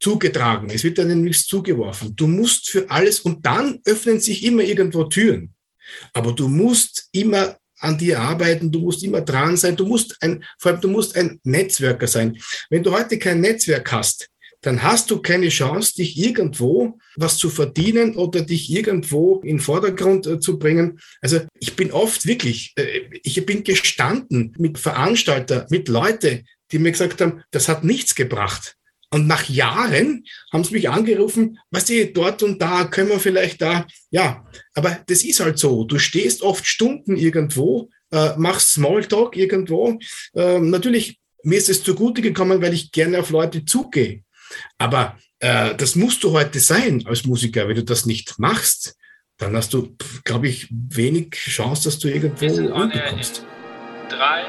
zugetragen, es wird dir nichts zugeworfen. Du musst für alles und dann öffnen sich immer irgendwo Türen. Aber du musst immer an dir arbeiten, du musst immer dran sein, du musst ein, vor allem du musst ein Netzwerker sein. Wenn du heute kein Netzwerk hast, dann hast du keine Chance, dich irgendwo was zu verdienen oder dich irgendwo in Vordergrund äh, zu bringen. Also ich bin oft wirklich, äh, ich bin gestanden mit Veranstalter, mit Leute, die mir gesagt haben, das hat nichts gebracht. Und nach Jahren haben sie mich angerufen, was sie dort und da, können wir vielleicht da, ja, aber das ist halt so. Du stehst oft Stunden irgendwo, äh, machst Smalltalk irgendwo. Äh, natürlich, mir ist es zugute gekommen, weil ich gerne auf Leute zugehe. Aber äh, das musst du heute sein als Musiker. Wenn du das nicht machst, dann hast du, glaube ich, wenig Chance, dass du irgendwo bekommst. Drei,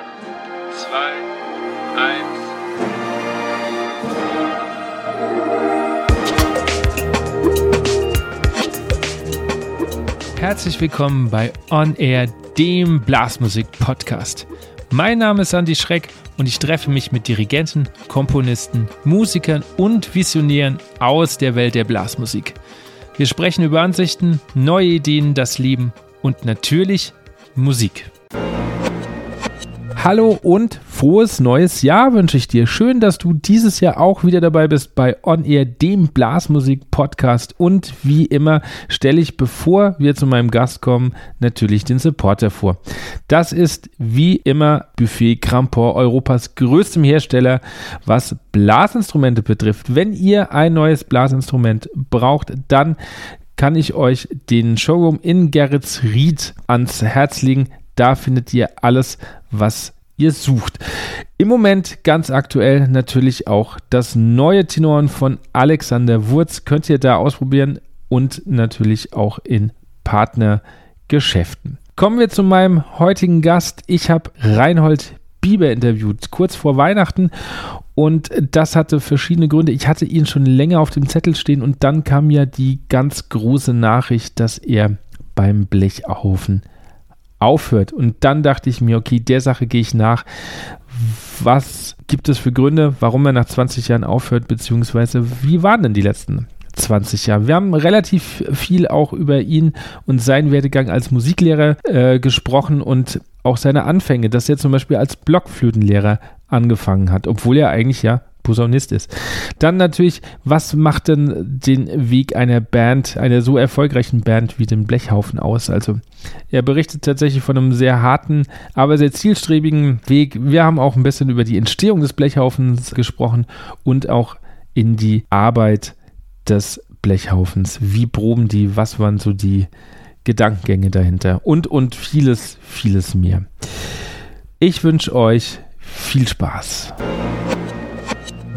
Herzlich willkommen bei On Air, dem Blasmusik-Podcast. Mein Name ist Andy Schreck und ich treffe mich mit Dirigenten, Komponisten, Musikern und Visionären aus der Welt der Blasmusik. Wir sprechen über Ansichten, neue Ideen, das Leben und natürlich Musik. Hallo und frohes neues Jahr wünsche ich dir. Schön, dass du dieses Jahr auch wieder dabei bist bei On Air, dem Blasmusik-Podcast. Und wie immer stelle ich, bevor wir zu meinem Gast kommen, natürlich den Supporter vor. Das ist wie immer Buffet Crampor, Europas größtem Hersteller, was Blasinstrumente betrifft. Wenn ihr ein neues Blasinstrument braucht, dann kann ich euch den Showroom in Geretsried ans Herz legen. Da findet ihr alles, was ihr sucht. Im Moment ganz aktuell natürlich auch das neue Tenoren von Alexander Wurz. Könnt ihr da ausprobieren und natürlich auch in Partnergeschäften. Kommen wir zu meinem heutigen Gast. Ich habe Reinhold Bieber interviewt, kurz vor Weihnachten. Und das hatte verschiedene Gründe. Ich hatte ihn schon länger auf dem Zettel stehen und dann kam ja die ganz große Nachricht, dass er beim Blechhaufen aufhört. Und dann dachte ich mir, okay, der Sache gehe ich nach. Was gibt es für Gründe, warum er nach 20 Jahren aufhört, beziehungsweise wie waren denn die letzten 20 Jahre? Wir haben relativ viel auch über ihn und seinen Werdegang als Musiklehrer äh, gesprochen und auch seine Anfänge, dass er zum Beispiel als Blockflötenlehrer angefangen hat, obwohl er eigentlich ja Posaunist ist. Dann natürlich, was macht denn den Weg einer Band, einer so erfolgreichen Band wie dem Blechhaufen aus? Also er berichtet tatsächlich von einem sehr harten, aber sehr zielstrebigen Weg. Wir haben auch ein bisschen über die Entstehung des Blechhaufens gesprochen und auch in die Arbeit des Blechhaufens. Wie proben die? Was waren so die Gedankengänge dahinter? Und, und vieles, vieles mehr. Ich wünsche euch viel Spaß.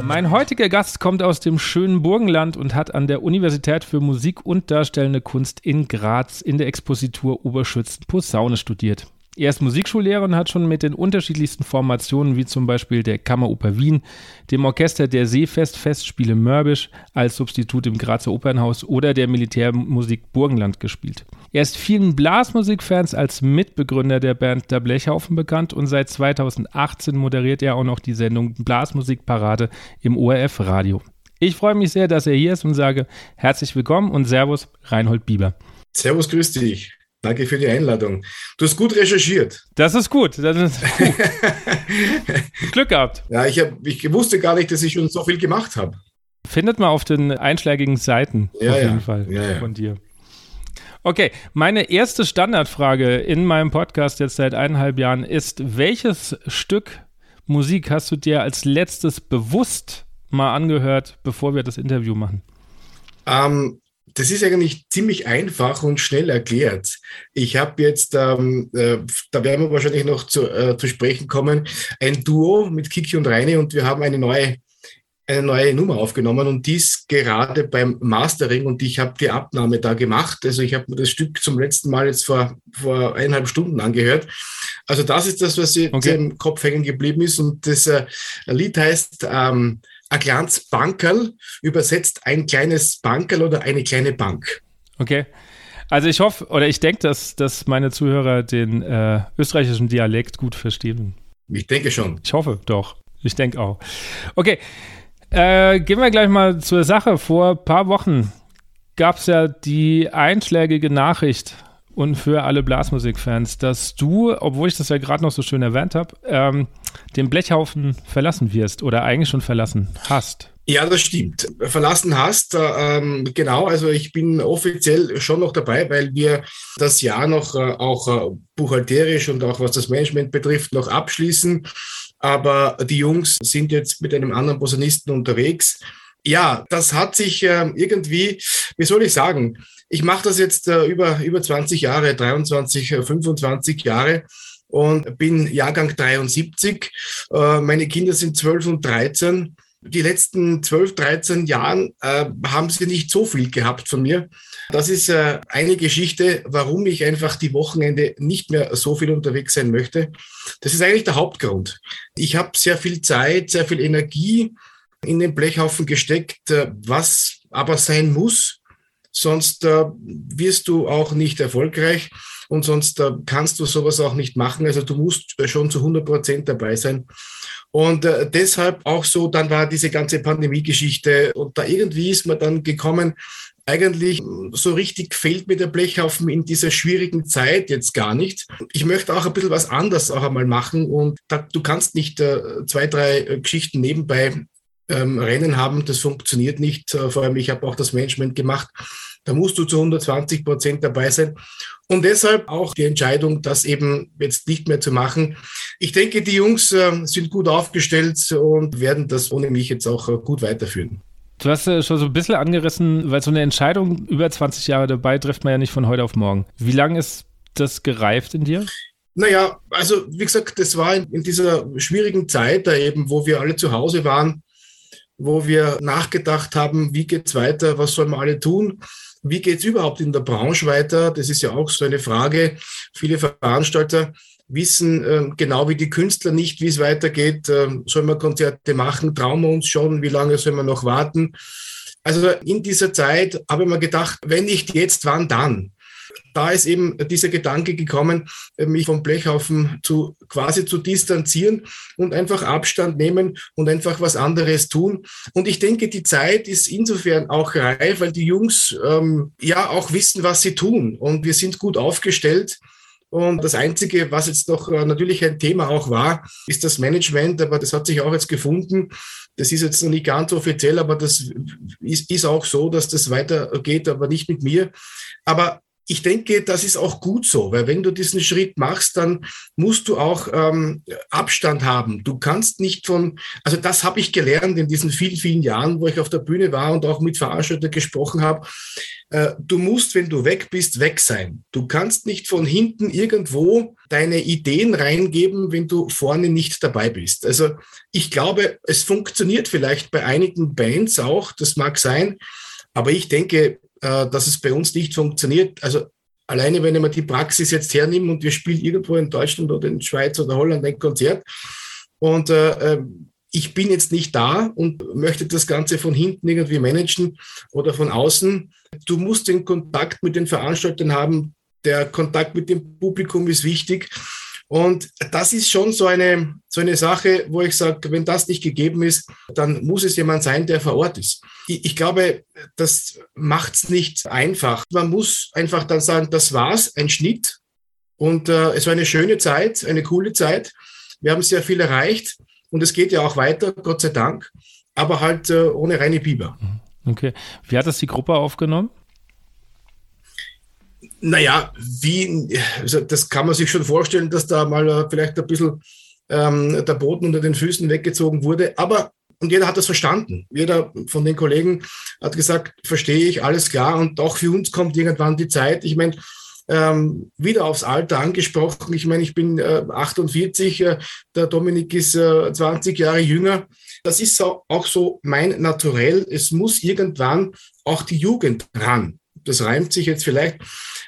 Mein heutiger Gast kommt aus dem schönen Burgenland und hat an der Universität für Musik und Darstellende Kunst in Graz in der Expositur Oberschützen Posaune studiert. Er ist Musikschullehrer und hat schon mit den unterschiedlichsten Formationen, wie zum Beispiel der Kammeroper Wien, dem Orchester der Seefest-Festspiele Mörbisch als Substitut im Grazer Opernhaus oder der Militärmusik Burgenland gespielt. Er ist vielen Blasmusikfans als Mitbegründer der Band Der Blechhaufen bekannt und seit 2018 moderiert er auch noch die Sendung Blasmusikparade im ORF Radio. Ich freue mich sehr, dass er hier ist und sage herzlich willkommen und Servus, Reinhold Bieber. Servus, grüß dich. Danke für die Einladung. Du hast gut recherchiert. Das ist gut. Das ist gut. Glück gehabt. Ja, ich, hab, ich wusste gar nicht, dass ich schon so viel gemacht habe. Findet man auf den einschlägigen Seiten ja, auf ja. jeden Fall ja, von dir. Okay, meine erste Standardfrage in meinem Podcast jetzt seit eineinhalb Jahren ist, welches Stück Musik hast du dir als letztes bewusst mal angehört, bevor wir das Interview machen? Ähm, das ist eigentlich ziemlich einfach und schnell erklärt. Ich habe jetzt, ähm, äh, da werden wir wahrscheinlich noch zu, äh, zu sprechen kommen, ein Duo mit Kiki und Reine und wir haben eine neue, eine neue Nummer aufgenommen und dies gerade beim Mastering und ich habe die Abnahme da gemacht. Also ich habe mir das Stück zum letzten Mal jetzt vor, vor eineinhalb Stunden angehört. Also das ist das, was jetzt Okay. im Kopf hängen geblieben ist und das äh, Lied heißt ähm, ein kleines Bankerl, übersetzt ein kleines Bankerl oder eine kleine Bank. Okay. Also ich hoffe, oder ich denke, dass, dass meine Zuhörer den äh, österreichischen Dialekt gut verstehen. Ich denke schon. Ich hoffe doch. Ich denke auch. Okay. Äh, gehen wir gleich mal zur Sache. Vor ein paar Wochen gab es ja die einschlägige Nachricht und für alle Blasmusikfans, dass du, obwohl ich das ja gerade noch so schön erwähnt habe, ähm, den Blechhaufen verlassen wirst oder eigentlich schon verlassen hast. Ja, das stimmt. Verlassen hast, äh, ähm, genau. Also ich bin offiziell schon noch dabei, weil wir das Jahr noch äh, auch äh, buchhalterisch und auch was das Management betrifft noch abschließen. Aber die Jungs sind jetzt mit einem anderen Posaunisten unterwegs. Ja, das hat sich äh, irgendwie, wie soll ich sagen, ich mache das jetzt äh, über, über 20 Jahre, 23, 25 äh, Jahre und bin Jahrgang 73. Äh, meine Kinder sind 12 und 13 die letzten 12, 13 Jahren äh, haben sie nicht so viel gehabt von mir. Das ist äh, eine Geschichte, warum ich einfach die Wochenende nicht mehr so viel unterwegs sein möchte. Das ist eigentlich der Hauptgrund. Ich habe sehr viel Zeit, sehr viel Energie in den Blechhaufen gesteckt, äh, was aber sein muss. Sonst äh, wirst du auch nicht erfolgreich und sonst äh, kannst du sowas auch nicht machen. Also du musst schon zu 100 Prozent dabei sein. Und äh, deshalb auch so, dann war diese ganze Pandemie-Geschichte und da irgendwie ist man dann gekommen, eigentlich so richtig fehlt mir der Blechhaufen in dieser schwierigen Zeit jetzt gar nicht. Ich möchte auch ein bisschen was anders auch einmal machen und da, du kannst nicht äh, zwei, drei äh, Geschichten nebenbei ähm, Rennen haben, das funktioniert nicht. Äh, vor allem, ich habe auch das Management gemacht. Da musst du zu 120 Prozent dabei sein. Und deshalb auch die Entscheidung, das eben jetzt nicht mehr zu machen. Ich denke, die Jungs äh, sind gut aufgestellt und werden das ohne mich jetzt auch äh, gut weiterführen. Du hast äh, schon so ein bisschen angerissen, weil so eine Entscheidung über 20 Jahre dabei trifft man ja nicht von heute auf morgen. Wie lange ist das gereift in dir? Naja, also wie gesagt, das war in, in dieser schwierigen Zeit, da eben, wo wir alle zu Hause waren, wo wir nachgedacht haben, wie geht's weiter, was sollen wir alle tun? Wie geht es überhaupt in der Branche weiter? Das ist ja auch so eine Frage. Viele Veranstalter wissen äh, genau wie die Künstler nicht, wie es weitergeht. Äh, sollen wir Konzerte machen? Trauen wir uns schon? Wie lange sollen wir noch warten? Also in dieser Zeit habe ich mir gedacht, wenn nicht jetzt, wann dann? Da ist eben dieser Gedanke gekommen, mich vom Blechhaufen zu quasi zu distanzieren und einfach Abstand nehmen und einfach was anderes tun. Und ich denke, die Zeit ist insofern auch reif, weil die Jungs ähm, ja auch wissen, was sie tun. Und wir sind gut aufgestellt. Und das Einzige, was jetzt noch äh, natürlich ein Thema auch war, ist das Management, aber das hat sich auch jetzt gefunden. Das ist jetzt noch nicht ganz offiziell, aber das ist, ist auch so, dass das weitergeht, aber nicht mit mir. Aber ich denke, das ist auch gut so, weil wenn du diesen Schritt machst, dann musst du auch ähm, Abstand haben. Du kannst nicht von, also das habe ich gelernt in diesen vielen, vielen Jahren, wo ich auf der Bühne war und auch mit Veranstaltern gesprochen habe. Äh, du musst, wenn du weg bist, weg sein. Du kannst nicht von hinten irgendwo deine Ideen reingeben, wenn du vorne nicht dabei bist. Also ich glaube, es funktioniert vielleicht bei einigen Bands auch, das mag sein, aber ich denke, äh, dass es bei uns nicht funktioniert. Also alleine, wenn ich mir die Praxis jetzt hernehme und wir spielen irgendwo in Deutschland oder in Schweiz oder Holland ein Konzert und äh, ähm, ich bin jetzt nicht da und möchte das Ganze von hinten irgendwie managen oder von außen. Du musst den Kontakt mit den Veranstaltern haben. Der Kontakt mit dem Publikum ist wichtig. Und das ist schon so eine, so eine Sache, wo ich sage, wenn das nicht gegeben ist, dann muss es jemand sein, der vor Ort ist. Ich, ich glaube, das macht es nicht einfach. Man muss einfach dann sagen, das war's, ein Schnitt. Und äh, es war eine schöne Zeit, eine coole Zeit. Wir haben sehr viel erreicht und es geht ja auch weiter, Gott sei Dank, aber halt äh, ohne reine Biber. Okay. Wie hat das die Gruppe aufgenommen? Naja, wie, also das kann man sich schon vorstellen, dass da mal äh, vielleicht ein bisschen ähm, der Boden unter den Füßen weggezogen wurde. Aber, und jeder hat das verstanden. Jeder von den Kollegen hat gesagt, verstehe ich, alles klar. Und auch für uns kommt irgendwann die Zeit. Ich meine, ähm, wieder aufs Alter angesprochen. Ich meine, ich bin äh, 48, äh, der Dominik ist äh, 20 Jahre jünger. Das ist auch so mein Naturell. Es muss irgendwann auch die Jugend ran. Das reimt sich jetzt vielleicht.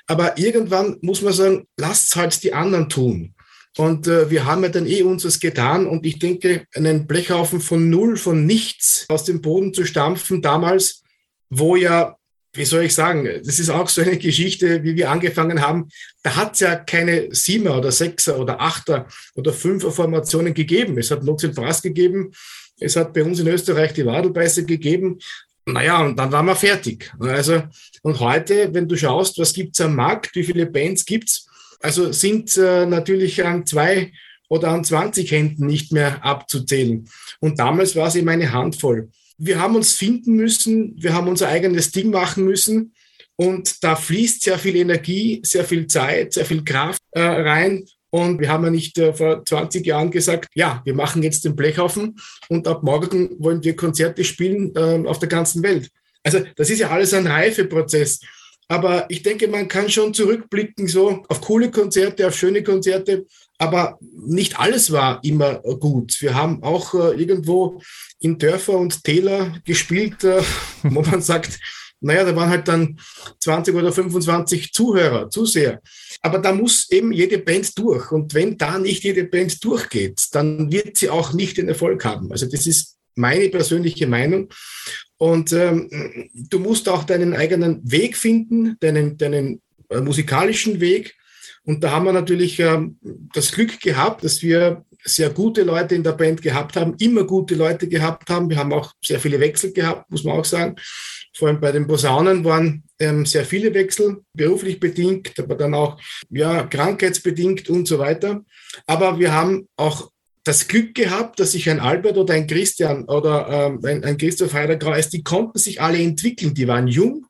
Aber irgendwann muss man sagen, lasst halt die anderen tun. Und äh, wir haben ja dann eh unseres getan. Und ich denke, einen Blechhaufen von null, von nichts aus dem Boden zu stampfen, damals, wo ja, wie soll ich sagen, das ist auch so eine Geschichte, wie wir angefangen haben. Da hat es ja keine Siebener oder Sechser oder Achter oder Fünfer Formationen gegeben. Es hat Brass gegeben. Es hat bei uns in Österreich die Wadelbeiße gegeben. Naja, und dann waren wir fertig. Also, und heute, wenn du schaust, was gibt's am Markt, wie viele Bands gibt's, also sind äh, natürlich an zwei oder an 20 Händen nicht mehr abzuzählen. Und damals war es eben eine Handvoll. Wir haben uns finden müssen, wir haben unser eigenes Ding machen müssen. Und da fließt sehr viel Energie, sehr viel Zeit, sehr viel Kraft äh, rein. Und wir haben ja nicht äh, vor 20 Jahren gesagt, ja, wir machen jetzt den Blechhaufen und ab morgen wollen wir Konzerte spielen äh, auf der ganzen Welt. Also das ist ja alles ein Reifeprozess. Aber ich denke, man kann schon zurückblicken so auf coole Konzerte, auf schöne Konzerte. Aber nicht alles war immer gut. Wir haben auch äh, irgendwo in Dörfer und Täler gespielt, äh, wo man sagt, naja, da waren halt dann 20 oder 25 Zuhörer, Zuseher. Aber da muss eben jede Band durch. Und wenn da nicht jede Band durchgeht, dann wird sie auch nicht den Erfolg haben. Also das ist meine persönliche Meinung. Und ähm, du musst auch deinen eigenen Weg finden, deinen, deinen äh, musikalischen Weg. Und da haben wir natürlich ähm, das Glück gehabt, dass wir sehr gute Leute in der Band gehabt haben, immer gute Leute gehabt haben. Wir haben auch sehr viele Wechsel gehabt, muss man auch sagen. Vor allem bei den Posaunen waren ähm, sehr viele Wechsel, beruflich bedingt, aber dann auch ja, krankheitsbedingt und so weiter. Aber wir haben auch das Glück gehabt, dass sich ein Albert oder ein Christian oder ähm, ein, ein Christoph Heiderkreuz, die konnten sich alle entwickeln. Die waren jung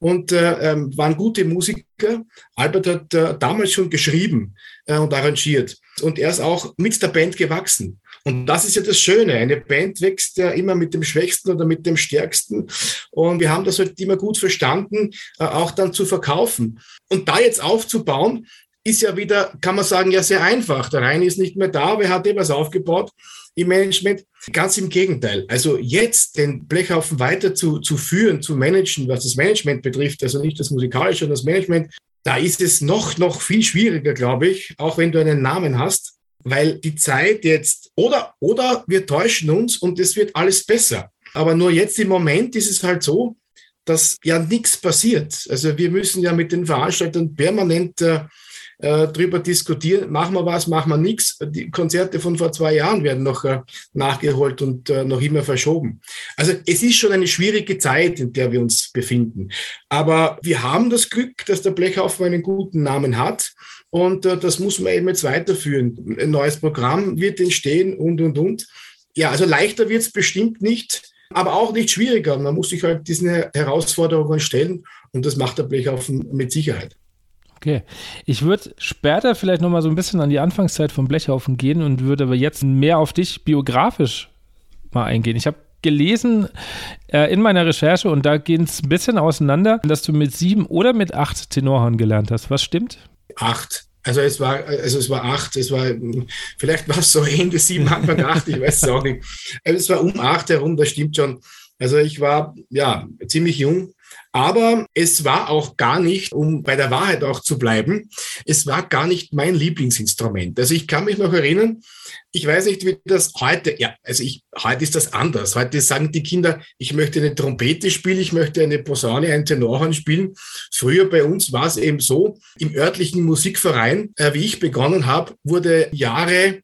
und äh, ähm, waren gute Musiker. Albert hat äh, damals schon geschrieben äh, und arrangiert. Und er ist auch mit der Band gewachsen. Und das ist ja das Schöne. Eine Band wächst ja immer mit dem Schwächsten oder mit dem Stärksten. Und wir haben das halt immer gut verstanden, äh, auch dann zu verkaufen. Und da jetzt aufzubauen, ist ja wieder, kann man sagen, ja sehr einfach. Der Rhein ist nicht mehr da, wer hat etwas aufgebaut im Management? Ganz im Gegenteil. Also jetzt den Blechhaufen weiter zu, zu führen, zu managen, was das Management betrifft, also nicht das Musikalische, sondern das Management, da ist es noch, noch viel schwieriger, glaube ich, auch wenn du einen Namen hast, weil die Zeit jetzt, oder, oder wir täuschen uns und es wird alles besser. Aber nur jetzt im Moment ist es halt so, dass ja nichts passiert. Also wir müssen ja mit den Veranstaltern permanent äh, äh, drüber diskutieren, machen wir was, machen wir nichts. Die Konzerte von vor zwei Jahren werden noch äh, nachgeholt und äh, noch immer verschoben. Also es ist schon eine schwierige Zeit, in der wir uns befinden. Aber wir haben das Glück, dass der Blechhaufen einen guten Namen hat. Und äh, das muss man eben jetzt weiterführen. Ein neues Programm wird entstehen und, und, und. Ja, also leichter wird es bestimmt nicht, aber auch nicht schwieriger. Man muss sich halt diesen Herausforderungen stellen und das macht der Blechhaufen mit Sicherheit. Okay. Ich würde später vielleicht nochmal so ein bisschen an die Anfangszeit vom Blechhaufen gehen und würde aber jetzt mehr auf dich biografisch mal eingehen. Ich habe gelesen äh, in meiner Recherche und da geht es ein bisschen auseinander, dass du mit sieben oder mit acht Tenorhorn gelernt hast. Was stimmt? Acht. Also es war, also es war acht, es war, vielleicht war es so Ende sieben, Anfang acht, ich weiß es auch nicht. Also es war um acht herum, das stimmt schon. Also ich war ja ziemlich jung aber es war auch gar nicht, um bei der Wahrheit auch zu bleiben, es war gar nicht mein Lieblingsinstrument. Also ich kann mich noch erinnern, ich weiß nicht, wie das heute, ja, also ich, heute ist das anders. Heute sagen die Kinder, ich möchte eine Trompete spielen, ich möchte eine Posaune, ein Tenorhorn spielen. Früher bei uns war es eben so, im örtlichen Musikverein, äh, wie ich begonnen habe, wurde Jahre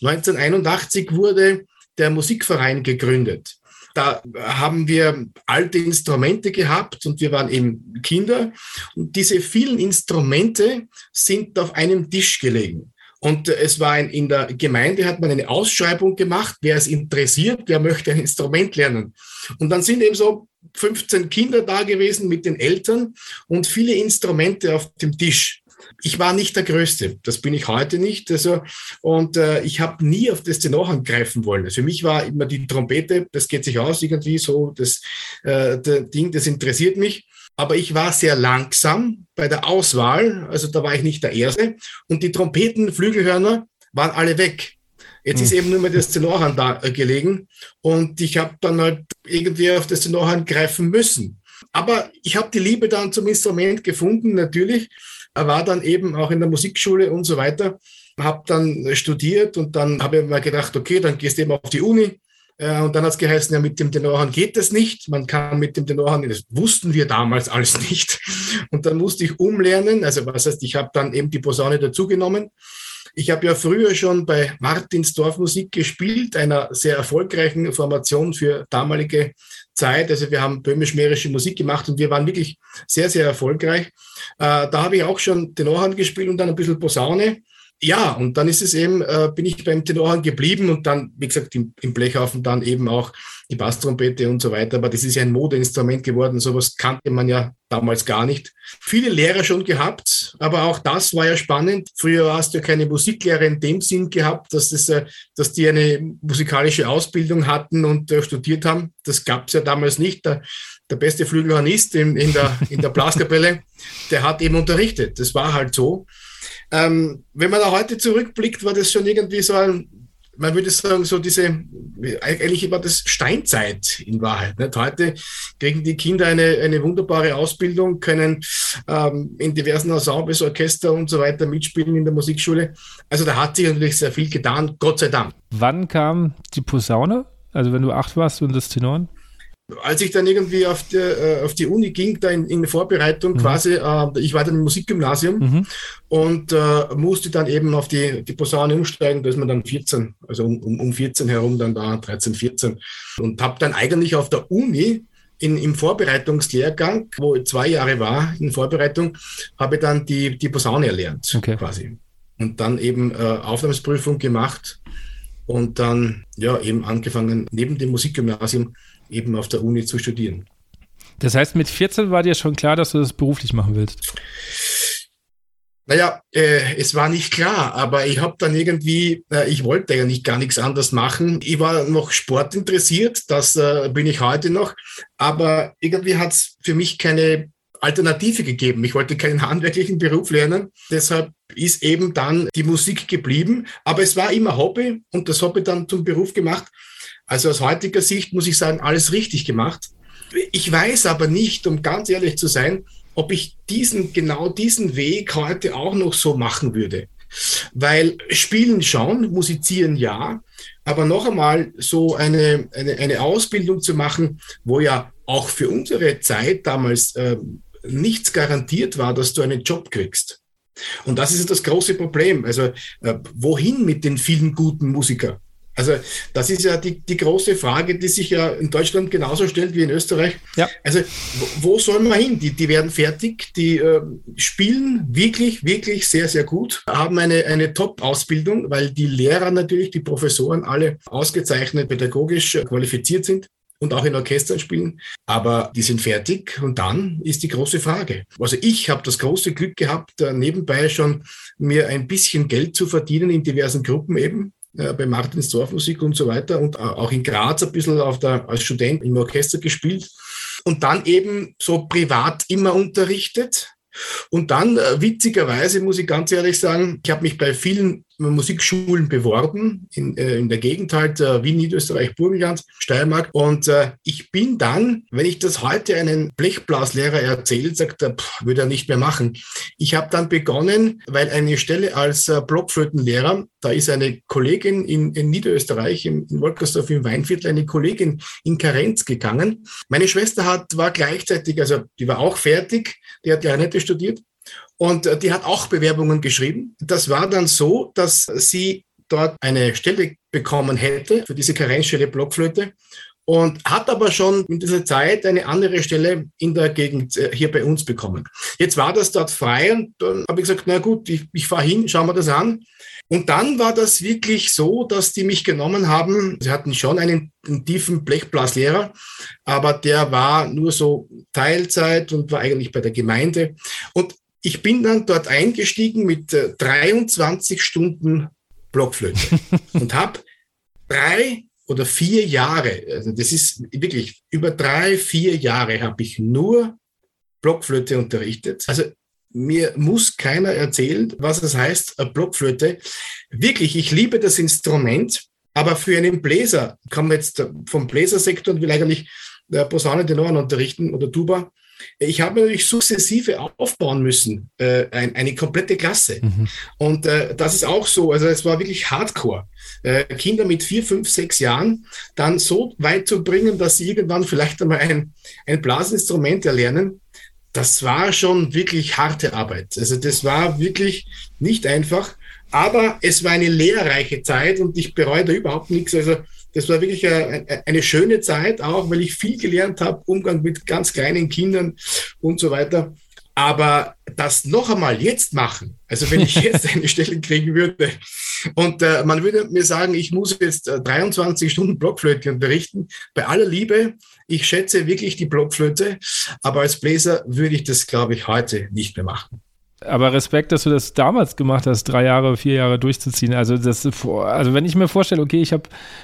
1981 wurde der Musikverein gegründet. Da haben wir alte Instrumente gehabt und wir waren eben Kinder. Und diese vielen Instrumente sind auf einem Tisch gelegen. Und es war ein, in der Gemeinde hat man eine Ausschreibung gemacht, wer es interessiert, wer möchte ein Instrument lernen. Und dann sind eben so 15 Kinder da gewesen mit den Eltern und viele Instrumente auf dem Tisch ich war nicht der Größte. Das bin ich heute nicht. Also, und äh, ich habe nie auf das Tenorhorn greifen wollen. Also für mich war immer die Trompete, das geht sich aus irgendwie so, das, äh, Ding, das interessiert mich. Aber ich war sehr langsam bei der Auswahl. Also da war ich nicht der Erste. Und die Trompeten, Flügelhörner waren alle weg. Jetzt ist hm. eben nur mehr das Tenorhorn da äh, gelegen und ich habe dann halt irgendwie auf das Tenorhorn greifen müssen. Aber ich habe die Liebe dann zum Instrument gefunden, natürlich war dann eben auch in der Musikschule und so weiter, habe dann studiert und dann habe ich mir gedacht, okay, dann gehst du eben auf die Uni. Äh, und dann hat es geheißen, ja, mit dem Tenorhorn geht das nicht. Man kann mit dem Tenorhorn, das wussten wir damals alles nicht. Und dann musste ich umlernen. Also was heißt, ich habe dann eben die Posaune dazugenommen. Ich habe ja früher schon bei Martins Dorfmusik gespielt, einer sehr erfolgreichen Formation für damalige Zeit. Also wir haben böhmisch-mährische Musik gemacht und wir waren wirklich sehr, sehr erfolgreich. Äh, da habe ich auch schon Tenorhand gespielt und dann ein bisschen Posaune ja, und dann ist es eben, äh, bin ich beim Tenorhorn geblieben und dann, wie gesagt, im, im Blechhaufen dann eben auch die Basstrompete und so weiter. Aber das ist ja ein Modeinstrument geworden. Sowas kannte man ja damals gar nicht. Viele Lehrer schon gehabt, aber auch das war ja spannend. Früher hast du ja keine Musiklehrer in dem Sinn gehabt, dass, das, äh, dass die eine musikalische Ausbildung hatten und äh, studiert haben. Das gab es ja damals nicht. Der, der beste Flügelhornist in, in, der, in der Blaskapelle, der hat eben unterrichtet. Das war halt so. Ähm, wenn man da heute zurückblickt, war das schon irgendwie so ein, man würde sagen, so diese, eigentlich war das Steinzeit in Wahrheit. Nicht? Heute kriegen die Kinder eine, eine wunderbare Ausbildung, können ähm, in diversen Ensembles, Orchester und so weiter mitspielen in der Musikschule. Also da hat sich natürlich sehr viel getan, Gott sei Dank. Wann kam die Posaune? Also wenn du acht warst und das Tenoren? Als ich dann irgendwie auf die, äh, auf die Uni ging, da in, in Vorbereitung mhm. quasi, äh, ich war dann im Musikgymnasium mhm. und äh, musste dann eben auf die, die Posaune umsteigen, da ist man dann 14, also um, um 14 herum dann da, 13, 14 und habe dann eigentlich auf der Uni in, im Vorbereitungslehrgang, wo ich zwei Jahre war in Vorbereitung, habe dann die, die Posaune erlernt okay. quasi und dann eben äh, Aufnahmsprüfung gemacht und dann ja eben angefangen neben dem Musikgymnasium eben auf der Uni zu studieren. Das heißt, mit 14 war dir schon klar, dass du das beruflich machen willst? Naja, äh, es war nicht klar, aber ich habe dann irgendwie, äh, ich wollte ja nicht gar nichts anderes machen. Ich war noch sportinteressiert, das äh, bin ich heute noch, aber irgendwie hat es für mich keine Alternative gegeben. Ich wollte keinen handwerklichen Beruf lernen. Deshalb ist eben dann die Musik geblieben. Aber es war immer Hobby und das Hobby dann zum Beruf gemacht. Also aus heutiger Sicht muss ich sagen, alles richtig gemacht. Ich weiß aber nicht, um ganz ehrlich zu sein, ob ich diesen, genau diesen Weg heute auch noch so machen würde. Weil spielen schon, musizieren ja, aber noch einmal so eine, eine, eine Ausbildung zu machen, wo ja auch für unsere Zeit damals äh, nichts garantiert war, dass du einen Job kriegst. Und das ist das große Problem. Also äh, wohin mit den vielen guten Musikern? Also das ist ja die, die große Frage, die sich ja in Deutschland genauso stellt wie in Österreich. Ja. Also wo, wo soll man hin? Die, die werden fertig, die äh, spielen wirklich, wirklich sehr, sehr gut, haben eine, eine Top-Ausbildung, weil die Lehrer natürlich, die Professoren alle ausgezeichnet pädagogisch qualifiziert sind und auch in Orchestern spielen, aber die sind fertig und dann ist die große Frage. Also ich habe das große Glück gehabt, nebenbei schon mir ein bisschen Geld zu verdienen in diversen Gruppen eben, bei Martins Dorfmusik und so weiter und auch in Graz ein bisschen auf der, als Student im Orchester gespielt und dann eben so privat immer unterrichtet. Und dann, äh, witzigerweise, muss ich ganz ehrlich sagen, ich habe mich bei vielen Musikschulen beworben, in, äh, in der Gegend halt äh, Wien, Niederösterreich, Burgenland, Steiermark. Und äh, ich bin dann, wenn ich das heute einen Blechblaslehrer erzählt, sagt er, pff, würde er nicht mehr machen. Ich habe dann begonnen, weil eine Stelle als äh, Blockflötenlehrer, da ist eine Kollegin in, in Niederösterreich, in, in Wolkersdorf im Weinviertel, eine Kollegin in Karenz gegangen. Meine Schwester hat, war gleichzeitig, also die war auch fertig, die hat Klarinette studiert und äh, die hat auch Bewerbungen geschrieben. Das war dann so, dass sie dort eine Stelle bekommen hätte für diese Karenzstelle Blockflöte und hat aber schon in dieser Zeit eine andere Stelle in der Gegend äh, hier bei uns bekommen. Jetzt war das dort frei und dann habe ich gesagt, na gut, ich, ich fahre hin, schauen wir das an. Und dann war das wirklich so, dass die mich genommen haben. Sie hatten schon einen, einen tiefen Blechblaslehrer, aber der war nur so Teilzeit und war eigentlich bei der Gemeinde. Und ich bin dann dort eingestiegen mit 23 äh, Stunden Blockflöte und habe drei oder vier Jahre, also das ist wirklich über drei, vier Jahre habe ich nur Blockflöte unterrichtet. Also mir muss keiner erzählen, was es heißt, Blockflöte. Wirklich, ich liebe das Instrument, aber für einen Bläser, ich komme jetzt vom Bläsersektor und will eigentlich äh, Posaune, Tenoren unterrichten oder Tuba. Ich habe natürlich sukzessive aufbauen müssen, äh, ein, eine komplette Klasse. Mhm. Und äh, das ist auch so, also es war wirklich Hardcore. Äh, Kinder mit vier, fünf, sechs Jahren dann so weit zu bringen, dass sie irgendwann vielleicht einmal ein, ein Blasinstrument erlernen, das war schon wirklich harte Arbeit. Also das war wirklich nicht einfach. Aber es war eine lehrreiche Zeit und ich bereue da überhaupt nichts. Also das war wirklich eine, schöne Zeit, auch weil ich viel gelernt habe, Umgang mit ganz kleinen Kindern und so weiter. Aber das noch einmal jetzt machen, also wenn ich jetzt eine Stelle kriegen würde und äh, man würde mir sagen, ich muss jetzt äh, 23 Stunden Blockflöte unterrichten, bei aller Liebe, ich schätze wirklich die Blockflöte, aber als Bläser würde ich das, glaube ich, heute nicht mehr machen. Aber Respekt, dass du das damals gemacht hast, drei Jahre, vier Jahre durchzuziehen. Also das, also wenn ich mir vorstelle, okay, ich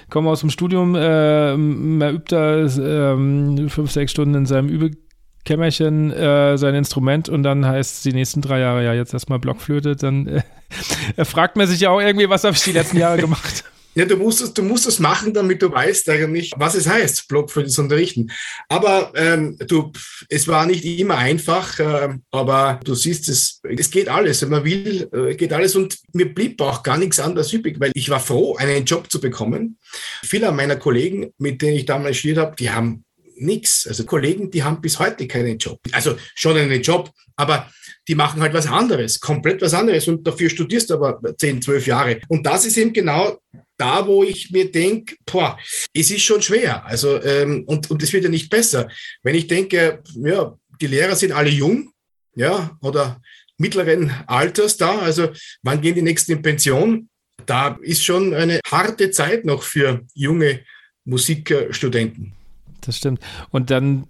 komme aus dem Studium, äh, man übt da äh, fünf, sechs Stunden in seinem Übekämmerchen äh, sein Instrument und dann heißt es die nächsten drei Jahre ja jetzt erstmal Blockflöte, dann äh, fragt man sich ja auch irgendwie, was habe ich die letzten Jahre gemacht? Ja, du musst es, du musst es machen, damit du weißt eigentlich, was es heißt, Blockflöte zu unterrichten. Aber ähm, du, es war nicht immer einfach, äh, aber du siehst es, es geht alles. Wenn man will, äh, geht alles. Und mir blieb auch gar nichts anderes übrig, weil ich war froh, einen Job zu bekommen. Viele meiner Kollegen, mit denen ich damals studiert habe, die haben nichts. Also Kollegen, die haben bis heute keinen Job. Also schon einen Job, aber die machen halt was anderes, komplett was anderes und dafür studierst du aber 10, 12 Jahre. Und das ist eben genau da, wo ich mir denke, boah, es ist schon schwer. Also, ähm, und, und es wird ja nicht besser. Wenn ich denke, ja, die Lehrer sind alle jung, ja, oder mittleren Alters da, also wann gehen die nächsten in Pension? Da ist schon eine harte Zeit noch für junge Musikstudenten. Das stimmt. Und dann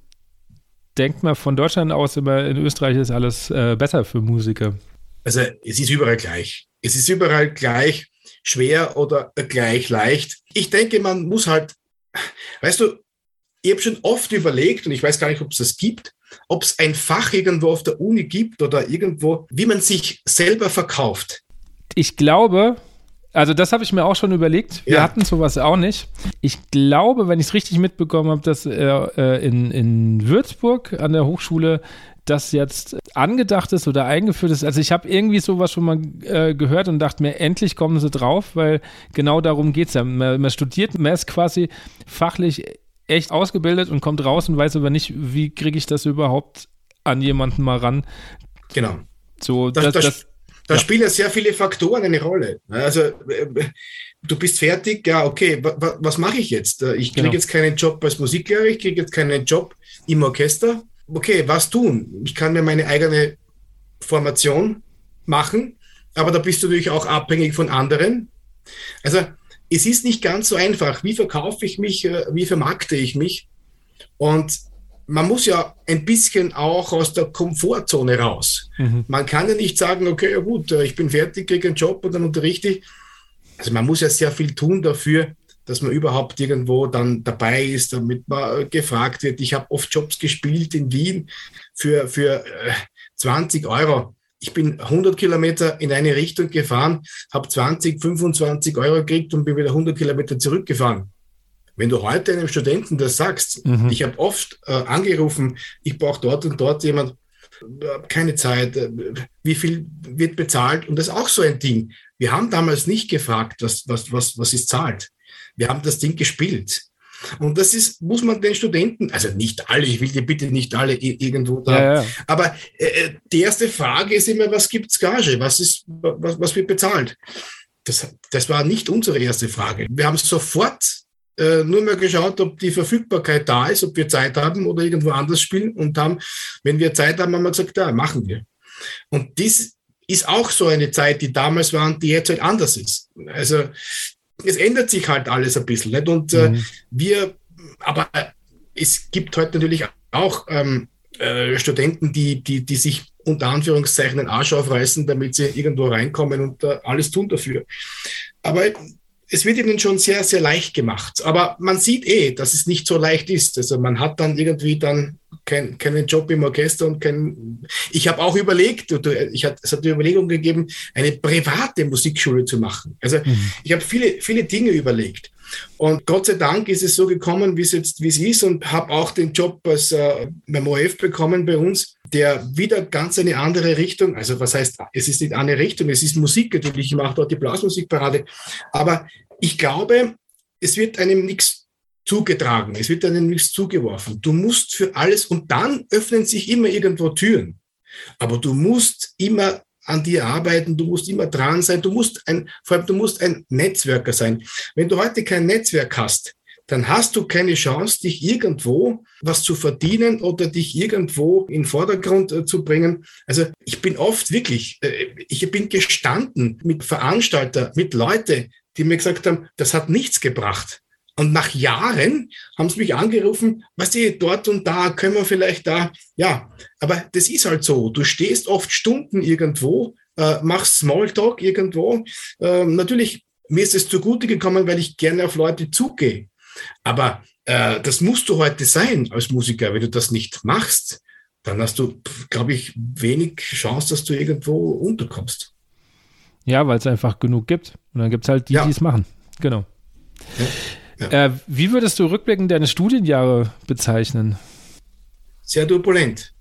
denkt man von Deutschland aus immer, in Österreich ist alles äh, besser für Musiker. Also es ist überall gleich. Es ist überall gleich schwer oder gleich leicht. Ich denke, man muss halt, weißt du, ich habe schon oft überlegt, und ich weiß gar nicht, ob es das gibt, ob es ein Fach irgendwo auf der Uni gibt oder irgendwo, wie man sich selber verkauft. Ich glaube, also das habe ich mir auch schon überlegt. Wir ja. hatten sowas auch nicht. Ich glaube, wenn ich es richtig mitbekommen habe, dass äh, in, in Würzburg an der Hochschule das jetzt angedacht ist oder eingeführt ist. Also ich habe irgendwie sowas schon mal äh, gehört und dachte mir, endlich kommen sie drauf, weil genau darum geht es ja. Man, man studiert, man ist quasi fachlich echt ausgebildet und kommt raus und weiß aber nicht, wie kriege ich das überhaupt an jemanden mal ran. Genau. So, das, das, das, da ja. spielen ja sehr viele Faktoren eine Rolle. Also äh, du bist fertig, ja, okay, was mache ich jetzt? Äh, ich kriege genau. jetzt keinen Job als Musiklehrer, ich kriege jetzt keinen Job im Orchester okay, was tun? Ich kann mir meine eigene Formation machen, aber da bist du natürlich auch abhängig von anderen. Also es ist nicht ganz so einfach. Wie verkaufe ich mich, äh, wie vermarkte ich mich? Und man muss ja ein bisschen auch aus der Komfortzone raus. Mhm. Man kann ja nicht sagen, okay, ja gut, äh, ich bin fertig, kriege einen Job und dann unterrichte ich. Also man muss ja sehr viel tun dafür, dass man überhaupt irgendwo dann dabei ist, damit man äh, gefragt wird. Ich habe oft Jobs gespielt in Wien für, für 20 äh, Euro. Ich bin 100 Kilometer in eine Richtung gefahren, habe 20, 25 Euro gekriegt und bin wieder 100 Kilometer zurückgefahren. Wenn du heute einem Studenten das sagst, mhm. ich habe oft äh, angerufen, ich brauche dort und dort jemand, äh, keine Zeit, äh, wie viel wird bezahlt? Und das ist auch so ein Ding. Wir haben damals nicht gefragt, was, was, was, was ist zahlt. Wir haben das Ding gespielt. Und das ist, muss man den Studenten, also nicht alle, ich will dir bitte nicht alle irgendwo da, ja, ja. aber äh, äh, die erste Frage ist immer, was gibt's Gage? Was ist, was, was wird bezahlt? Das, das war nicht unsere erste Frage. Wir haben sofort äh, nur mal geschaut, ob die Verfügbarkeit da ist, ob wir Zeit haben oder irgendwo anders spielen und haben, wenn wir Zeit haben, haben wir gesagt, ja, machen wir. Und dies ist auch so eine Zeit, die damals war und die jetzt halt anders ist. Also es ändert sich halt alles ein bisschen. Nicht? Und äh, mhm. wir, aber es gibt heute natürlich auch ähm, äh, Studenten, die, die, die sich unter Anführungszeichen den Arsch aufreißen, damit sie irgendwo reinkommen und äh, alles tun dafür. Aber es wird ihnen schon sehr, sehr leicht gemacht. Aber man sieht eh, dass es nicht so leicht ist. Also man hat dann irgendwie dann kein, keinen Job im Orchester und kein. Ich habe auch überlegt, ich hat, es hat die Überlegung gegeben, eine private Musikschule zu machen. Also mhm. ich habe viele, viele Dinge überlegt. Und Gott sei Dank ist es so gekommen, wie es jetzt wie es ist und habe auch den Job als äh, beim OF bekommen bei uns, der wieder ganz eine andere Richtung, also was heißt, es ist nicht eine Richtung, es ist Musik natürlich, ich mache dort die Blasmusikparade, aber ich glaube, es wird einem nichts zugetragen. Es wird einem nichts zugeworfen. Du musst für alles und dann öffnen sich immer irgendwo Türen. Aber du musst immer an dir arbeiten, du musst immer dran sein, du musst ein, vor allem du musst ein Netzwerker sein. Wenn du heute kein Netzwerk hast, dann hast du keine Chance, dich irgendwo was zu verdienen oder dich irgendwo in Vordergrund äh, zu bringen. Also ich bin oft wirklich, äh, ich bin gestanden mit Veranstalter, mit Leute, die mir gesagt haben, das hat nichts gebracht. Und nach Jahren haben sie mich angerufen, was die dort und da, können wir vielleicht da. Ja, aber das ist halt so. Du stehst oft Stunden irgendwo, äh, machst Smalltalk irgendwo. Äh, natürlich, mir ist es zugute gekommen, weil ich gerne auf Leute zugehe. Aber äh, das musst du heute sein als Musiker. Wenn du das nicht machst, dann hast du, glaube ich, wenig Chance, dass du irgendwo unterkommst. Ja, weil es einfach genug gibt. Und dann gibt es halt die, ja. die es machen. Genau. Ja. Ja. Äh, wie würdest du rückblickend deine Studienjahre bezeichnen? Sehr turbulent.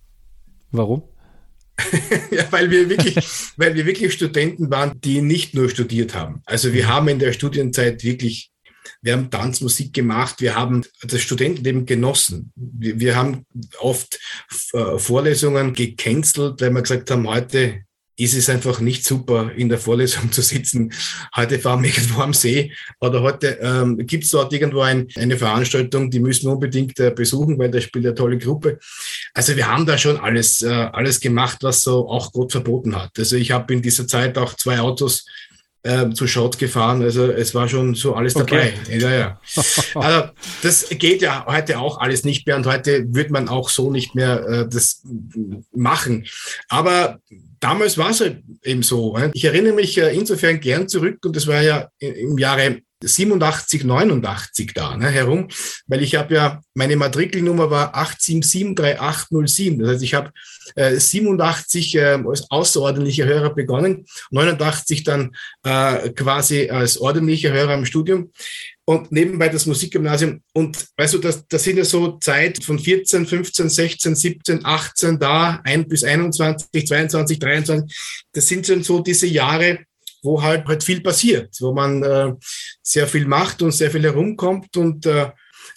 Warum? ja, weil wir wirklich, weil wir wirklich Studenten waren, die nicht nur studiert haben. Also wir haben in der Studienzeit wirklich wir haben Tanzmusik gemacht, wir haben das Studentenleben genossen. Wir, wir haben oft äh, Vorlesungen gecancelt, weil wir gesagt haben, heute ist es einfach nicht super, in der Vorlesung zu sitzen. Heute fahren wir irgendwo am See oder heute ähm, gibt es dort irgendwo ein, eine Veranstaltung, die müssen wir unbedingt äh, besuchen, weil da spielt eine tolle Gruppe. Also wir haben da schon alles, äh, alles gemacht, was so auch Gott verboten hat. Also ich habe in dieser Zeit auch zwei Autos äh, zu Schott gefahren. Also es war schon so alles dabei. Okay. Ja, ja. Also das geht ja heute auch alles nicht mehr und heute wird man auch so nicht mehr äh, das machen. Aber damals war es halt eben so. Ich erinnere mich äh, insofern gern zurück und das war ja im Jahre 87, 89 da ne, herum, weil ich habe ja, meine Matrikelnummer war 8773807. Das heißt, ich habe äh, 87 äh, als außerordentlicher Hörer begonnen, 89 dann äh, quasi als ordentlicher Hörer im Studium und nebenbei das Musikgymnasium. Und weißt du, das, das sind ja so Zeit von 14, 15, 16, 17, 18 da, 1 bis 21, 22, 23. Das sind schon so diese Jahre, wo halt, halt viel passiert, wo man äh, sehr viel macht und sehr viel herumkommt. Und, äh,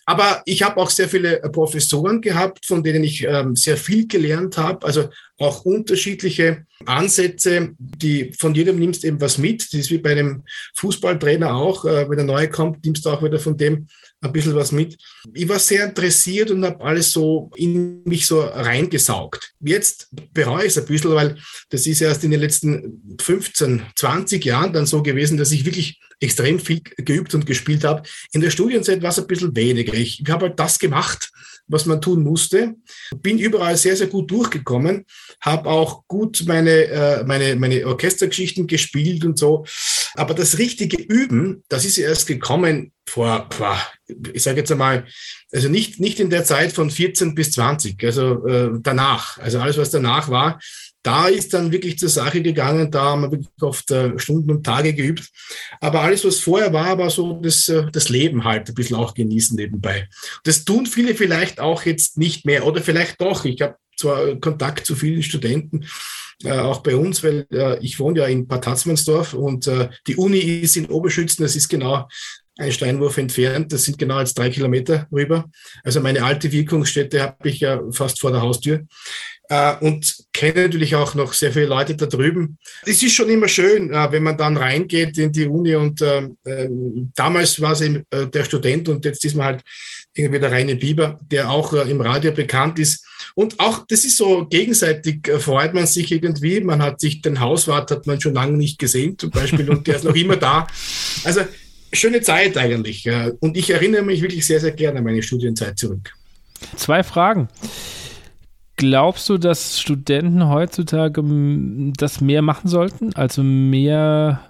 aber ich habe auch sehr viele Professoren gehabt, von denen ich äh, sehr viel gelernt habe. Also auch unterschiedliche Ansätze, die von jedem nimmst eben was mit. Das ist wie bei einem Fußballtrainer auch. Äh, wenn der Neue kommt, nimmst du auch wieder von dem ein bisschen was mit. Ich war sehr interessiert und habe alles so in mich so reingesaugt. Jetzt bereue ich es ein bisschen, weil das ist erst in den letzten 15, 20 Jahren dann so gewesen, dass ich wirklich extrem viel geübt und gespielt habe. In der Studienzeit war es ein bisschen weniger. Ich, ich habe halt das gemacht, was man tun musste. Bin überall sehr, sehr gut durchgekommen, habe auch gut meine, äh, meine, meine Orchestergeschichten gespielt und so. Aber das richtige Üben, das ist erst gekommen vor, boah, ich sage jetzt einmal, also nicht, nicht in der Zeit von 14 bis 20, also äh, danach. Also alles, was danach war, da ist dann wirklich zur Sache gegangen, da haben wir wirklich oft äh, Stunden und Tage geübt. Aber alles, was vorher war, war so das, äh, das Leben halt ein bisschen auch genießen nebenbei. Das tun viele vielleicht auch jetzt nicht mehr oder vielleicht doch. Ich habe zwar Kontakt zu vielen Studenten, äh, auch bei uns, weil äh, ich wohne ja in Bad Hatzmannsdorf und äh, die Uni ist in Oberschützen, das ist genau ein Steinwurf entfernt, das sind genau jetzt drei Kilometer rüber. Also meine alte Wirkungsstätte habe ich ja fast vor der Haustür äh, und kenne natürlich auch noch sehr viele Leute da drüben. Es ist schon immer schön, äh, wenn man dann reingeht in die Uni und äh, damals war es eben der Student und jetzt ist man halt irgendwie der reine Biber, der auch im Radio bekannt ist. Und auch, das ist so gegenseitig, freut man sich irgendwie. Man hat sich, den Hauswart hat man schon lange nicht gesehen zum Beispiel und der ist noch immer da. Also schöne Zeit eigentlich. Und ich erinnere mich wirklich sehr, sehr gerne an meine Studienzeit zurück. Zwei Fragen. Glaubst du, dass Studenten heutzutage das mehr machen sollten? Also mehr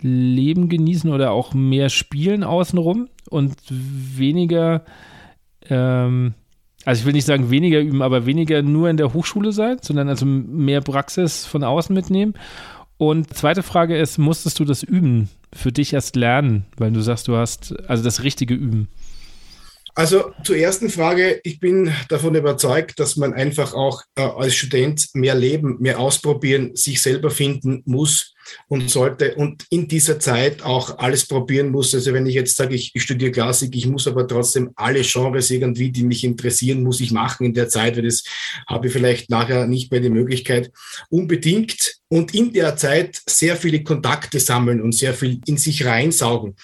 Leben genießen oder auch mehr spielen außenrum und weniger, ähm, also ich will nicht sagen weniger üben, aber weniger nur in der Hochschule sein, sondern also mehr Praxis von außen mitnehmen? Und zweite Frage ist, musstest du das üben, für dich erst lernen, weil du sagst, du hast also das richtige Üben? Also zur ersten Frage, ich bin davon überzeugt, dass man einfach auch äh, als Student mehr leben, mehr ausprobieren, sich selber finden muss. Und sollte und in dieser Zeit auch alles probieren muss. Also wenn ich jetzt sage, ich, ich studiere Klassik, ich muss aber trotzdem alle Genres irgendwie, die mich interessieren, muss ich machen in der Zeit, weil das habe ich vielleicht nachher nicht mehr die Möglichkeit. Unbedingt und in der Zeit sehr viele Kontakte sammeln und sehr viel in sich reinsaugen.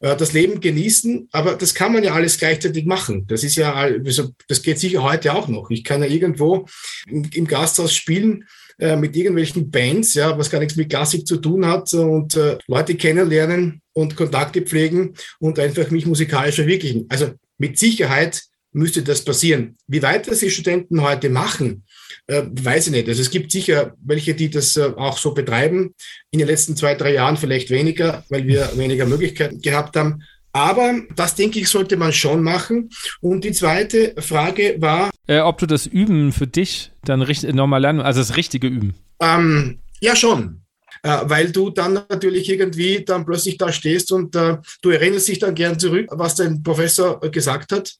Äh, das Leben genießen, aber das kann man ja alles gleichzeitig machen. Das ist ja, also das geht sicher heute auch noch. Ich kann ja irgendwo im Gasthaus spielen äh, mit irgendwelchen Bands, ja, was gar nichts mit Klassik zu tun hat und äh, Leute kennenlernen und Kontakte pflegen und einfach mich musikalisch verwirklichen. Also mit Sicherheit müsste das passieren. Wie weit das die Studenten heute machen, äh, weiß ich nicht. Also es gibt sicher welche, die das äh, auch so betreiben. In den letzten zwei, drei Jahren vielleicht weniger, weil wir weniger Möglichkeiten gehabt haben. Aber das, denke ich, sollte man schon machen. Und die zweite Frage war. Äh, ob du das Üben für dich dann richtig, nochmal lernen, also das richtige Üben. Ähm, ja, schon. Äh, weil du dann natürlich irgendwie dann plötzlich da stehst und äh, du erinnerst dich dann gern zurück, was dein Professor gesagt hat.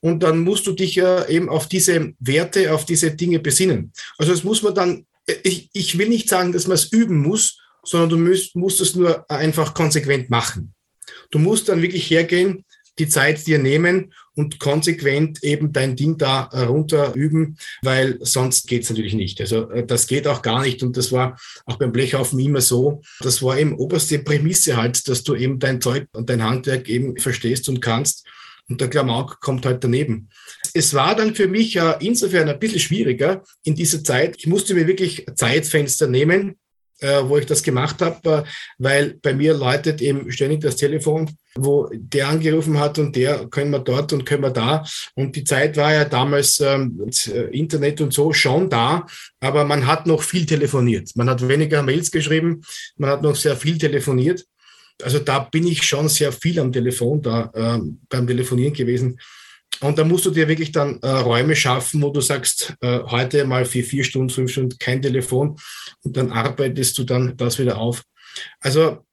Und dann musst du dich eben auf diese Werte, auf diese Dinge besinnen. Also das muss man dann, äh, ich, ich will nicht sagen, dass man es üben muss, sondern du musst, musst es nur einfach konsequent machen. Du musst dann wirklich hergehen, die Zeit dir nehmen und konsequent eben dein Ding da runter üben, weil sonst geht's natürlich nicht. Also äh, das geht auch gar nicht und das war auch beim Blechhaufen immer so. Das war eben oberste Prämisse halt, dass du eben dein Zeug und dein Handwerk eben verstehst und kannst. Und der Klamauk kommt halt daneben. Es war dann für mich insofern ein bisschen schwieriger in dieser Zeit. Ich musste mir wirklich Zeitfenster nehmen, äh, wo ich das gemacht habe, äh, weil bei mir läutet eben ständig das Telefon, wo der angerufen hat und der können wir dort und können wir da. Und die Zeit war ja damals ähm, äh, Internet und so schon da, aber man hat noch viel telefoniert. Man hat weniger Mails geschrieben, man hat noch sehr viel telefoniert. Also da bin ich schon sehr viel am Telefon da ähm, beim Telefonieren gewesen. Und da musst du dir wirklich dann äh, Räume schaffen, wo du sagst, äh, heute mal für vier Stunden, fünf Stunden kein Telefon und dann arbeitest du dann das wieder auf. Also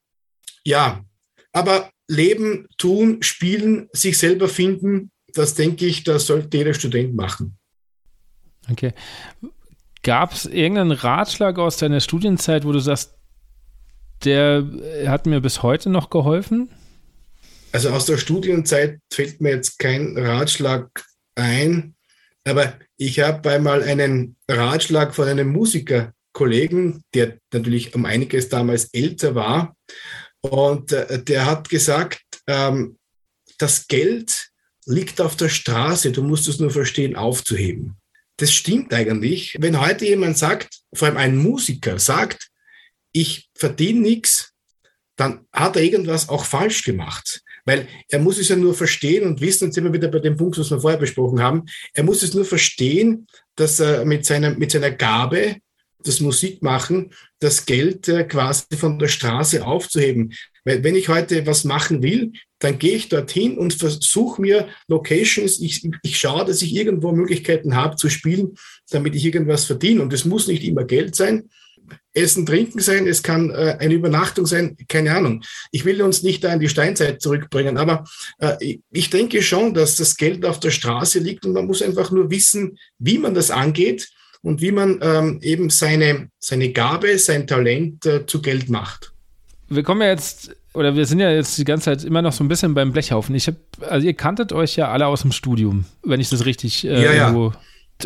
ja, aber leben, tun, spielen, sich selber finden, das denke ich, das sollte jeder Student machen. Okay. Gab es irgendeinen Ratschlag aus deiner Studienzeit, wo du sagst, der hat mir bis heute noch geholfen? Also aus der Studienzeit fällt mir jetzt kein Ratschlag ein, aber ich habe einmal einen Ratschlag von einem Musikerkollegen, der natürlich um einiges damals älter war, und äh, der hat gesagt, ähm, das Geld liegt auf der Straße, du musst es nur verstehen, aufzuheben. Das stimmt eigentlich. Wenn heute jemand sagt, vor allem ein Musiker sagt, ich verdiene nichts, dann hat er irgendwas auch falsch gemacht. Weil er muss es ja nur verstehen und wissen, und sind wir wieder bei dem Punkt, was wir vorher besprochen haben, er muss es nur verstehen, dass er mit seiner, mit seiner Gabe, das Musikmachen, das Geld äh, quasi von der Straße aufzuheben. Weil wenn ich heute was machen will, dann gehe ich dorthin und versuche mir Locations, ich, ich schaue, dass ich irgendwo Möglichkeiten habe zu spielen, damit ich irgendwas verdiene. Und es muss nicht immer Geld sein. Essen, Trinken sein, es kann äh, eine Übernachtung sein, keine Ahnung. Ich will uns nicht da in die Steinzeit zurückbringen, aber äh, ich denke schon, dass das Geld auf der Straße liegt und man muss einfach nur wissen, wie man das angeht und wie man ähm, eben seine, seine Gabe, sein Talent äh, zu Geld macht. Wir kommen ja jetzt oder wir sind ja jetzt die ganze Zeit immer noch so ein bisschen beim Blechhaufen. Ich habe, also ihr kanntet euch ja alle aus dem Studium, wenn ich das richtig äh, ja, ja.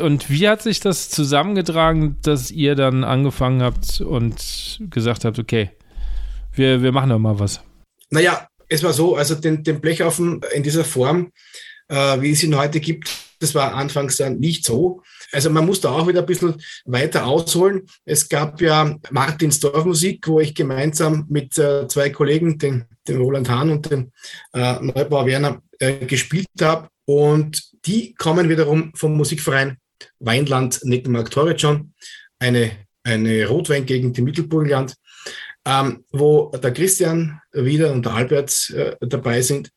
Und wie hat sich das zusammengetragen, dass ihr dann angefangen habt und gesagt habt, okay, wir, wir machen doch mal was? Naja, es war so, also den, den Blechhaufen in dieser Form, äh, wie es ihn heute gibt, das war anfangs dann nicht so. Also man muss da auch wieder ein bisschen weiter ausholen. Es gab ja Martins Dorfmusik, wo ich gemeinsam mit äh, zwei Kollegen, den, den Roland Hahn und den äh, Neubauer Werner, äh, gespielt habe. Und die kommen wiederum vom Musikverein Weinland Neckenmark Torrejon, eine, eine Rotweingegend im Mittelburgenland, ähm, wo der Christian wieder und der Albert äh, dabei sind.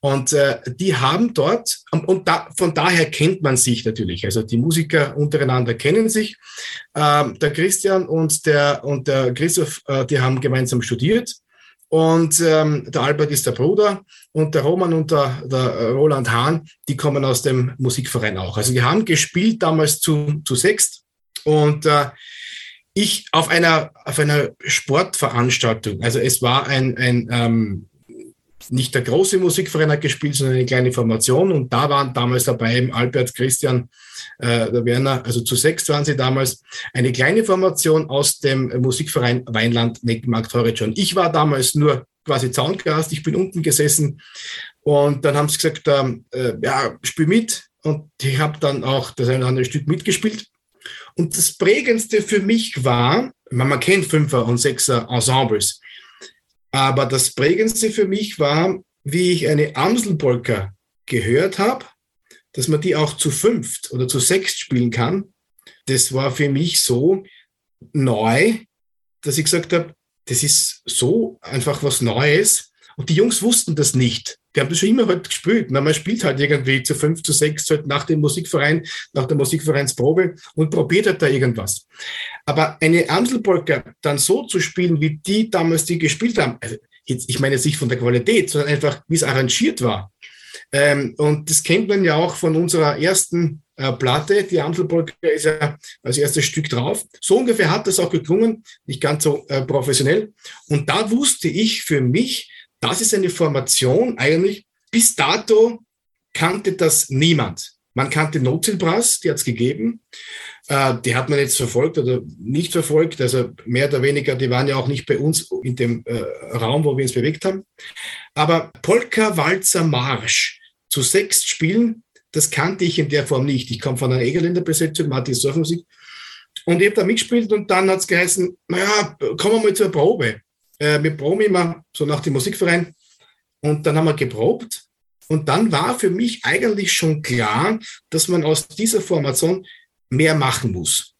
Und äh, die haben dort, und da, von daher kennt man sich natürlich. Also die Musiker untereinander kennen sich. Ähm, der Christian und der, und der Christoph, äh, die haben gemeinsam studiert. Und ähm, der Albert ist der Bruder und der Roman und der, der Roland Hahn, die kommen aus dem Musikverein auch. Also die haben gespielt damals zu, zu sechst. Und äh, ich auf einer, auf einer Sportveranstaltung, also es war ein, ein ähm, nicht der große Musikverein hat gespielt, sondern eine kleine Formation. Und da waren damals dabei Albert, Christian, äh, der Werner, also zu sechs waren sie damals, eine kleine Formation aus dem Musikverein Weinland Neckenmarkt Horizon. Ich war damals nur quasi Zaungast, ich bin unten gesessen und dann haben sie gesagt, ähm, äh, ja, spiel mit. Und ich habe dann auch das eine oder andere Stück mitgespielt. Und das Prägendste für mich war, man kennt Fünfer- und Sechser-Ensembles, aber das Prägendste für mich war, wie ich eine Amselpolka gehört habe, dass man die auch zu fünft oder zu sechst spielen kann. Das war für mich so neu, dass ich gesagt habe, das ist so einfach was Neues. Und die Jungs wussten das nicht. Die haben das schon immer halt gespielt. Na, man spielt halt irgendwie zu fünf, zu sechs, halt nach dem Musikverein, nach der Musikvereinsprobe und probiert halt da irgendwas. Aber eine Amselpolka dann so zu spielen, wie die damals die gespielt haben, also jetzt, ich meine jetzt nicht von der Qualität, sondern einfach, wie es arrangiert war. Ähm, und das kennt man ja auch von unserer ersten äh, Platte. Die Amselpolka ist ja als erstes Stück drauf. So ungefähr hat das auch geklungen, nicht ganz so äh, professionell. Und da wusste ich für mich, das ist eine Formation eigentlich, bis dato kannte das niemand. Man kannte Notzielbrass, die hat es gegeben. Äh, die hat man jetzt verfolgt oder nicht verfolgt. Also mehr oder weniger, die waren ja auch nicht bei uns in dem äh, Raum, wo wir uns bewegt haben. Aber Polka, Walzer, Marsch zu sechs Spielen, das kannte ich in der Form nicht. Ich komme von einer Egerländer Besetzung, Martin Surfmusik. Und ich habe da mitgespielt und dann hat es geheißen, naja, kommen wir mal zur Probe. Äh, wir proben immer so nach dem Musikverein. Und dann haben wir geprobt und dann war für mich eigentlich schon klar, dass man aus dieser Formation mehr machen muss.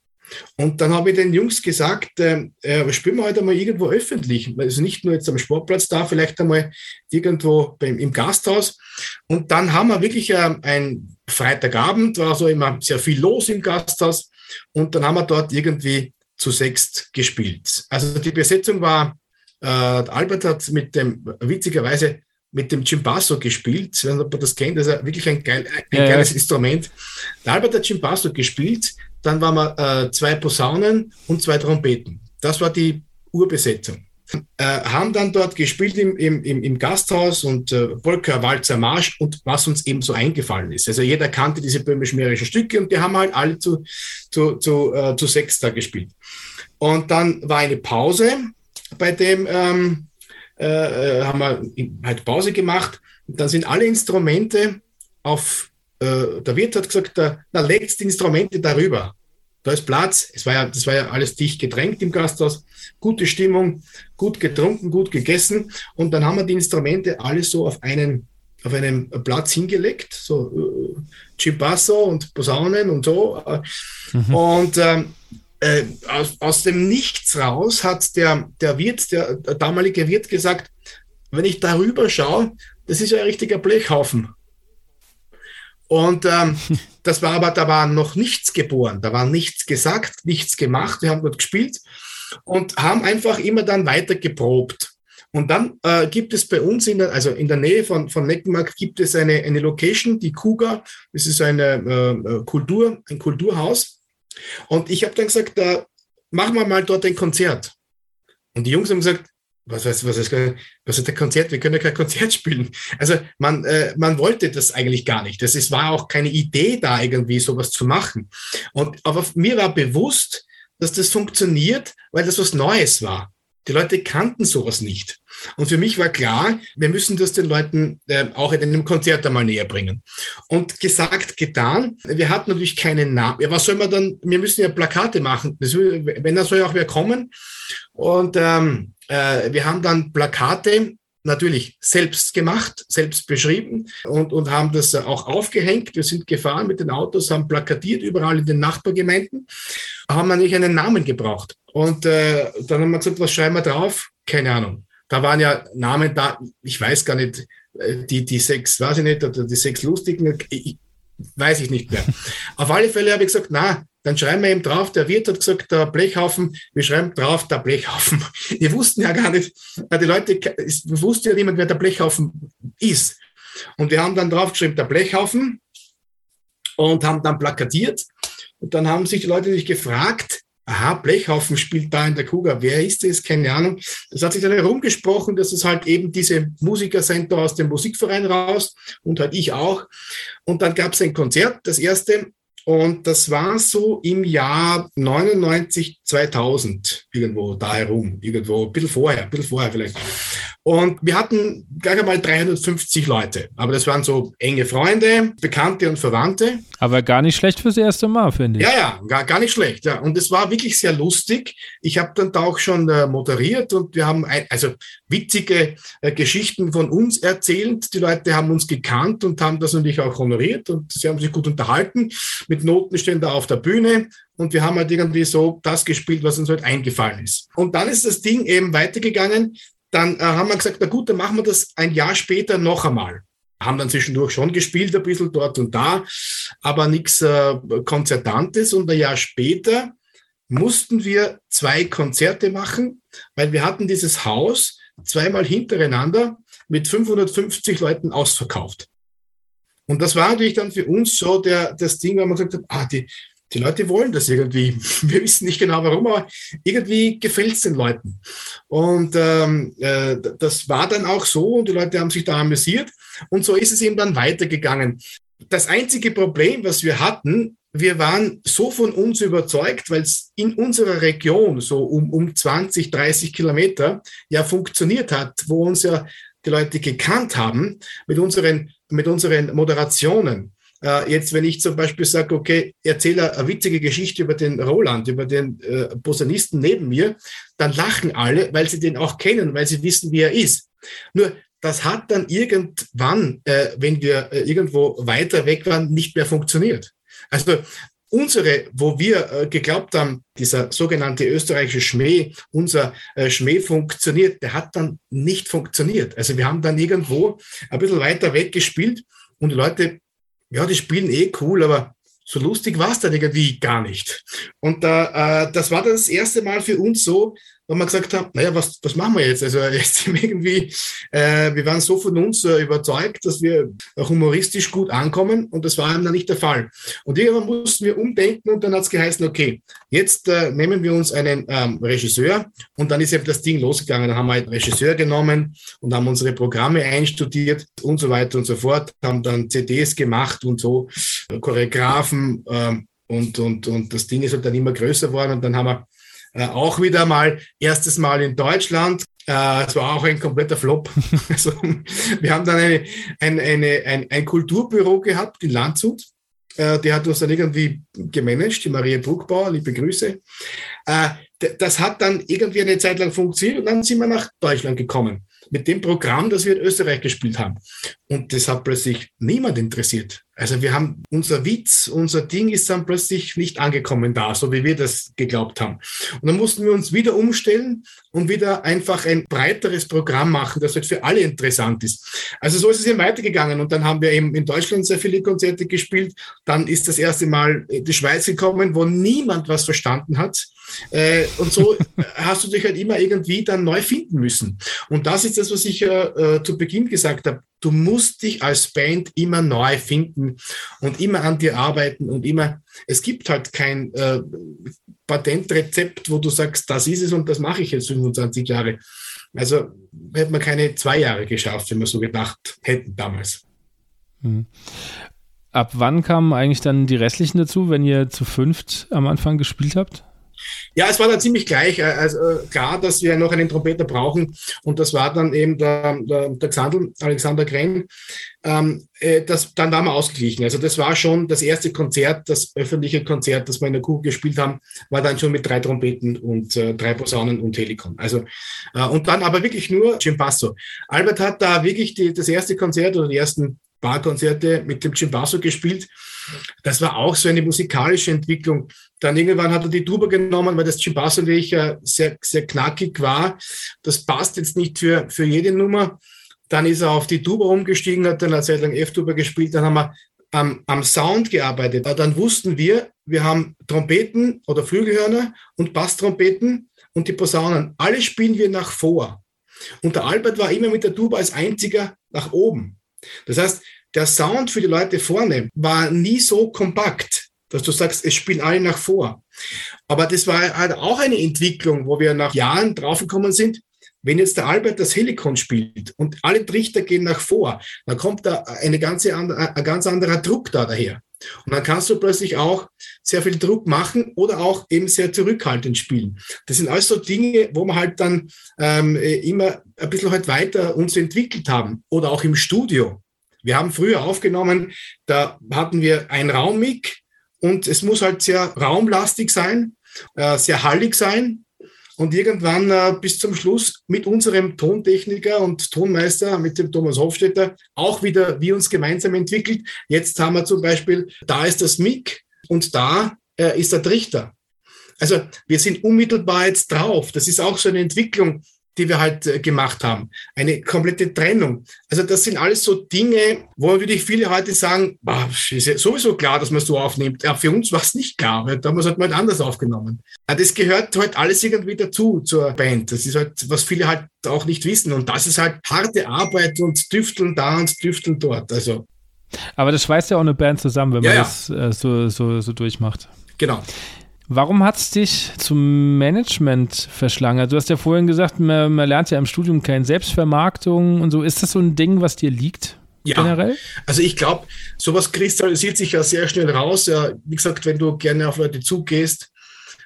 Und dann habe ich den Jungs gesagt, äh, äh, spielen wir heute mal irgendwo öffentlich. Also nicht nur jetzt am Sportplatz da, vielleicht einmal irgendwo beim, im Gasthaus. Und dann haben wir wirklich äh, ein Freitagabend, war so immer sehr viel los im Gasthaus. Und dann haben wir dort irgendwie zu sechst gespielt. Also die Besetzung war, äh, Albert hat mit dem, witzigerweise, mit dem Chimbasso gespielt. Ob man das kennt, das ist wirklich ein, geil, ein ja, geiles ja. Instrument. Der Albert hat Chimbasso gespielt, dann waren wir äh, zwei Posaunen und zwei Trompeten. Das war die Urbesetzung. Äh, haben dann dort gespielt im, im, im Gasthaus und äh, Polka, Walzer, Marsch und was uns eben so eingefallen ist. Also jeder kannte diese böhmisch-mährischen Stücke und die haben halt alle zu, zu, zu, äh, zu sechs da gespielt. Und dann war eine Pause bei dem ähm, äh, äh, haben wir halt Pause gemacht. Und dann sind alle Instrumente auf, äh, der Wirt hat gesagt, der, na, legt die Instrumente darüber. Da ist Platz. Es war ja, das war ja alles dicht gedrängt im Gasthaus. Gute Stimmung, gut getrunken, gut gegessen. Und dann haben wir die Instrumente alle so auf einen, auf einen Platz hingelegt. So äh, Chimpasso und Posaunen und so. Mhm. Und ähm, äh, aus, aus dem Nichts raus hat der, der Wirt, der, damalige Wirt gesagt, wenn ich darüber schaue, das ist ja ein richtiger Blechhaufen. Und ähm, das war aber, da war noch nichts geboren, da war nichts gesagt, nichts gemacht. Wir haben dort gespielt und haben einfach immer dann weiter geprobt. Und dann äh, gibt es bei uns in der, also in der Nähe von, von Neckenmark gibt es eine, eine Location, die Kuga. Das ist eine äh, Kultur, ein Kulturhaus. Und ich habe dann gesagt, da machen wir mal dort ein Konzert. Und die Jungs haben gesagt, was heißt, was ist, was ist der Konzert? Wir können ja kein Konzert spielen. Also man, äh, man wollte das eigentlich gar nicht. Das ist, war auch keine Idee da, irgendwie sowas zu machen. Und, aber mir war bewusst, dass das funktioniert, weil das was Neues war. Die Leute kannten sowas nicht. Und für mich war klar, wir müssen das den Leuten äh, auch in einem Konzert einmal näher bringen. Und gesagt, getan. Wir hatten natürlich keinen Namen. Ja, was soll man dann? Wir müssen ja Plakate machen. Wenn, da soll ja auch wer kommen. Und ähm, äh, wir haben dann Plakate natürlich selbst gemacht, selbst beschrieben und, und haben das auch aufgehängt. Wir sind gefahren mit den Autos, haben plakatiert überall in den Nachbargemeinden, haben nicht einen Namen gebraucht. Und äh, dann haben wir gesagt, was schreiben wir drauf? Keine Ahnung. Da waren ja Namen da, ich weiß gar nicht, äh, die, die sechs, weiß ich nicht, oder die sechs Lustigen, ich, weiß ich nicht mehr. Auf alle Fälle habe ich gesagt, na, dann schreiben wir eben drauf, der Wirt hat gesagt, der Blechhaufen, wir schreiben drauf, der Blechhaufen. Wir wussten ja gar nicht, die Leute, es wusste ja niemand, wer der Blechhaufen ist. Und wir haben dann draufgeschrieben, der Blechhaufen und haben dann plakatiert. Und dann haben sich die Leute sich gefragt, aha, Blechhaufen spielt da in der Kuga, wer ist das? Keine Ahnung. Das hat sich dann herumgesprochen, dass es halt eben diese Musiker sind da aus dem Musikverein raus und halt ich auch. Und dann gab es ein Konzert, das erste, und das war so im Jahr 99, 2000, irgendwo da herum, irgendwo, ein bisschen vorher, ein bisschen vorher vielleicht. Und wir hatten gleich einmal 350 Leute. Aber das waren so enge Freunde, Bekannte und Verwandte. Aber gar nicht schlecht fürs erste Mal, finde ich. Ja, ja, gar, gar nicht schlecht. Ja. Und es war wirklich sehr lustig. Ich habe dann da auch schon äh, moderiert und wir haben ein, also witzige äh, Geschichten von uns erzählt. Die Leute haben uns gekannt und haben das natürlich auch honoriert und sie haben sich gut unterhalten. Mit Noten stehen da auf der Bühne und wir haben halt irgendwie so das gespielt, was uns halt eingefallen ist. Und dann ist das Ding eben weitergegangen dann äh, haben wir gesagt, na gut, dann machen wir das ein Jahr später noch einmal. Haben dann zwischendurch schon gespielt, ein bisschen dort und da, aber nichts äh, Konzertantes. Und ein Jahr später mussten wir zwei Konzerte machen, weil wir hatten dieses Haus zweimal hintereinander mit 550 Leuten ausverkauft. Und das war natürlich dann für uns so der, das Ding, weil man gesagt hat, ah, die, die Leute wollen das irgendwie. Wir wissen nicht genau warum, aber irgendwie gefällt es den Leuten. Und ähm, äh, das war dann auch so und die Leute haben sich da amüsiert. Und so ist es eben dann weitergegangen. Das einzige Problem, was wir hatten, wir waren so von uns überzeugt, weil es in unserer Region so um, um 20, 30 Kilometer ja funktioniert hat, wo uns ja die Leute gekannt haben mit unseren, mit unseren Moderationen. Äh, jetzt, wenn ich zum Beispiel sage, okay, erzähle eine witzige Geschichte über den Roland, über den äh, Posaunisten neben mir, dann lachen alle, weil sie den auch kennen, weil sie wissen, wie er ist. Nur, das hat dann irgendwann, äh, wenn wir äh, irgendwo weiter weg waren, nicht mehr funktioniert. Also unsere, wo wir äh, geglaubt haben, dieser sogenannte österreichische Schmäh, unser äh, Schmäh funktioniert, der hat dann nicht funktioniert. Also wir haben dann irgendwo ein bisschen weiter weg gespielt und die Leute ja, die spielen eh cool, aber so lustig war es dann irgendwie gar nicht. Und äh, das war das erste Mal für uns so, wo wir gesagt haben, naja, was, was machen wir jetzt? Also jetzt irgendwie, äh, wir waren so von uns äh, überzeugt, dass wir humoristisch gut ankommen und das war dann nicht der Fall. Und irgendwann mussten wir umdenken und dann hat es geheißen, okay, jetzt äh, nehmen wir uns einen ähm, Regisseur und dann ist eben das Ding losgegangen. Dann haben wir einen Regisseur genommen und haben unsere Programme einstudiert und so weiter und so fort, haben dann CDs gemacht und so, Choreografen ähm, und, und, und das Ding ist halt dann immer größer geworden und dann haben wir äh, auch wieder mal erstes Mal in Deutschland. Äh, es war auch ein kompletter Flop. also, wir haben dann eine, ein, eine, ein, ein Kulturbüro gehabt in Landshut. Äh, die hat uns dann irgendwie gemanagt, die Maria Bruckbauer, liebe Grüße. Äh, das hat dann irgendwie eine Zeit lang funktioniert und dann sind wir nach Deutschland gekommen mit dem Programm, das wir in Österreich gespielt haben. Und das hat plötzlich niemand interessiert. Also wir haben unser Witz, unser Ding ist dann plötzlich nicht angekommen da, so wie wir das geglaubt haben. Und dann mussten wir uns wieder umstellen und wieder einfach ein breiteres Programm machen, das halt für alle interessant ist. Also so ist es eben weitergegangen. Und dann haben wir eben in Deutschland sehr viele Konzerte gespielt. Dann ist das erste Mal die Schweiz gekommen, wo niemand was verstanden hat. Äh, und so hast du dich halt immer irgendwie dann neu finden müssen. Und das ist das, was ich äh, zu Beginn gesagt habe. Du musst dich als Band immer neu finden und immer an dir arbeiten und immer, es gibt halt kein äh, Patentrezept, wo du sagst, das ist es und das mache ich jetzt 25 Jahre. Also hätte man keine zwei Jahre geschafft, wenn wir so gedacht hätten damals. Mhm. Ab wann kamen eigentlich dann die restlichen dazu, wenn ihr zu fünft am Anfang gespielt habt? Ja, es war dann ziemlich gleich. Äh, also äh, klar, dass wir noch einen Trompeter brauchen. Und das war dann eben der, der, der Xandl, Alexander Grenn. Ähm, äh, das, dann waren wir ausgeglichen. Also das war schon das erste Konzert, das öffentliche Konzert, das wir in der Kugel gespielt haben, war dann schon mit drei Trompeten und äh, drei Posaunen und Helikon. Also äh, und dann aber wirklich nur Cimpasso. Albert hat da wirklich die, das erste Konzert oder die ersten Barkonzerte mit dem Cimbasso gespielt. Das war auch so eine musikalische Entwicklung. Dann irgendwann hat er die Tuba genommen, weil das Cimbasso natürlich sehr, sehr knackig war. Das passt jetzt nicht für, für jede Nummer. Dann ist er auf die Tuba umgestiegen, hat dann eine Zeit lang F-Tuba gespielt. Dann haben wir am, am Sound gearbeitet. Dann wussten wir, wir haben Trompeten oder Flügelhörner und Basstrompeten und die Posaunen. Alle spielen wir nach vor. Und der Albert war immer mit der Tuba als einziger nach oben. Das heißt, der Sound für die Leute vorne war nie so kompakt. dass du sagst, es spielen alle nach vor. Aber das war halt auch eine Entwicklung, wo wir nach Jahren draufgekommen sind, wenn jetzt der Albert das Helikon spielt und alle Trichter gehen nach vor, dann kommt da eine ganze ein ganz anderer Druck da daher. Und dann kannst du plötzlich auch sehr viel Druck machen oder auch eben sehr zurückhaltend spielen. Das sind alles so Dinge, wo wir halt dann ähm, immer ein bisschen halt weiter uns entwickelt haben. Oder auch im Studio. Wir haben früher aufgenommen, da hatten wir ein Raummic und es muss halt sehr raumlastig sein, äh, sehr hallig sein. Und irgendwann äh, bis zum Schluss mit unserem Tontechniker und Tonmeister, mit dem Thomas Hofstetter, auch wieder wir uns gemeinsam entwickelt. Jetzt haben wir zum Beispiel, da ist das Mic und da äh, ist der Trichter. Also wir sind unmittelbar jetzt drauf. Das ist auch so eine Entwicklung, die wir halt äh, gemacht haben. Eine komplette Trennung. Also das sind alles so Dinge, wo würde ich viele heute sagen, boah, ist ja sowieso klar, dass man es so aufnimmt. Ja, für uns war es nicht klar, weil damals hat man halt anders aufgenommen. Aber das gehört halt alles irgendwie dazu zur Band. Das ist halt, was viele halt auch nicht wissen. Und das ist halt harte Arbeit und Tüfteln da und Tüfteln dort. Also. Aber das schweißt ja auch eine Band zusammen, wenn man ja, ja. das äh, so, so, so durchmacht. Genau. Warum hat es dich zum Management verschlagen? Also du hast ja vorhin gesagt, man, man, lernt ja im Studium keine Selbstvermarktung und so. Ist das so ein Ding, was dir liegt? Ja, generell? also ich glaube, sowas kristallisiert sich ja sehr schnell raus. Ja, wie gesagt, wenn du gerne auf Leute zugehst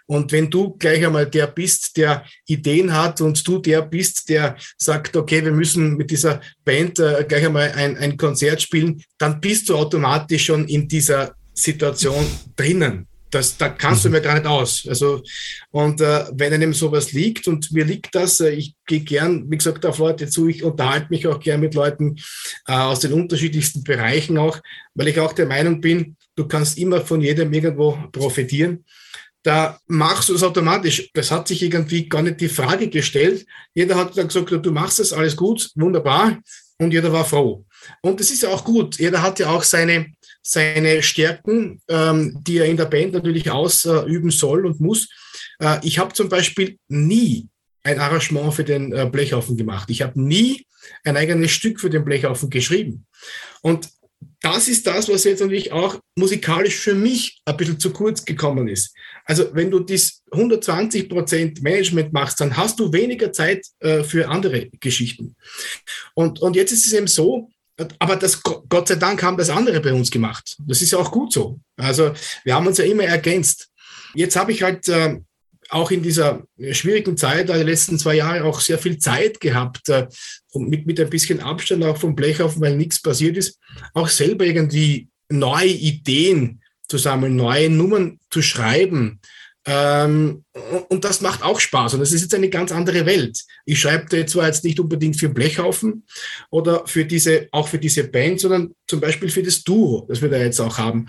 und wenn du gleich einmal der bist, der Ideen hat und du der bist, der sagt, okay, wir müssen mit dieser Band äh, gleich einmal ein, ein Konzert spielen, dann bist du automatisch schon in dieser Situation drinnen. Das, da kannst du mhm. mir gar nicht aus. Also, und äh, wenn einem sowas liegt und mir liegt das, äh, ich gehe gern, wie gesagt, auf Leute zu, ich unterhalte mich auch gern mit Leuten äh, aus den unterschiedlichsten Bereichen auch, weil ich auch der Meinung bin, du kannst immer von jedem irgendwo profitieren. Da machst du das automatisch. Das hat sich irgendwie gar nicht die Frage gestellt. Jeder hat dann gesagt, du machst das, alles gut, wunderbar. Und jeder war froh. Und das ist ja auch gut. Jeder hat ja auch seine, seine Stärken, ähm, die er in der Band natürlich ausüben soll und muss. Äh, ich habe zum Beispiel nie ein Arrangement für den äh, Blechhaufen gemacht. Ich habe nie ein eigenes Stück für den Blechhaufen geschrieben. Und das ist das, was jetzt natürlich auch musikalisch für mich ein bisschen zu kurz gekommen ist. Also wenn du das 120 Prozent Management machst, dann hast du weniger Zeit äh, für andere Geschichten. Und, und jetzt ist es eben so, aber das, Gott sei Dank haben das andere bei uns gemacht. Das ist ja auch gut so. Also wir haben uns ja immer ergänzt. Jetzt habe ich halt äh, auch in dieser schwierigen Zeit, also die letzten zwei Jahre, auch sehr viel Zeit gehabt, äh, mit, mit ein bisschen Abstand auch vom Blech auf, weil nichts passiert ist, auch selber irgendwie neue Ideen zu sammeln, neue Nummern zu schreiben, ähm, und das macht auch Spaß. Und das ist jetzt eine ganz andere Welt. Ich schreibe zwar jetzt nicht unbedingt für Blechhaufen oder für diese, auch für diese Band, sondern zum Beispiel für das Duo, das wir da jetzt auch haben.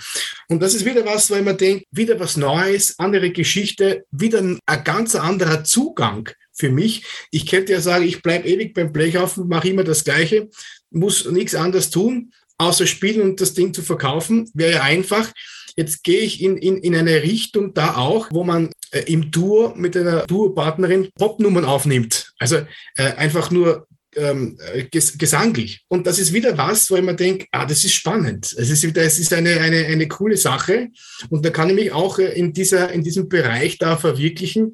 Und das ist wieder was, weil man denkt, wieder was Neues, andere Geschichte, wieder ein, ein ganz anderer Zugang für mich. Ich könnte ja sagen, ich bleibe ewig beim Blechhaufen, mache immer das Gleiche, muss nichts anderes tun, außer spielen und das Ding zu verkaufen. Wäre ja einfach. Jetzt gehe ich in, in, in eine Richtung da auch, wo man äh, im Duo mit einer Duo-Partnerin Popnummern aufnimmt. Also äh, einfach nur ähm, ges gesanglich. Und das ist wieder was, wo ich mir denke, ah, das ist spannend. Es ist wieder, es ist eine, eine, eine coole Sache. Und da kann ich mich auch äh, in dieser, in diesem Bereich da verwirklichen.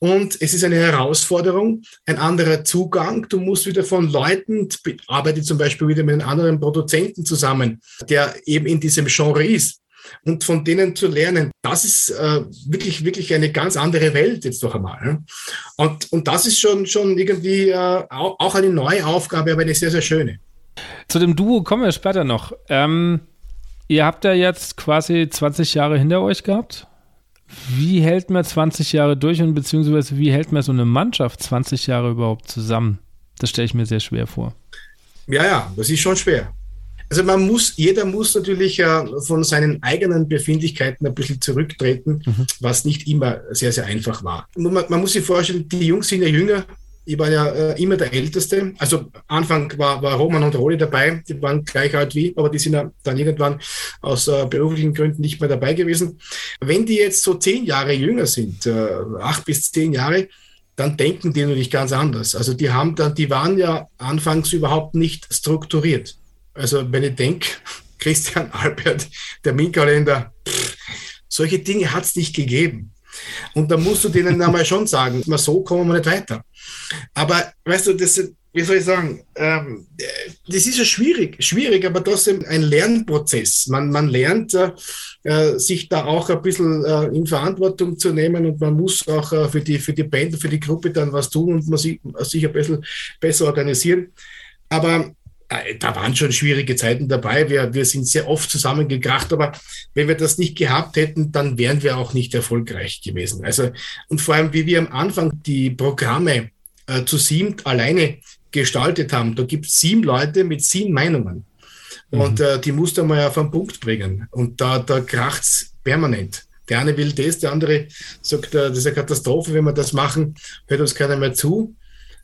Und es ist eine Herausforderung, ein anderer Zugang. Du musst wieder von Leuten, arbeite zum Beispiel wieder mit einem anderen Produzenten zusammen, der eben in diesem Genre ist und von denen zu lernen, das ist äh, wirklich, wirklich eine ganz andere Welt jetzt noch einmal. Ne? Und, und das ist schon, schon irgendwie äh, auch, auch eine neue Aufgabe, aber eine sehr, sehr schöne. Zu dem Duo kommen wir später noch. Ähm, ihr habt ja jetzt quasi 20 Jahre hinter euch gehabt. Wie hält man 20 Jahre durch und beziehungsweise wie hält man so eine Mannschaft 20 Jahre überhaupt zusammen? Das stelle ich mir sehr schwer vor. Ja, ja, das ist schon schwer. Also man muss, jeder muss natürlich äh, von seinen eigenen Befindlichkeiten ein bisschen zurücktreten, mhm. was nicht immer sehr, sehr einfach war. Man, man, muss sich vorstellen, die Jungs sind ja jünger. Ich war ja äh, immer der Älteste. Also Anfang war, war Roman und Roli dabei, die waren gleich alt wie, aber die sind ja dann irgendwann aus äh, beruflichen Gründen nicht mehr dabei gewesen. Wenn die jetzt so zehn Jahre jünger sind, acht bis zehn Jahre, dann denken die natürlich ganz anders. Also die haben dann, die waren ja anfangs überhaupt nicht strukturiert. Also wenn ich denke, Christian Albert, der Minkalender, Solche Dinge hat es nicht gegeben. Und da musst du denen einmal schon sagen, mal so kommen wir nicht weiter. Aber weißt du, das, wie soll ich sagen, ähm, das ist ja schwierig, schwierig, aber trotzdem ein Lernprozess. Man, man lernt, äh, sich da auch ein bisschen äh, in Verantwortung zu nehmen und man muss auch äh, für, die, für die Band, für die Gruppe dann was tun und man sich, sich ein bisschen besser organisieren. Aber äh, da waren schon schwierige Zeiten dabei. Wir, wir sind sehr oft zusammengekracht, aber wenn wir das nicht gehabt hätten, dann wären wir auch nicht erfolgreich gewesen. Also, und vor allem, wie wir am Anfang die Programme äh, zu siebt alleine gestaltet haben. Da gibt es sieben Leute mit sieben Meinungen. Mhm. Und äh, die musst du mal auf einen Punkt bringen. Und da, da kracht es permanent. Der eine will das, der andere sagt, äh, das ist eine Katastrophe, wenn wir das machen, hört uns keiner mehr zu.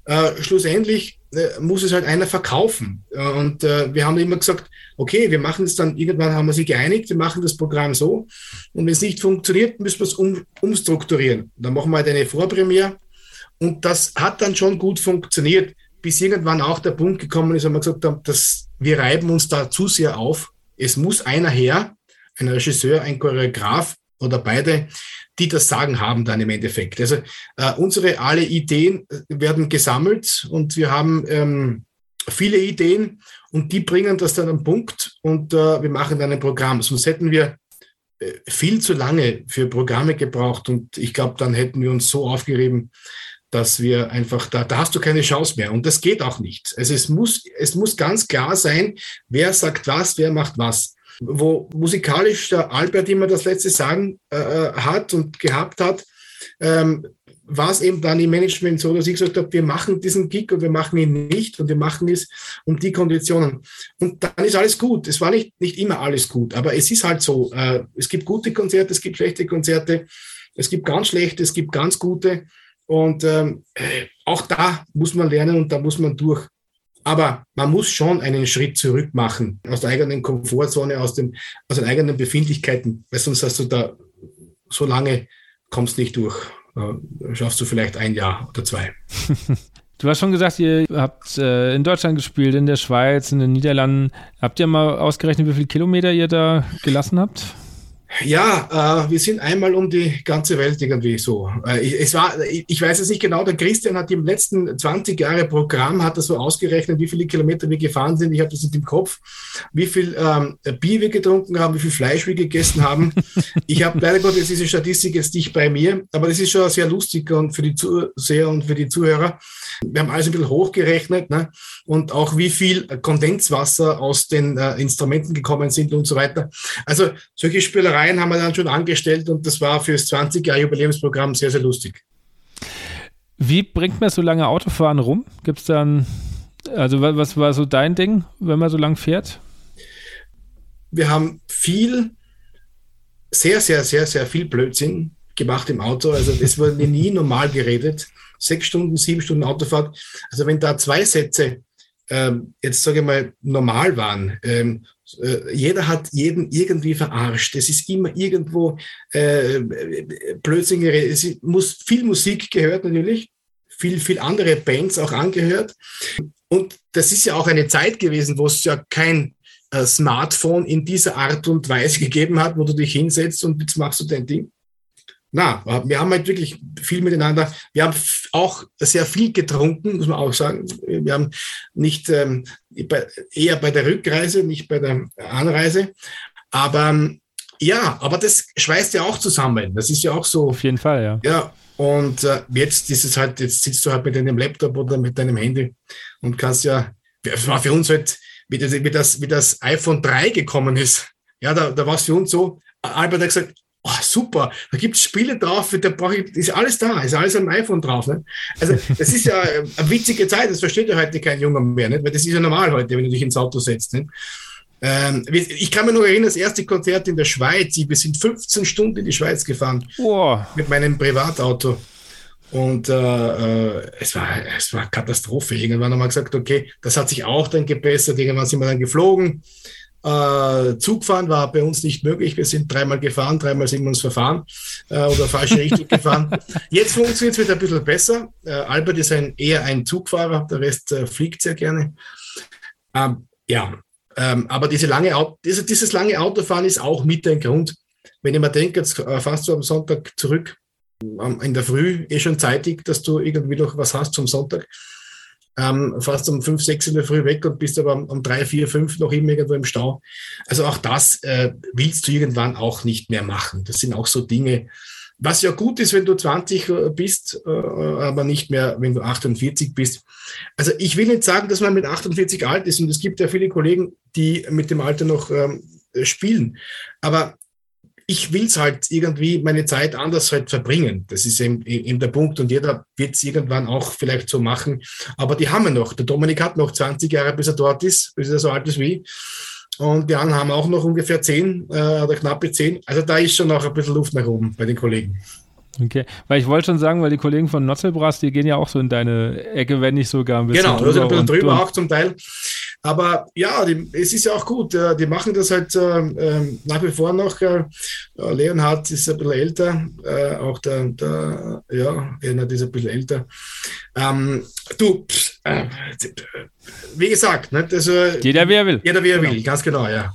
Äh, schlussendlich äh, muss es halt einer verkaufen. Äh, und äh, wir haben immer gesagt, okay, wir machen es dann, irgendwann haben wir sie geeinigt, wir machen das Programm so. Und wenn es nicht funktioniert, müssen wir es um, umstrukturieren. Dann machen wir halt eine Vorpremiere. Und das hat dann schon gut funktioniert bis irgendwann auch der Punkt gekommen ist, wo wir gesagt haben, dass wir reiben uns da zu sehr auf. Es muss einer her, ein Regisseur, ein Choreograf oder beide, die das Sagen haben dann im Endeffekt. Also äh, unsere alle Ideen werden gesammelt und wir haben ähm, viele Ideen und die bringen das dann am Punkt und äh, wir machen dann ein Programm. Sonst hätten wir äh, viel zu lange für Programme gebraucht und ich glaube, dann hätten wir uns so aufgerieben, dass wir einfach, da, da hast du keine Chance mehr. Und das geht auch nicht. Also es muss, es muss ganz klar sein, wer sagt was, wer macht was. Wo musikalisch der Albert immer das letzte Sagen äh, äh hat und gehabt hat, ähm, war es eben dann im Management so, dass ich gesagt habe, wir machen diesen Gig und wir machen ihn nicht und wir machen es um die Konditionen. Und dann ist alles gut. Es war nicht, nicht immer alles gut, aber es ist halt so. Äh, es gibt gute Konzerte, es gibt schlechte Konzerte, es gibt ganz schlechte, es gibt ganz gute. Und ähm, auch da muss man lernen und da muss man durch. Aber man muss schon einen Schritt zurück machen aus der eigenen Komfortzone, aus, dem, aus den eigenen Befindlichkeiten, weil sonst hast du da so lange kommst nicht durch. Äh, schaffst du vielleicht ein Jahr oder zwei. Du hast schon gesagt, ihr habt äh, in Deutschland gespielt, in der Schweiz, in den Niederlanden. Habt ihr mal ausgerechnet, wie viele Kilometer ihr da gelassen habt? Ja, äh, wir sind einmal um die ganze Welt irgendwie so. Äh, es war, ich weiß es nicht genau, der Christian hat im letzten 20 Jahre Programm, hat er so ausgerechnet, wie viele Kilometer wir gefahren sind. Ich habe das nicht im Kopf, wie viel ähm, Bier wir getrunken haben, wie viel Fleisch wir gegessen haben. ich habe leider Gottes diese Statistik jetzt nicht bei mir, aber das ist schon sehr lustig und für die Zuseher und für die Zuhörer. Wir haben alles ein bisschen hochgerechnet ne? und auch wie viel Kondenswasser aus den äh, Instrumenten gekommen sind und so weiter. Also solche Spielereien haben wir dann schon angestellt und das war fürs 20 Jahre Jubiläumsprogramm sehr, sehr lustig. Wie bringt man so lange Autofahren rum? Gibt es dann, also was war so dein Ding, wenn man so lang fährt? Wir haben viel, sehr, sehr, sehr, sehr viel Blödsinn gemacht im Auto. Also es wurde nie normal geredet sechs Stunden, sieben Stunden Autofahrt. Also wenn da zwei Sätze ähm, jetzt sage ich mal normal waren, ähm, äh, jeder hat jeden irgendwie verarscht. Es ist immer irgendwo äh, Blödsinn geredet. Es muss viel Musik gehört natürlich, viel, viel andere Bands auch angehört. Und das ist ja auch eine Zeit gewesen, wo es ja kein äh, Smartphone in dieser Art und Weise gegeben hat, wo du dich hinsetzt und jetzt machst du dein Ding. Na, wir haben halt wirklich viel miteinander. Wir haben auch sehr viel getrunken, muss man auch sagen. Wir haben nicht ähm, eher bei der Rückreise, nicht bei der Anreise. Aber ähm, ja, aber das schweißt ja auch zusammen. Das ist ja auch so. Auf jeden Fall, ja. Ja. Und äh, jetzt ist es halt, jetzt sitzt du halt mit deinem Laptop oder mit deinem Handy und kannst ja, es war für uns halt, wie das, wie das, wie das iPhone 3 gekommen ist. Ja, da, da war es für uns so, Albert hat gesagt, oh, super, da gibt es Spiele drauf, da brauche ich, ist alles da, ist alles am iPhone drauf. Ne? Also das ist ja eine witzige Zeit, das versteht ja heute kein Junger mehr, nicht? weil das ist ja normal heute, wenn du dich ins Auto setzt. Nicht? Ähm, ich kann mich noch erinnern, das erste Konzert in der Schweiz, wir sind 15 Stunden in die Schweiz gefahren oh. mit meinem Privatauto. Und äh, äh, es, war, es war Katastrophe. Irgendwann haben wir gesagt, okay, das hat sich auch dann gebessert. Irgendwann sind wir dann geflogen. Äh, Zugfahren war bei uns nicht möglich. Wir sind dreimal gefahren, dreimal sind wir uns verfahren äh, oder falsche Richtung gefahren. Jetzt funktioniert es wieder ein bisschen besser. Äh, Albert ist ein, eher ein Zugfahrer, der Rest äh, fliegt sehr gerne. Ähm, ja, ähm, aber diese lange, diese, dieses lange Autofahren ist auch mit ein Grund, wenn ich mir denke, jetzt äh, fast so am Sonntag zurück, in der Früh, eh schon zeitig, dass du irgendwie noch was hast zum Sonntag. Ähm, fast um fünf, sechs in der Früh weg und bist aber um drei, vier, fünf noch immer irgendwo im Stau. Also auch das äh, willst du irgendwann auch nicht mehr machen. Das sind auch so Dinge, was ja gut ist, wenn du 20 äh, bist, äh, aber nicht mehr, wenn du 48 bist. Also ich will nicht sagen, dass man mit 48 alt ist und es gibt ja viele Kollegen, die mit dem Alter noch ähm, spielen. Aber ich will es halt irgendwie meine Zeit anders halt verbringen. Das ist eben, eben der Punkt. Und jeder wird es irgendwann auch vielleicht so machen. Aber die haben wir noch. Der Dominik hat noch 20 Jahre, bis er dort ist, bis er so alt ist wie. Und die anderen haben auch noch ungefähr 10 äh, oder knappe 10. Also da ist schon noch ein bisschen Luft nach oben bei den Kollegen. Okay, weil ich wollte schon sagen, weil die Kollegen von Notzelbras, die gehen ja auch so in deine Ecke, wenn nicht sogar ein bisschen genau, drüber. Genau, ein bisschen drüber auch zum Teil. Aber ja, die, es ist ja auch gut. Äh, die machen das halt äh, ähm, nach wie vor noch. Äh, Leonhard ist ein bisschen älter, auch der, der ja, Leonhard ist ein bisschen älter. Ähm, du, äh, wie gesagt, ne, also, jeder wie er will. Jeder wie er genau. will, ganz genau, ja.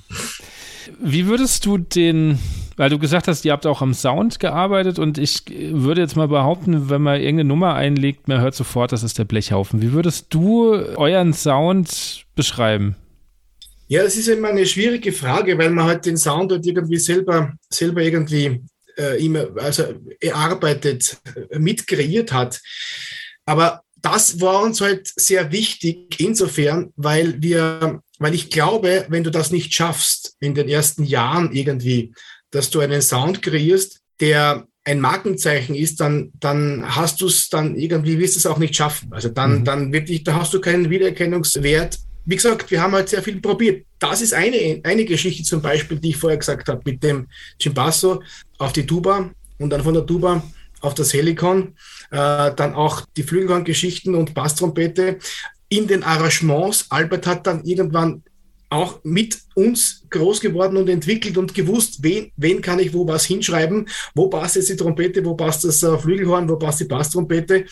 Wie würdest du den weil du gesagt hast, ihr habt auch am Sound gearbeitet und ich würde jetzt mal behaupten, wenn man irgendeine Nummer einlegt, man hört sofort, das ist der Blechhaufen. Wie würdest du euren Sound beschreiben? Ja, das ist immer eine schwierige Frage, weil man halt den Sound halt irgendwie selber, selber irgendwie äh, immer, also erarbeitet, äh, mitkreiert hat. Aber das war uns halt sehr wichtig insofern, weil wir, weil ich glaube, wenn du das nicht schaffst in den ersten Jahren irgendwie, dass du einen Sound kreierst, der ein Markenzeichen ist, dann, dann hast du es dann irgendwie, wirst du es auch nicht schaffen. Also dann, mhm. dann wirklich, da hast du keinen Wiedererkennungswert. Wie gesagt, wir haben halt sehr viel probiert. Das ist eine, eine Geschichte zum Beispiel, die ich vorher gesagt habe, mit dem Chimbasso auf die Tuba und dann von der Tuba auf das Helikon, äh, dann auch die Flügelhorn-Geschichten und Basstrompete. In den Arrangements, Albert hat dann irgendwann auch mit uns groß geworden und entwickelt und gewusst, wen, wen kann ich wo was hinschreiben, wo passt jetzt die Trompete, wo passt das äh, Flügelhorn, wo passt die Basstrompete.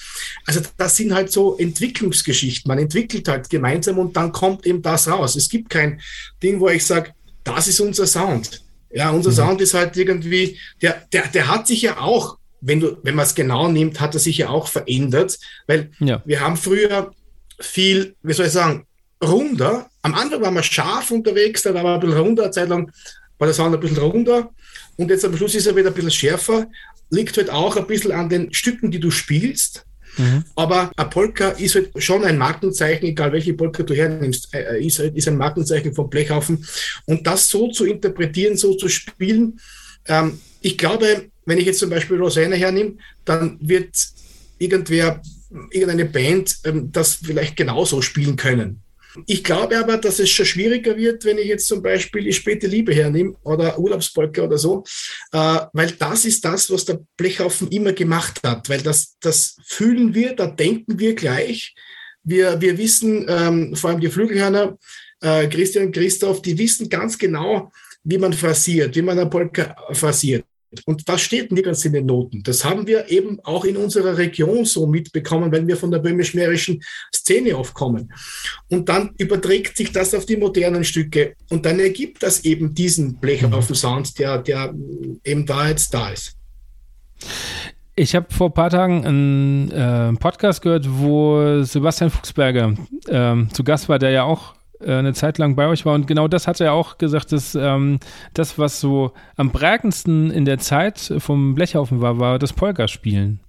Also das sind halt so Entwicklungsgeschichten. Man entwickelt halt gemeinsam und dann kommt eben das raus. Es gibt kein Ding, wo ich sage, das ist unser Sound. Ja, unser mhm. Sound ist halt irgendwie, der, der, der hat sich ja auch, wenn du, wenn man es genau nimmt, hat er sich ja auch verändert, weil ja. wir haben früher viel, wie soll ich sagen, runder. Am Anfang waren wir scharf unterwegs, dann waren wir ein bisschen runder, eine Zeit lang war der Sound ein bisschen runder und jetzt am Schluss ist er wieder ein bisschen schärfer. Liegt halt auch ein bisschen an den Stücken, die du spielst. Mhm. Aber ein Polka ist halt schon ein Markenzeichen, egal welche Polka du hernimmst, äh, äh, ist, halt, ist ein Markenzeichen vom Blechhaufen. Und das so zu interpretieren, so zu spielen, ähm, ich glaube, wenn ich jetzt zum Beispiel Rosanna hernehme, dann wird irgendwer, irgendeine Band ähm, das vielleicht genauso spielen können. Ich glaube aber, dass es schon schwieriger wird, wenn ich jetzt zum Beispiel die späte Liebe hernehme oder Urlaubspolka oder so, äh, weil das ist das, was der Blechhaufen immer gemacht hat, weil das, das fühlen wir, da denken wir gleich. Wir, wir wissen, ähm, vor allem die Flügelhörner, äh, Christian und Christoph, die wissen ganz genau, wie man phrasiert, wie man eine Polka phrasiert. Und das steht nirgends in den Noten. Das haben wir eben auch in unserer Region so mitbekommen, weil wir von der böhmisch-mährischen Szene aufkommen. Und dann überträgt sich das auf die modernen Stücke und dann ergibt das eben diesen Blech auf dem Sound, der, der eben da jetzt da ist. Ich habe vor ein paar Tagen einen äh, Podcast gehört, wo Sebastian Fuchsberger ähm, zu Gast war, der ja auch eine Zeit lang bei euch war. Und genau das hat er auch gesagt, dass ähm, das, was so am prägendsten in der Zeit vom Blechhaufen war, war das Polka-Spielen.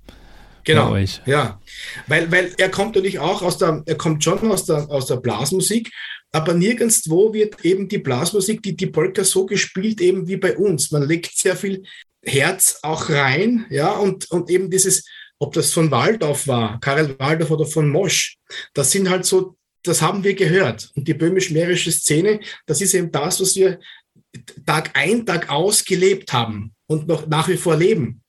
Genau, ja. Weil, weil er kommt natürlich auch aus der, er kommt schon aus der, aus der Blasmusik, aber nirgendwo wird eben die Blasmusik, die, die Polka so gespielt eben wie bei uns. Man legt sehr viel Herz auch rein, ja, und, und eben dieses, ob das von Waldorf war, Karel Waldorf oder von Mosch, das sind halt so das haben wir gehört. Und die böhmisch-mährische Szene, das ist eben das, was wir Tag ein, Tag aus gelebt haben und noch nach wie vor leben.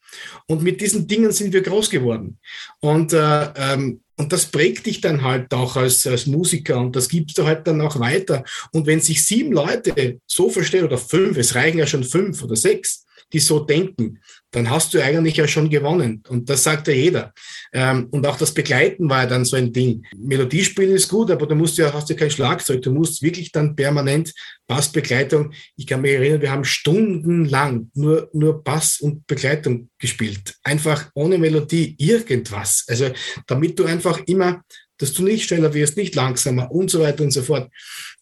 Und mit diesen Dingen sind wir groß geworden. Und, äh, ähm, und das prägt dich dann halt auch als, als Musiker und das gibst du halt dann auch weiter. Und wenn sich sieben Leute so verstehen oder fünf, es reichen ja schon fünf oder sechs, die so denken, dann hast du eigentlich ja schon gewonnen. Und das sagt ja jeder. Ähm, und auch das Begleiten war ja dann so ein Ding. Melodiespielen ist gut, aber du musst ja, hast ja kein Schlagzeug. Du musst wirklich dann permanent Bassbegleitung. Ich kann mich erinnern, wir haben stundenlang nur, nur Bass und Begleitung gespielt. Einfach ohne Melodie irgendwas. Also, damit du einfach immer dass du nicht schneller wirst, nicht langsamer und so weiter und so fort.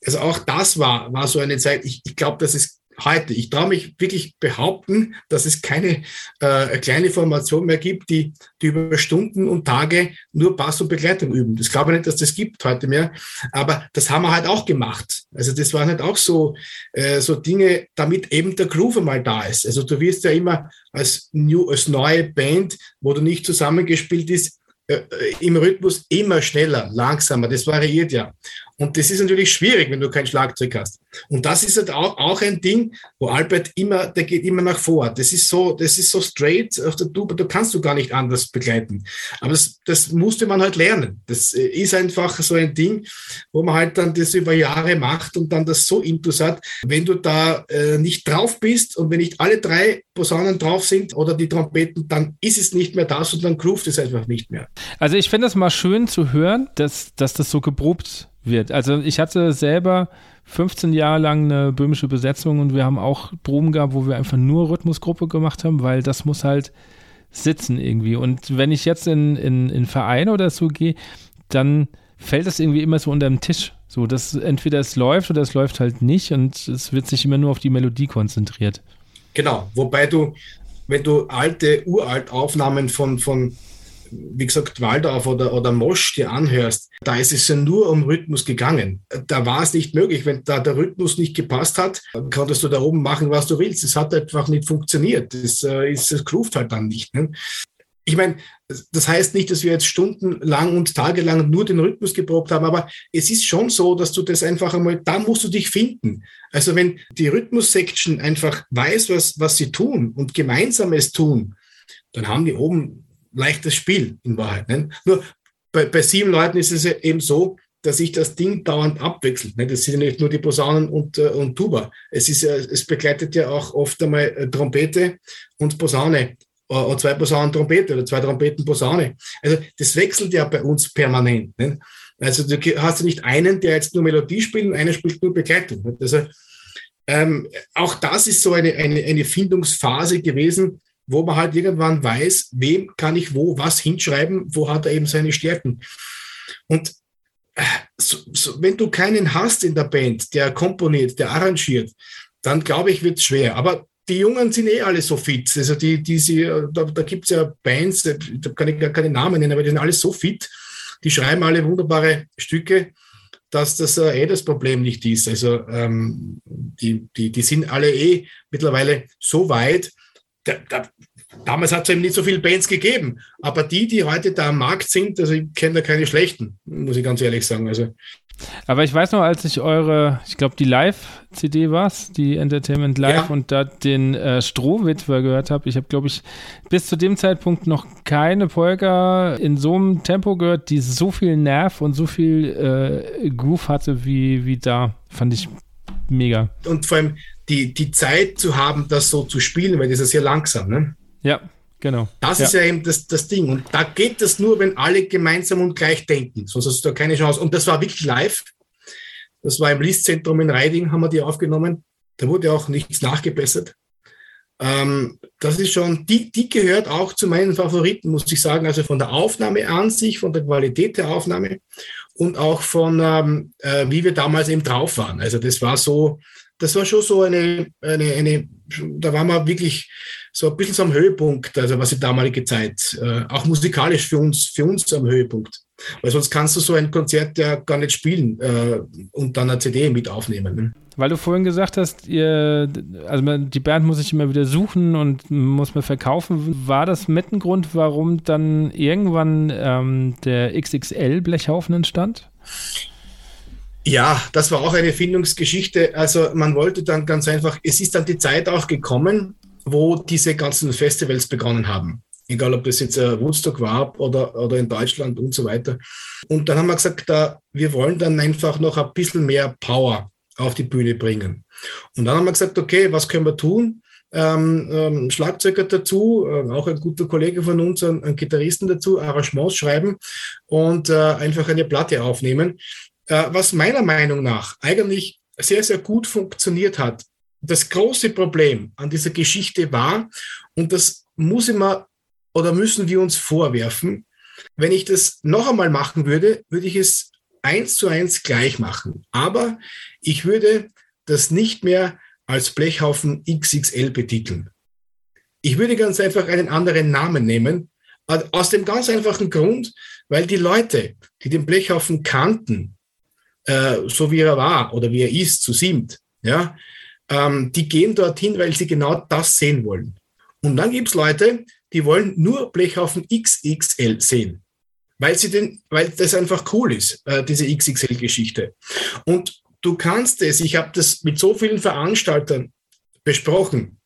Also auch das war, war so eine Zeit. Ich, ich glaube, das ist heute. Ich traue mich wirklich behaupten, dass es keine äh, kleine Formation mehr gibt, die, die über Stunden und Tage nur Bass und Begleitung üben. Das glaube ich nicht, dass das gibt heute mehr. Aber das haben wir halt auch gemacht. Also das waren halt auch so, äh, so Dinge, damit eben der Groove einmal da ist. Also du wirst ja immer als, new, als neue Band, wo du nicht zusammengespielt ist, äh, im Rhythmus immer schneller, langsamer. Das variiert ja. Und das ist natürlich schwierig, wenn du kein Schlagzeug hast. Und das ist halt auch, auch ein Ding, wo Albert immer, der geht immer nach vor. Das ist so, das ist so straight auf der Tube, da kannst du gar nicht anders begleiten. Aber das, das musste man halt lernen. Das äh, ist einfach so ein Ding, wo man halt dann das über Jahre macht und dann das so intus hat. Wenn du da äh, nicht drauf bist und wenn nicht alle drei Posaunen drauf sind oder die Trompeten, dann ist es nicht mehr das und dann groovt es einfach nicht mehr. Also ich finde es mal schön zu hören, dass, dass das so geprobt wird. Also ich hatte selber 15 Jahre lang eine böhmische Besetzung und wir haben auch Proben gehabt, wo wir einfach nur Rhythmusgruppe gemacht haben, weil das muss halt sitzen irgendwie. Und wenn ich jetzt in, in, in Vereine oder so gehe, dann fällt das irgendwie immer so unter den Tisch. So, dass entweder es läuft oder es läuft halt nicht und es wird sich immer nur auf die Melodie konzentriert. Genau, wobei du, wenn du alte, uralt Aufnahmen von, von wie gesagt, Waldorf oder, oder Mosch dir anhörst, da ist es ja nur um Rhythmus gegangen. Da war es nicht möglich. Wenn da der Rhythmus nicht gepasst hat, konntest du da oben machen, was du willst. Es hat einfach nicht funktioniert. Das, äh, ist, das groovt halt dann nicht. Ne? Ich meine, das heißt nicht, dass wir jetzt stundenlang und tagelang nur den Rhythmus geprobt haben, aber es ist schon so, dass du das einfach einmal, da musst du dich finden. Also wenn die Rhythmus-Section einfach weiß, was, was sie tun und gemeinsam es tun, dann haben die oben leichtes Spiel in Wahrheit. Ne? Nur bei, bei sieben Leuten ist es eben so, dass sich das Ding dauernd abwechselt. Ne? Das sind ja nicht nur die Posaunen und, äh, und Tuba. Es, ist ja, es begleitet ja auch oft einmal äh, Trompete und Posaune äh, oder zwei Posaunen Trompete oder zwei Trompeten Posaune. Also das wechselt ja bei uns permanent. Ne? Also du hast ja nicht einen, der jetzt nur Melodie spielt und einer spielt nur Begleitung. Also ähm, auch das ist so eine, eine, eine Findungsphase gewesen, wo man halt irgendwann weiß, wem kann ich wo was hinschreiben, wo hat er eben seine Stärken. Und äh, so, so, wenn du keinen hast in der Band, der komponiert, der arrangiert, dann glaube ich, wird es schwer. Aber die Jungen sind eh alle so fit. Also die, die sie, da, da gibt es ja Bands, da kann ich gar keine Namen nennen, aber die sind alle so fit, die schreiben alle wunderbare Stücke, dass das äh, eh das Problem nicht ist. Also ähm, die, die, die sind alle eh mittlerweile so weit, da, da, damals hat es eben nicht so viele Bands gegeben, aber die, die heute da am Markt sind, also ich kenne da keine schlechten, muss ich ganz ehrlich sagen. Also aber ich weiß noch, als ich eure, ich glaube, die Live-CD war es, die Entertainment Live, ja. und da den äh, Strohwitwer gehört habe. Ich habe, glaube ich, bis zu dem Zeitpunkt noch keine Polka in so einem Tempo gehört, die so viel Nerv und so viel äh, Groove hatte wie, wie da. Fand ich mega. Und vor allem, die, die Zeit zu haben, das so zu spielen, weil das ist ja sehr langsam. Ne? Ja, genau. Das ja. ist ja eben das, das Ding. Und da geht das nur, wenn alle gemeinsam und gleich denken. Sonst hast du da keine Chance. Und das war wirklich live. Das war im Listzentrum in Reiding, haben wir die aufgenommen. Da wurde auch nichts nachgebessert. Ähm, das ist schon, die, die gehört auch zu meinen Favoriten, muss ich sagen. Also von der Aufnahme an sich, von der Qualität der Aufnahme und auch von, ähm, äh, wie wir damals eben drauf waren. Also das war so, das war schon so eine, eine, eine da waren wir wirklich so ein bisschen so am Höhepunkt, also was die damalige Zeit, äh, auch musikalisch für uns, für uns am Höhepunkt. Weil sonst kannst du so ein Konzert ja gar nicht spielen äh, und dann eine CD mit aufnehmen. Ne? Weil du vorhin gesagt hast, ihr, also die Band muss ich immer wieder suchen und muss man verkaufen. War das mit ein Grund, warum dann irgendwann ähm, der XXL-Blechhaufen entstand? Ja, das war auch eine Findungsgeschichte. Also man wollte dann ganz einfach, es ist dann die Zeit auch gekommen, wo diese ganzen Festivals begonnen haben. Egal, ob das jetzt äh, Woodstock war oder, oder in Deutschland und so weiter. Und dann haben wir gesagt, da, wir wollen dann einfach noch ein bisschen mehr Power auf die Bühne bringen. Und dann haben wir gesagt, okay, was können wir tun? ähm, ähm, Schlagzeuger dazu, äh, auch ein guter Kollege von uns, ein, Gitarristen dazu, Arrangements schreiben und äh, einfach eine Platte aufnehmen. Äh, was meiner Meinung nach eigentlich sehr, sehr gut funktioniert hat. Das große Problem an dieser Geschichte war, und das muss immer oder müssen wir uns vorwerfen, wenn ich das noch einmal machen würde, würde ich es eins zu eins gleich machen. Aber ich würde das nicht mehr als Blechhaufen XXL betiteln. Ich würde ganz einfach einen anderen Namen nehmen, aus dem ganz einfachen Grund, weil die Leute, die den Blechhaufen kannten, äh, so wie er war oder wie er ist, zu siebt, ja, ähm, die gehen dorthin, weil sie genau das sehen wollen. Und dann gibt es Leute, die wollen nur Blechhaufen XXL sehen, weil sie den, weil das einfach cool ist, äh, diese XXL-Geschichte. Und du kannst es, ich habe das mit so vielen Veranstaltern besprochen,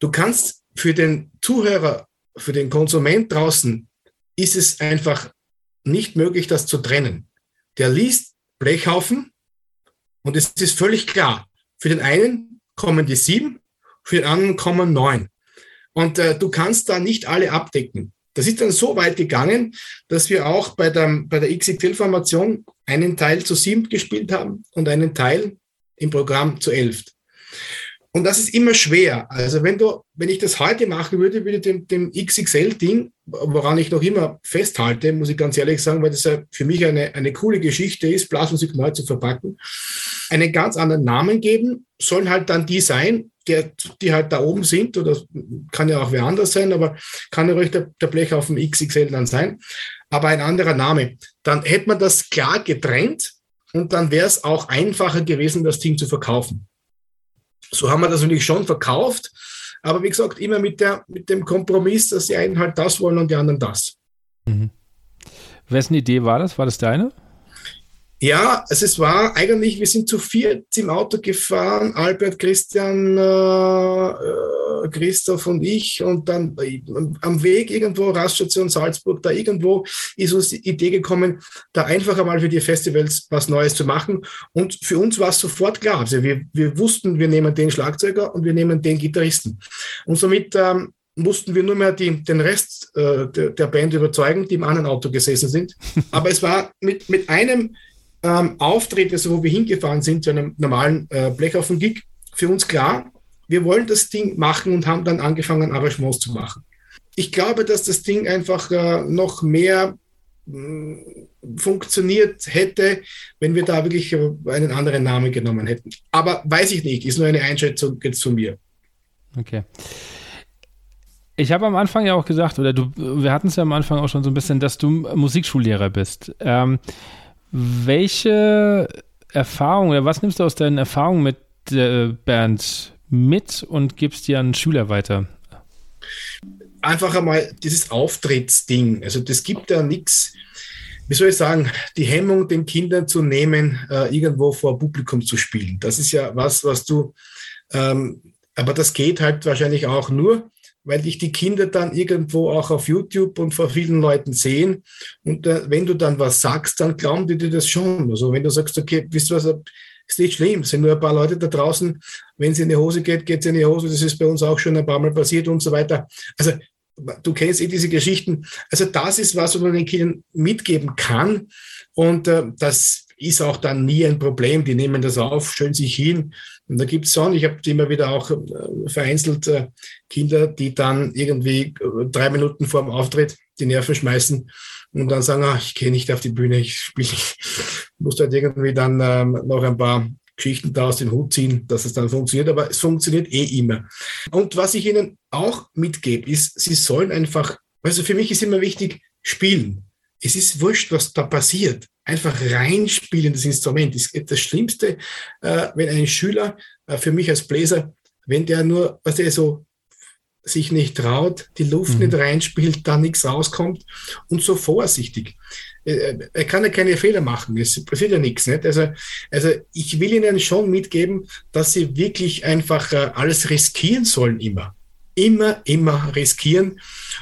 du kannst für den Zuhörer, für den Konsument draußen, ist es einfach nicht möglich, das zu trennen. Der liest Blechhaufen und es ist völlig klar, für den einen kommen die sieben, für den anderen kommen neun. Und äh, du kannst da nicht alle abdecken. Das ist dann so weit gegangen, dass wir auch bei der, bei der XXL-Formation einen Teil zu sieben gespielt haben und einen Teil im Programm zu elf. Und das ist immer schwer. Also wenn du, wenn ich das heute machen würde, würde dem, dem XXL-Ding, woran ich noch immer festhalte, muss ich ganz ehrlich sagen, weil das ja für mich eine, eine coole Geschichte ist, Blasmusik neu zu verpacken, einen ganz anderen Namen geben, sollen halt dann die sein, der, die halt da oben sind, oder kann ja auch wer anders sein, aber kann ja ruhig der, der Blech auf dem XXL dann sein, aber ein anderer Name. Dann hätte man das klar getrennt und dann wäre es auch einfacher gewesen, das Ding zu verkaufen. So haben wir das natürlich schon verkauft, aber wie gesagt, immer mit, der, mit dem Kompromiss, dass die einen halt das wollen und die anderen das. Mhm. Wessen Idee war das? War das deine? Ja, also es war eigentlich, wir sind zu viert im Auto gefahren, Albert, Christian, äh, äh, Christoph und ich und dann äh, am Weg irgendwo, Raststation Salzburg, da irgendwo ist uns die Idee gekommen, da einfach einmal für die Festivals was Neues zu machen. Und für uns war es sofort klar, also wir, wir wussten, wir nehmen den Schlagzeuger und wir nehmen den Gitarristen. Und somit ähm, mussten wir nur mehr die, den Rest äh, der, der Band überzeugen, die im anderen Auto gesessen sind. Aber es war mit, mit einem ähm, Auftritt, also wo wir hingefahren sind zu einem normalen äh, Blechhaufen-Gig, für uns klar, wir wollen das Ding machen und haben dann angefangen, Arrangements zu machen. Ich glaube, dass das Ding einfach äh, noch mehr mh, funktioniert hätte, wenn wir da wirklich äh, einen anderen Namen genommen hätten. Aber weiß ich nicht, ist nur eine Einschätzung jetzt zu mir. Okay. Ich habe am Anfang ja auch gesagt, oder du, wir hatten es ja am Anfang auch schon so ein bisschen, dass du Musikschullehrer bist. Ähm, welche Erfahrung oder was nimmst du aus deinen Erfahrungen mit der Band mit und gibst dir an Schüler weiter? Einfach einmal dieses Auftrittsding. Also das gibt ja nichts, wie soll ich sagen, die Hemmung, den Kindern zu nehmen, äh, irgendwo vor Publikum zu spielen. Das ist ja was, was du, ähm, aber das geht halt wahrscheinlich auch nur, weil dich die Kinder dann irgendwo auch auf YouTube und vor vielen Leuten sehen. Und äh, wenn du dann was sagst, dann glauben die dir das schon. Also wenn du sagst, okay, wisst ihr was, ist nicht schlimm, es sind nur ein paar Leute da draußen, wenn sie in die Hose geht, geht sie in die Hose, das ist bei uns auch schon ein paar Mal passiert und so weiter. Also du kennst eh diese Geschichten. Also das ist was, was man den Kindern mitgeben kann. Und äh, das ist auch dann nie ein Problem. Die nehmen das auf, schön sich hin und da gibt es schon, ich habe immer wieder auch äh, vereinzelt äh, Kinder, die dann irgendwie äh, drei Minuten vor dem Auftritt die Nerven schmeißen und dann sagen, ach, ich gehe nicht auf die Bühne, ich spiele nicht. Muss halt irgendwie dann ähm, noch ein paar Geschichten da aus dem Hut ziehen, dass es dann funktioniert, aber es funktioniert eh immer. Und was ich Ihnen auch mitgebe, ist, Sie sollen einfach, also für mich ist immer wichtig, spielen. Es ist wurscht, was da passiert einfach reinspielen, das Instrument. Das ist das Schlimmste, äh, wenn ein Schüler, äh, für mich als Bläser, wenn der nur, was der so sich nicht traut, die Luft mhm. nicht reinspielt, da nichts rauskommt und so vorsichtig. Äh, er kann ja keine Fehler machen, es passiert ja nichts. Nicht? Also, also ich will Ihnen schon mitgeben, dass Sie wirklich einfach alles riskieren sollen immer. Immer, immer riskieren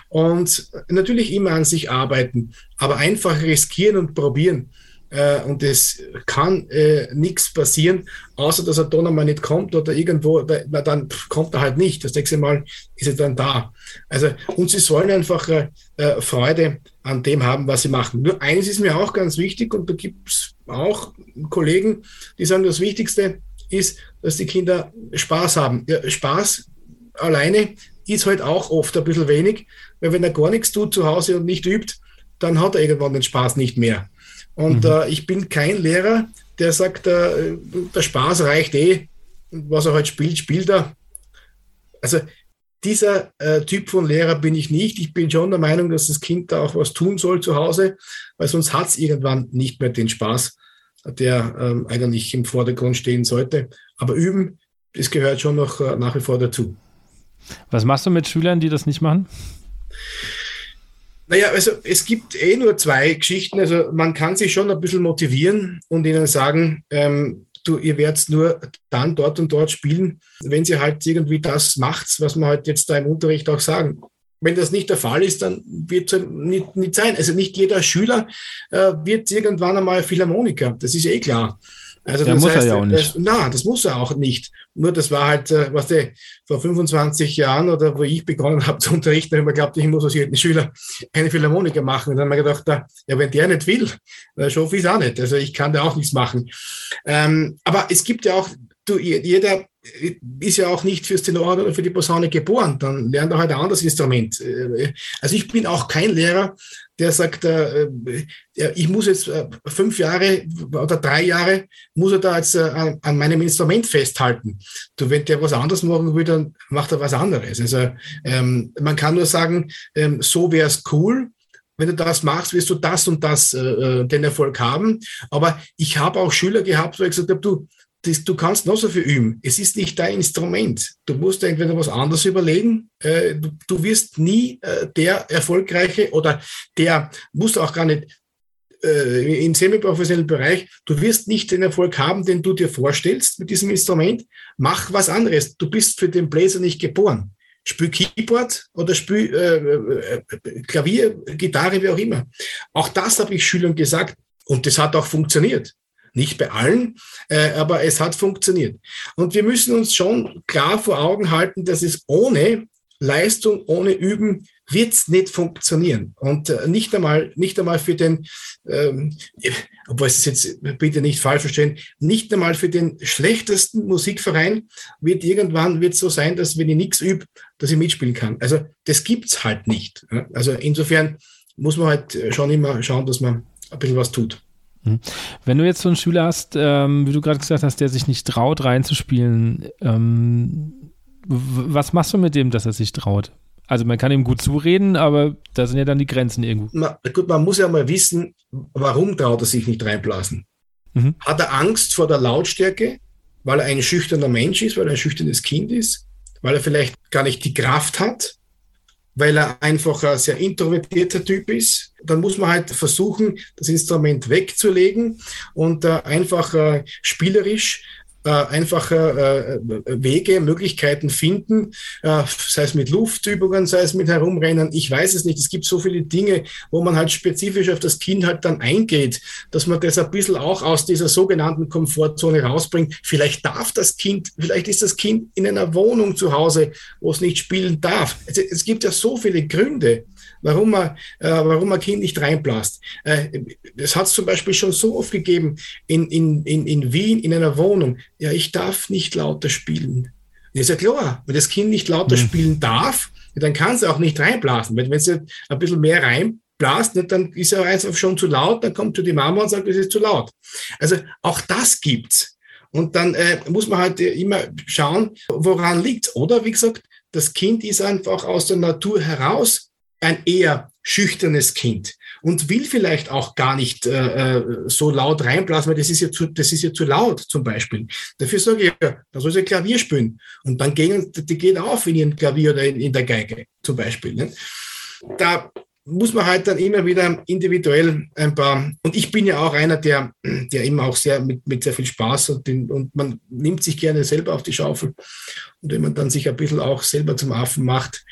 und natürlich immer an sich arbeiten, aber einfach riskieren und probieren. äh, und es kann äh, nichts passieren, außer dass er dann einmal nicht kommt oder irgendwo, na, dann kommt er halt nicht. Das nächste Mal ist er dann da. Also, und sie sollen einfach äh, äh, Freude an dem haben, was sie machen. Nur eines ist mir auch ganz wichtig und da gibt es auch Kollegen, die sagen, das Wichtigste ist, dass die Kinder Spaß haben. Ja, Spaß alleine ist halt auch oft ein bisschen wenig, weil wenn er gar nichts tut zu Hause und nicht übt, dann hat er irgendwann den Spaß nicht mehr. Und mhm. äh, ich bin kein Lehrer, der sagt, äh, der Spaß reicht eh, was er halt spielt, spielt er. Also dieser äh, Typ von Lehrer bin ich nicht. Ich bin schon der Meinung, dass das Kind da auch was tun soll zu Hause, weil sonst hat es irgendwann nicht mehr den Spaß, der ähm, eigentlich im Vordergrund stehen sollte. Aber üben, das gehört schon noch äh, nach wie vor dazu. Was machst du mit Schülern, die das nicht machen? Naja, also es gibt eh nur zwei Geschichten. Also man kann sich schon ein bisschen motivieren und ihnen sagen, ähm, du, ihr werdet nur dann dort und dort spielen, wenn sie halt irgendwie das macht, was man halt jetzt da im Unterricht auch sagen. Wenn das nicht der Fall ist, dann wird es nicht, nicht sein. Also nicht jeder Schüler äh, wird irgendwann einmal Philharmoniker. Das ist eh klar. Also das muss heißt, er ja auch nicht. Das, na, das muss er auch nicht. Nur das war halt, äh, was der vor 25 Jahren oder wo ich begonnen habe zu unterrichten, habe ich mir geglaubt, ich muss aus jedem Schüler eine Philharmoniker machen. Und dann habe ich gedacht, da, ja, wenn der nicht will, schaffe ich es auch nicht. Also ich kann da auch nichts machen. Ähm, aber es gibt ja auch, du, jeder ist ja auch nicht fürs Tenor oder für die Posaune geboren, dann lernt er halt ein anderes Instrument. Äh, also ich bin auch kein Lehrer, der sagt, äh, ich muss jetzt äh, fünf Jahre oder drei Jahre, muss er da jetzt an meinem Instrument festhalten. Du, wenn der was anderes machen will, dann macht er was anderes. Also ähm, man kann nur sagen, ähm, so wäre es cool, wenn du das machst, wirst du das und das äh, den Erfolg haben. Aber ich habe auch Schüler gehabt, wo ich gesagt habe, du, das, du kannst noch so viel üben. Es ist nicht dein Instrument. Du musst entweder was anderes überlegen. Äh, du, du, wirst nie äh, der Erfolgreiche oder der musst auch gar nicht äh, im semiprofessionellen Bereich. Du wirst nicht den Erfolg haben, den du dir vorstellst mit diesem Instrument. Mach was anderes. Du bist für den Bläser nicht geboren. Spiel Keyboard oder spiel äh, äh, Klavier, Gitarre, wie auch immer. Auch das habe ich Schülern gesagt und das hat auch funktioniert. Nicht bei allen, äh, aber es hat funktioniert. Und wir müssen uns schon klar vor Augen halten, dass es ohne Leistung, ohne Üben wird es nicht funktionieren. Und äh, nicht einmal, nicht einmal für den, ähm, obwohl es jetzt bitte nicht falsch verstehen, nicht einmal für den schlechtesten Musikverein wird irgendwann wird so sein, dass wenn ich nichts übe, dass ich mitspielen kann. Also das gibt's halt nicht. Also insofern muss man halt schon immer schauen, dass man ein bisschen was tut. Hm. Wenn du jetzt so einen Schüler hast, ähm, wie du gerade gesagt hast, der sich nicht traut, reinzuspielen, ähm, was machst du mit dem, dass er sich traut? Also man kann ihm gut zureden, aber da sind ja dann die Grenzen irgendwo. Na, gut, man muss ja mal wissen, warum traut er sich nicht reinblasen. Mhm. Hat er Angst vor der Lautstärke, weil er ein schüchterner Mensch ist, weil er ein schüchternes Kind ist, weil er vielleicht gar nicht die Kraft hat, weil er einfach ein sehr introvertierter Typ ist. Dann muss man halt versuchen, das Instrument wegzulegen und äh, einfach äh, spielerisch äh, einfache äh, Wege, Möglichkeiten finden, äh, sei es mit Luftübungen, sei es mit Herumrennen. Ich weiß es nicht. Es gibt so viele Dinge, wo man halt spezifisch auf das Kind halt dann eingeht, dass man das ein bisschen auch aus dieser sogenannten Komfortzone rausbringt. Vielleicht darf das Kind, vielleicht ist das Kind in einer Wohnung zu Hause, wo es nicht spielen darf. Es, es gibt ja so viele Gründe, warum man, äh, warum ein Kind nicht reinblasst. Äh, es hat es zum Beispiel schon so oft gegeben in, in, in, in Wien in einer Wohnung. Ja, ich darf nicht lauter spielen. Das ist ja klar, wenn das Kind nicht lauter mhm. spielen darf, dann kann es auch nicht reinblasen. Wenn, es ein bisschen mehr reinblast, dann ist er einfach schon zu laut, dann kommt zu die Mama und sagt, es ist zu laut. Also auch das gibt's. Und dann äh, muss man halt immer schauen, woran liegt Oder wie gesagt, das Kind ist einfach aus der Natur heraus ein eher schüchternes Kind und will vielleicht auch gar nicht äh, äh, so laut reinblasen, weil das ist ja zu, das ist ja zu laut zum Beispiel. Dafür sage ich, ja, da soll sie Klavier spielen und dann gehen die geht auf in ihrem Klavier oder in, in der Geige zum Beispiel. Ne? Da muss man halt dann immer wieder individuell ein paar, und ich bin ja auch einer, der, der immer auch sehr mit, mit sehr viel Spaß und, den, und man nimmt sich gerne selber auf die Schaufel. Und wenn man dann sich ein bisschen auch selber zum Affen macht,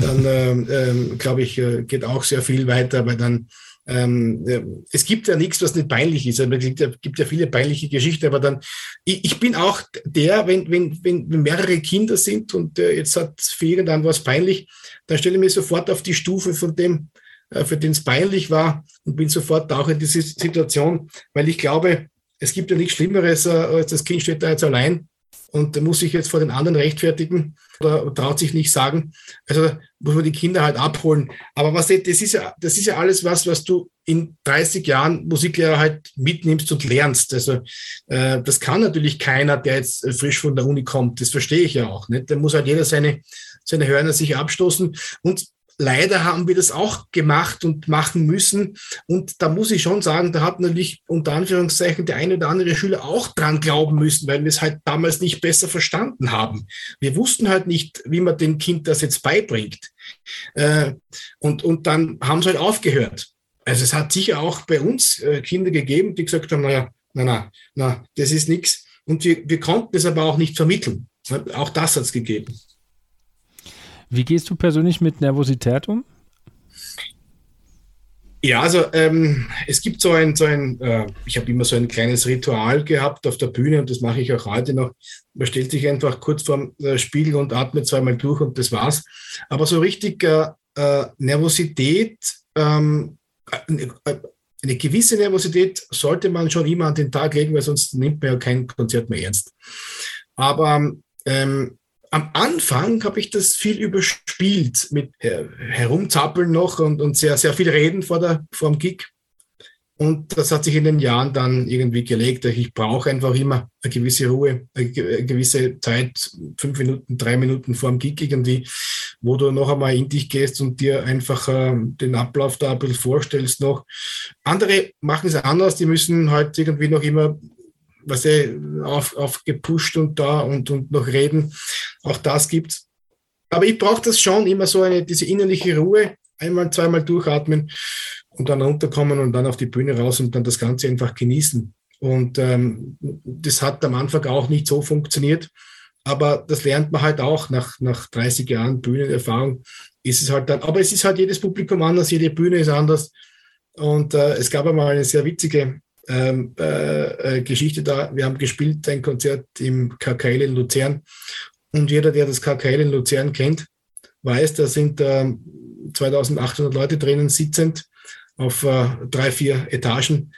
dann äh, äh, glaube ich, äh, geht auch sehr viel weiter, weil dann ähm, äh, es gibt ja nichts, was nicht peinlich ist. Es gibt ja, viele peinliche Geschichten, aber dann, ich, ich bin auch der, wenn, wenn, wenn mehrere Kinder sind und äh, jetzt hat für irgendeinen was peinlich, dann stelle ich mich sofort auf die Stufe von dem, äh, für den es peinlich war und bin sofort auch in diese Situation, weil ich glaube, es gibt ja nichts Schlimmeres, äh, als das Kind steht da jetzt allein und muss sich jetzt vor den anderen rechtfertigen oder traut sich nicht sagen. Also muss man die Kinder halt abholen. Aber was das ist ja, das ist ja alles was, was du in 30 Jahren Musiklehrer halt mitnimmst und lernst. Also äh, das kann natürlich keiner, der jetzt frisch von der Uni kommt. Das verstehe ich ja auch. Nicht? Da muss halt jeder seine seine Hörner sich abstoßen. Und leider haben wir das auch gemacht und machen müssen. Und da muss ich schon sagen, da hat natürlich unter Anführungszeichen der eine oder andere Schüler auch dran glauben müssen, weil wir es halt damals nicht besser verstanden haben. Wir wussten halt nicht, wie man dem Kind das jetzt beibringt. Äh, und, und dann haben sie halt aufgehört. Also es hat sicher auch bei uns äh, Kinder gegeben, die gesagt haben, naja, na, na, na, das ist nichts. Und wir, wir konnten es aber auch nicht vermitteln. Auch das hat es gegeben. Wie gehst du persönlich mit Nervosität um? Ja, also ähm, es gibt so ein, so ein äh, ich habe immer so ein kleines Ritual gehabt auf der Bühne und das mache ich auch heute noch. Man stellt sich einfach kurz vorm äh, Spiegel und atmet zweimal durch und das war's. Aber so richtig äh, äh Nervosität, ähm, eine, äh, eine gewisse Nervosität sollte man schon immer an den Tag legen, weil sonst nimmt man ja kein Konzert mehr ernst. Aber ähm, am Anfang habe ich das viel überspielt mit äh, Herumzappeln noch und, und sehr, sehr viel Reden vor, der, vor dem Gig. Und das hat sich in den Jahren dann irgendwie gelegt. Ich brauche einfach immer eine gewisse Ruhe, eine gewisse Zeit, fünf Minuten, drei Minuten vor dem Gig irgendwie, wo du noch einmal in dich gehst und dir einfach äh, den Ablauf da ein bisschen vorstellst noch. Andere machen es anders, die müssen halt irgendwie noch immer was eh auf, aufgepusht und da und, und noch reden. Auch das gibt's. Aber ich brauche das schon immer so eine, diese innerliche Ruhe, einmal, zweimal durchatmen und dann runterkommen und dann auf die Bühne raus und dann das Ganze einfach genießen. Und ähm, das hat am Anfang auch nicht so funktioniert. Aber das lernt man halt auch nach, nach 30 Jahren Bühnenerfahrung. Ist es halt dann, aber es ist halt jedes Publikum anders, jede Bühne ist anders. Und äh, es gab einmal eine sehr witzige ähm, äh, äh, Geschichte da. Wir haben gespielt ein Konzert im KKL in Luzern und jeder, der das KKL in Luzern kennt, weiß, da sind äh, 2800 Leute drinnen sitzend auf äh, drei, vier Etagen.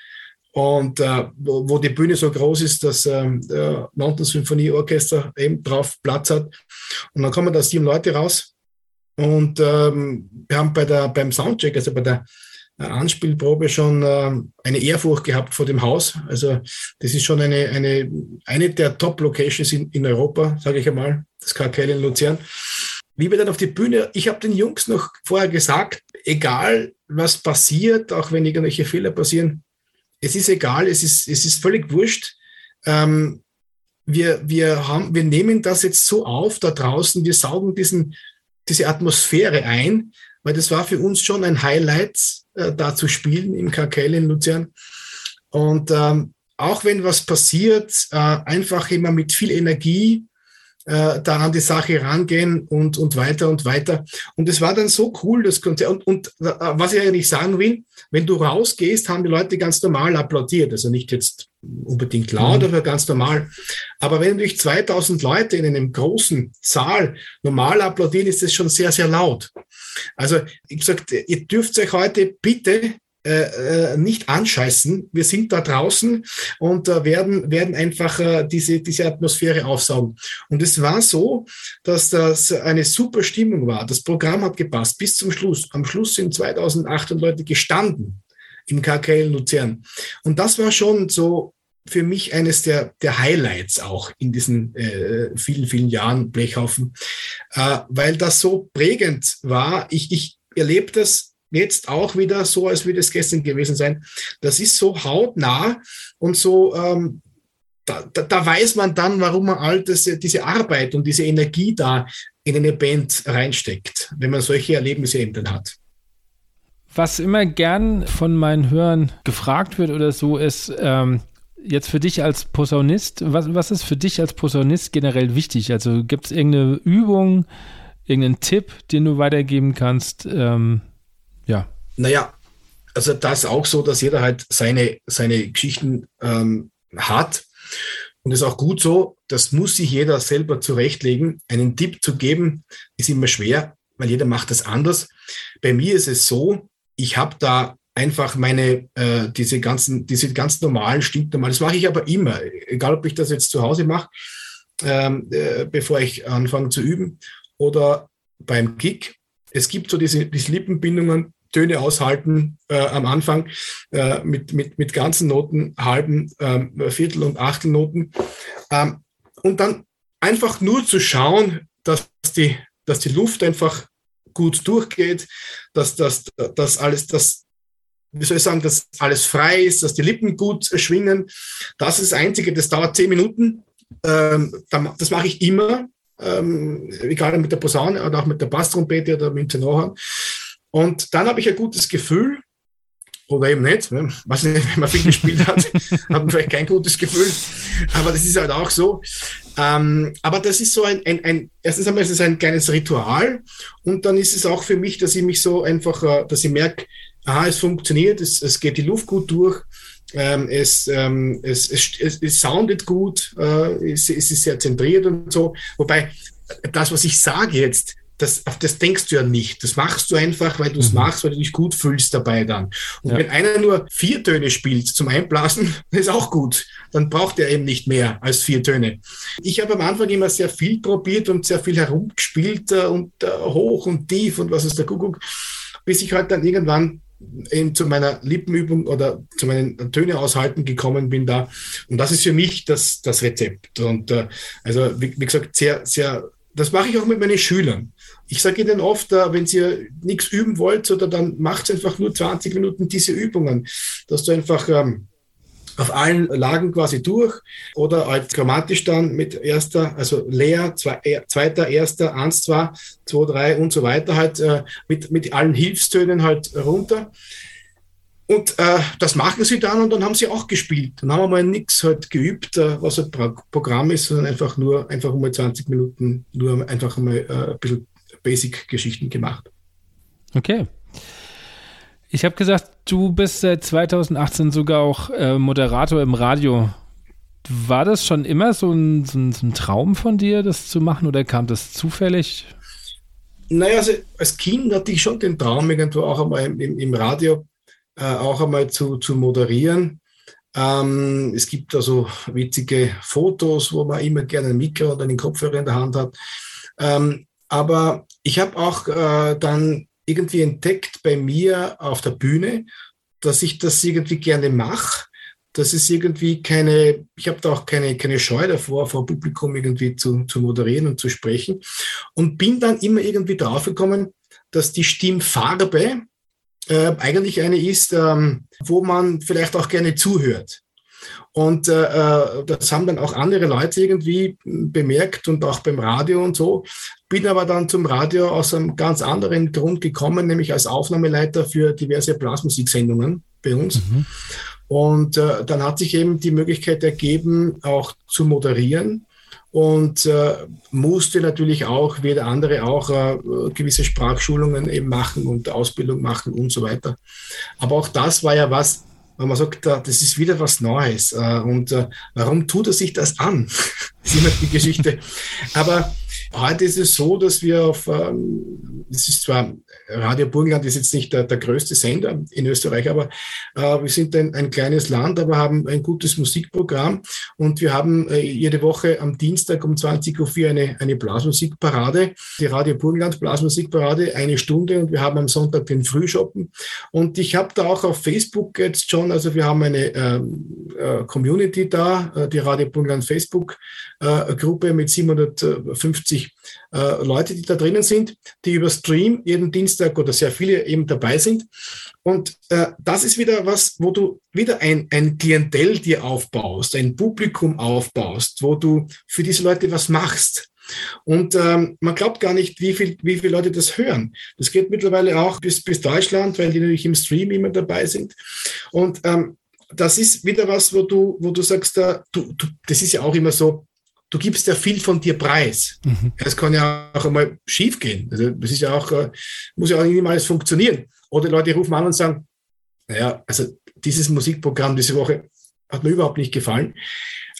Und äh, wo, wo, die Bühne so groß ist, dass der Mountain Symphonie Orchester eben drauf Platz hat. Und dann kommen da sieben Leute raus. Und ähm, wir haben bei der, beim Soundcheck, also bei der Anspielprobe schon äh, eine Ehrfurcht gehabt vor dem Haus. Also das ist schon eine, eine, eine der Top-Locations in, in Europa, sage ich einmal, das KKL in Luzern. Wie wir dann auf die Bühne, ich habe den Jungs noch vorher gesagt, egal was passiert, auch wenn irgendwelche Fehler passieren, es ist egal, es ist, es ist völlig wurscht. Ähm, wir, wir, haben, wir nehmen das jetzt so auf da draußen, wir saugen diesen, diese Atmosphäre ein, weil das war für uns schon ein Highlight, äh, da zu spielen im KKL in Luzern. Und ähm, auch wenn was passiert, äh, einfach immer mit viel Energie äh, da an die Sache rangehen und, und weiter und weiter. Und es war dann so cool, das Konzert. Und, und äh, was ich eigentlich sagen will, wenn du rausgehst, haben die Leute ganz normal applaudiert. Also nicht jetzt unbedingt laut, mhm. aber ganz normal. Aber wenn durch 2000 Leute in einem großen Saal normal applaudieren, ist das schon sehr, sehr laut. Also, ich gesagt, ihr dürft euch heute bitte äh, äh, nicht anscheißen. Wir sind da draußen und äh, werden, werden einfach äh, diese, diese Atmosphäre aufsaugen. Und es war so, dass das eine super Stimmung war. Das Programm hat gepasst bis zum Schluss. Am Schluss sind 2800 Leute gestanden im KKL Luzern. Und das war schon so für mich eines der, der Highlights auch in diesen äh, vielen, vielen Jahren Blechhaufen, äh, weil das so prägend war. Ich, ich erlebe das jetzt auch wieder so, als würde es gestern gewesen sein. Das ist so hautnah und so, ähm, da, da, da, weiß man dann, warum man all das, diese Arbeit und diese Energie da in eine Band reinsteckt, wenn man solche Erlebnisse eben dann hat. Was immer gern von meinen Hörern gefragt wird oder so ist, ähm, jetzt für dich als Posaunist, was, was ist für dich als Posaunist generell wichtig? Also gibt es irgendeine Übung, irgendeinen Tipp, den du weitergeben kannst? Ähm, ja. Naja, also das auch so, dass jeder halt seine, seine Geschichten ähm, hat. Und ist auch gut so, das muss sich jeder selber zurechtlegen. Einen Tipp zu geben, ist immer schwer, weil jeder macht das anders. Bei mir ist es so, ich habe da einfach meine, äh, diese ganzen, diese ganz normalen, stinknormalen, das mache ich aber immer, egal ob ich das jetzt zu Hause mache, ähm, äh, bevor ich anfange zu üben oder beim Kick. Es gibt so diese, diese Lippenbindungen, Töne aushalten äh, am Anfang äh, mit, mit, mit ganzen Noten, halben, ähm, Viertel- und Achtelnoten. Ähm, und dann einfach nur zu schauen, dass die, dass die Luft einfach gut durchgeht, dass das dass alles, dass, wie soll ich sagen, dass alles frei ist, dass die Lippen gut schwingen. Das ist das Einzige, das dauert zehn Minuten. Ähm, das mache ich immer, ähm, egal mit der Posaune oder auch mit der Basstrompete oder mit dem Tenorhorn. Und dann habe ich ein gutes Gefühl, oder eben nicht, ne? weiß nicht, wenn man viel gespielt hat, hat man vielleicht kein gutes Gefühl, aber das ist halt auch so. Ähm, aber das ist so ein, ein, ein, erstens einmal ist es ein kleines Ritual und dann ist es auch für mich, dass ich mich so einfach, äh, dass ich merke, aha, es funktioniert, es, es geht die Luft gut durch, ähm, es, ähm, es, es, es, es soundet gut, äh, es, es ist sehr zentriert und so. Wobei das, was ich sage jetzt, das, auf das denkst du ja nicht. Das machst du einfach, weil du es mhm. machst, weil du dich gut fühlst dabei dann. Und ja. wenn einer nur vier Töne spielt zum Einblasen, ist auch gut. Dann braucht er eben nicht mehr als vier Töne. Ich habe am Anfang immer sehr viel probiert und sehr viel herumgespielt äh, und äh, hoch und tief und was ist der Kuckuck, bis ich halt dann irgendwann eben zu meiner Lippenübung oder zu meinen Töne aushalten gekommen bin da. Und das ist für mich das, das Rezept. Und äh, also, wie, wie gesagt, sehr, sehr das mache ich auch mit meinen Schülern. Ich sage ihnen oft, äh, wenn ihr nichts üben wollt, oder dann macht einfach nur 20 Minuten diese Übungen, dass du einfach ähm, auf allen Lagen quasi durch oder halt grammatisch dann mit erster, also leer, er, zweiter, erster, eins, zwei, zwei, drei und so weiter halt äh, mit, mit allen Hilfstönen halt runter. Und äh, das machen sie dann und dann haben sie auch gespielt. Dann haben wir mal nichts halt geübt, äh, was ein Programm ist, sondern einfach nur, einfach mal 20 Minuten, nur einfach mal äh, ein bisschen Basic-Geschichten gemacht. Okay. Ich habe gesagt, du bist seit 2018 sogar auch äh, Moderator im Radio. War das schon immer so ein, so, ein, so ein, Traum von dir, das zu machen oder kam das zufällig? Naja, also als Kind hatte ich schon den Traum, irgendwo auch einmal im, im Radio äh, auch einmal zu, zu moderieren. Ähm, es gibt also witzige Fotos, wo man immer gerne ein Mikro oder einen Kopfhörer in der Hand hat. Ähm, aber ich habe auch äh, dann irgendwie entdeckt bei mir auf der Bühne, dass ich das irgendwie gerne mache. Das ist irgendwie keine, ich habe da auch keine, keine Scheu davor, vor Publikum irgendwie zu, zu moderieren und zu sprechen. Und bin dann immer irgendwie draufgekommen, dass die Stimmfarbe, äh, eigentlich eine ist, ähm, wo man vielleicht auch gerne zuhört. Und äh, äh, das haben dann auch andere Leute irgendwie bemerkt und auch beim Radio und so. Bin aber dann zum Radio aus einem ganz anderen Grund gekommen, nämlich als Aufnahmeleiter für diverse Blasmusiksendungen bei uns. Mhm. Und äh, dann hat sich eben die Möglichkeit ergeben, auch zu moderieren und äh, musste natürlich auch, wie der andere auch, äh, gewisse Sprachschulungen eben machen und Ausbildung machen und so weiter. Aber auch das war ja was, wenn man sagt, das ist wieder was Neues. Äh, und äh, warum tut er sich das an? das ist immer die Geschichte. Aber heute ist es so, dass wir auf, ähm, es ist zwar Radio Burgenland ist jetzt nicht der, der größte Sender in Österreich, aber äh, wir sind ein, ein, kleines Land, aber haben ein gutes Musikprogramm. Und wir haben äh, jede Woche am Dienstag um 20.04 Uhr eine, eine Blasmusikparade, die Radio Burgenland Blasmusikparade, eine Stunde. Und wir haben am Sonntag den Frühschoppen. Und ich habe da auch auf Facebook jetzt schon, also wir haben eine ähm, äh, Community da, äh, die Radio Burgenland Facebook Gruppe mit 750 äh, Leute, die da drinnen sind, die über Stream jeden Dienstag oder sehr viele eben dabei sind. Und äh, das ist wieder was, wo du wieder ein, ein Klientel dir aufbaust, ein Publikum aufbaust, wo du für diese Leute was machst. Und ähm, man glaubt gar nicht, wie viel, wie viele Leute das hören. Das geht mittlerweile auch bis, bis Deutschland, weil die natürlich im Stream immer dabei sind. Und ähm, das ist wieder was, wo du, wo du sagst, da, du, du, das ist ja auch immer so, du gibst ja viel von dir preis. Mhm. Es kann ja auch einmal schief gehen. Also das ist ja auch, äh, muss ja auch nicht immer alles funktionieren. Oder Leute rufen an und sagen, naja, also dieses Musikprogramm diese Woche hat mir überhaupt nicht gefallen.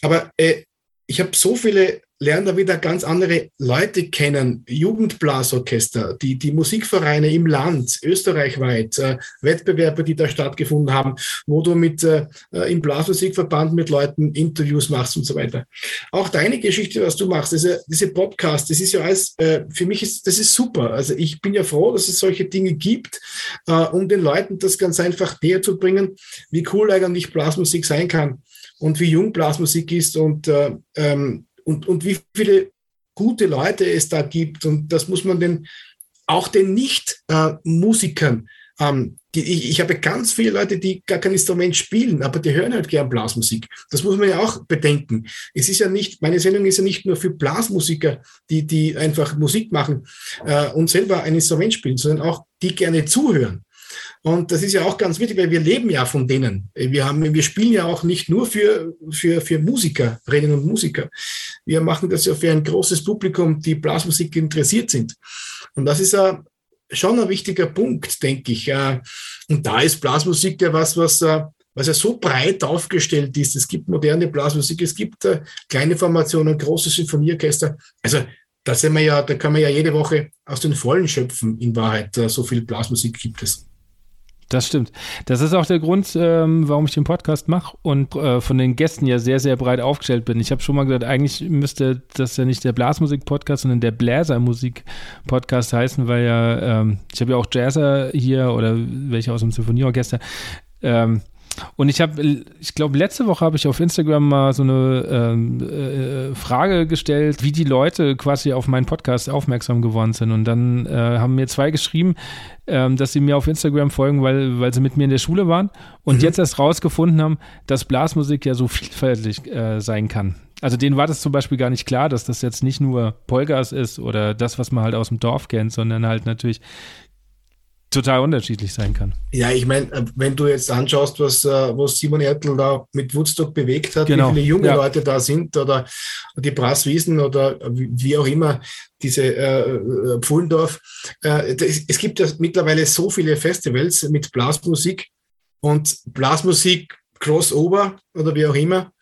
Aber äh, ich habe so viele lerne da wieder ganz andere Leute kennen, Jugendblasorchester, die, die Musikvereine im Land, österreichweit, äh, Wettbewerbe, die da stattgefunden haben, wo du mit äh, äh, im Blasmusikverband mit Leuten Interviews machst und so weiter. Auch deine Geschichte, was du machst, diese, diese Podcast, das ist ja alles, äh, für mich ist, das ist super. Also ich bin ja froh, dass es solche Dinge gibt, äh, um den Leuten das ganz einfach näher zu bringen, wie cool eigentlich Blasmusik sein kann und wie jung Blasmusik ist und äh, ähm, und, und wie viele gute Leute es da gibt. Und das muss man den, auch den Nicht-Musikern, ähm, ich, ich habe ganz viele Leute, die gar kein Instrument spielen, aber die hören halt gern Blasmusik. Das muss man ja auch bedenken. Es ist ja nicht, meine Sendung ist ja nicht nur für Blasmusiker, die, die einfach Musik machen äh, und selber ein Instrument spielen, sondern auch die gerne zuhören. Und das ist ja auch ganz wichtig, weil wir leben ja von denen. Wir, haben, wir spielen ja auch nicht nur für, für, für Musikerinnen und Musiker. Wir machen das ja für ein großes Publikum, die Blasmusik interessiert sind. Und das ist ja schon ein wichtiger Punkt, denke ich. Und da ist Blasmusik ja was, was, äh, was ja so breit aufgestellt ist. Es gibt moderne Blasmusik, es gibt äh, kleine Formationen, große Sinfonieorchester. Also da sind wir ja, da kann man ja jede Woche aus den Vollen schöpfen, in Wahrheit. Äh, so viel Blasmusik gibt es. Das stimmt. Das ist auch der Grund, ähm, warum ich den Podcast mache und äh, von den Gästen ja sehr, sehr breit aufgestellt bin. Ich habe schon mal gesagt, eigentlich müsste das ja nicht der Blasmusik-Podcast, sondern der Bläser-Musik-Podcast heißen, weil ja, ähm, ich habe ja auch Jazzer hier oder welche aus dem Symphonieorchester. Ähm, und ich habe, ich glaube, letzte Woche habe ich auf Instagram mal so eine ähm, äh, Frage gestellt, wie die Leute quasi auf meinen Podcast aufmerksam geworden sind. Und dann äh, haben mir zwei geschrieben, ähm, dass sie mir auf Instagram folgen, weil, weil sie mit mir in der Schule waren und mhm. jetzt erst rausgefunden haben, dass Blasmusik ja so vielfältig äh, sein kann. Also denen war das zum Beispiel gar nicht klar, dass das jetzt nicht nur Polgas ist oder das, was man halt aus dem Dorf kennt, sondern halt natürlich total unterschiedlich sein kann. Ja, ich meine, äh, wenn du jetzt anschaust, was, äh, was Simon Ertl da mit Woodstock bewegt hat, genau. wie viele junge ja. Leute da sind oder die Brasswiesen oder wie auch immer, diese äh, Pfullendorf. Äh, das, es gibt ja mittlerweile so viele Festivals mit Blasmusik und Blasmusik Crossover oder wie auch immer.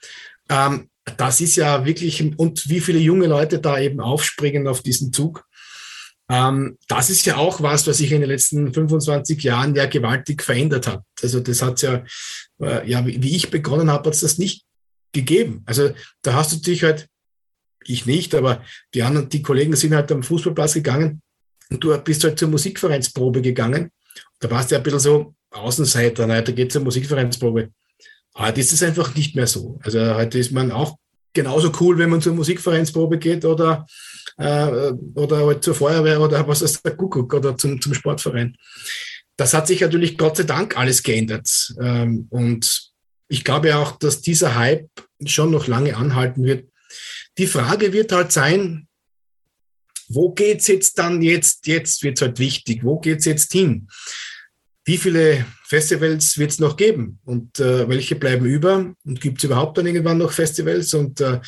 Ähm, das ist ja wirklich, und wie viele junge Leute da eben aufspringen auf diesen Zug. Ähm, das ist ja auch was, was sich in den letzten 25 Jahren ja gewaltig verändert hat. Also das hat ja, äh, ja, wie ich begonnen habe, hat es das nicht gegeben. Also da hast du dich halt, ich nicht, aber die anderen, die Kollegen sind halt am Fußballplatz gegangen und du bist halt zur Musikvereinsprobe gegangen. Da warst du ja ein bisschen so Außenseiter, ne? da geht zur Musikvereinsprobe. Heute ist es einfach nicht mehr so. Also heute ist man auch genauso cool, wenn man zur Musikvereinsprobe geht oder äh, oder halt zur Feuerwehr oder was ist der Kuckuck oder zum, zum Sportverein. Das hat sich natürlich Gott sei Dank alles geändert. Ähm, und ich glaube auch, dass dieser Hype schon noch lange anhalten wird. Die Frage wird halt sein, wo geht's jetzt dann jetzt? Jetzt wird's halt wichtig. Wo geht's jetzt hin? Wie viele Festivals wird es noch geben? Und äh, welche bleiben über? Und gibt es überhaupt dann irgendwann noch Festivals? Und äh,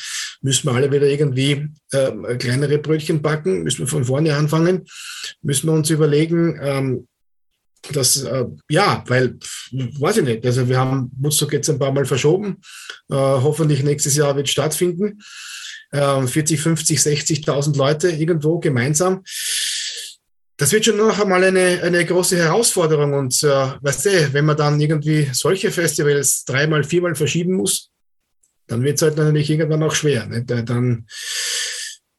müssen wir alle wieder irgendwie äh, kleinere Brötchen backen, müssen wir von vorne anfangen, müssen wir uns überlegen, ähm, dass, äh, ja, weil, weiß ich nicht, also wir haben Woodstock jetzt ein paar Mal verschoben, äh, hoffentlich nächstes Jahr wird stattfinden, 40, 50, 60.000 Leute irgendwo gemeinsam das wird schon noch einmal eine, eine große Herausforderung. Und äh, weißt du, wenn man dann irgendwie solche Festivals dreimal, viermal verschieben muss, dann wird es halt natürlich irgendwann auch schwer. Ne? Dann,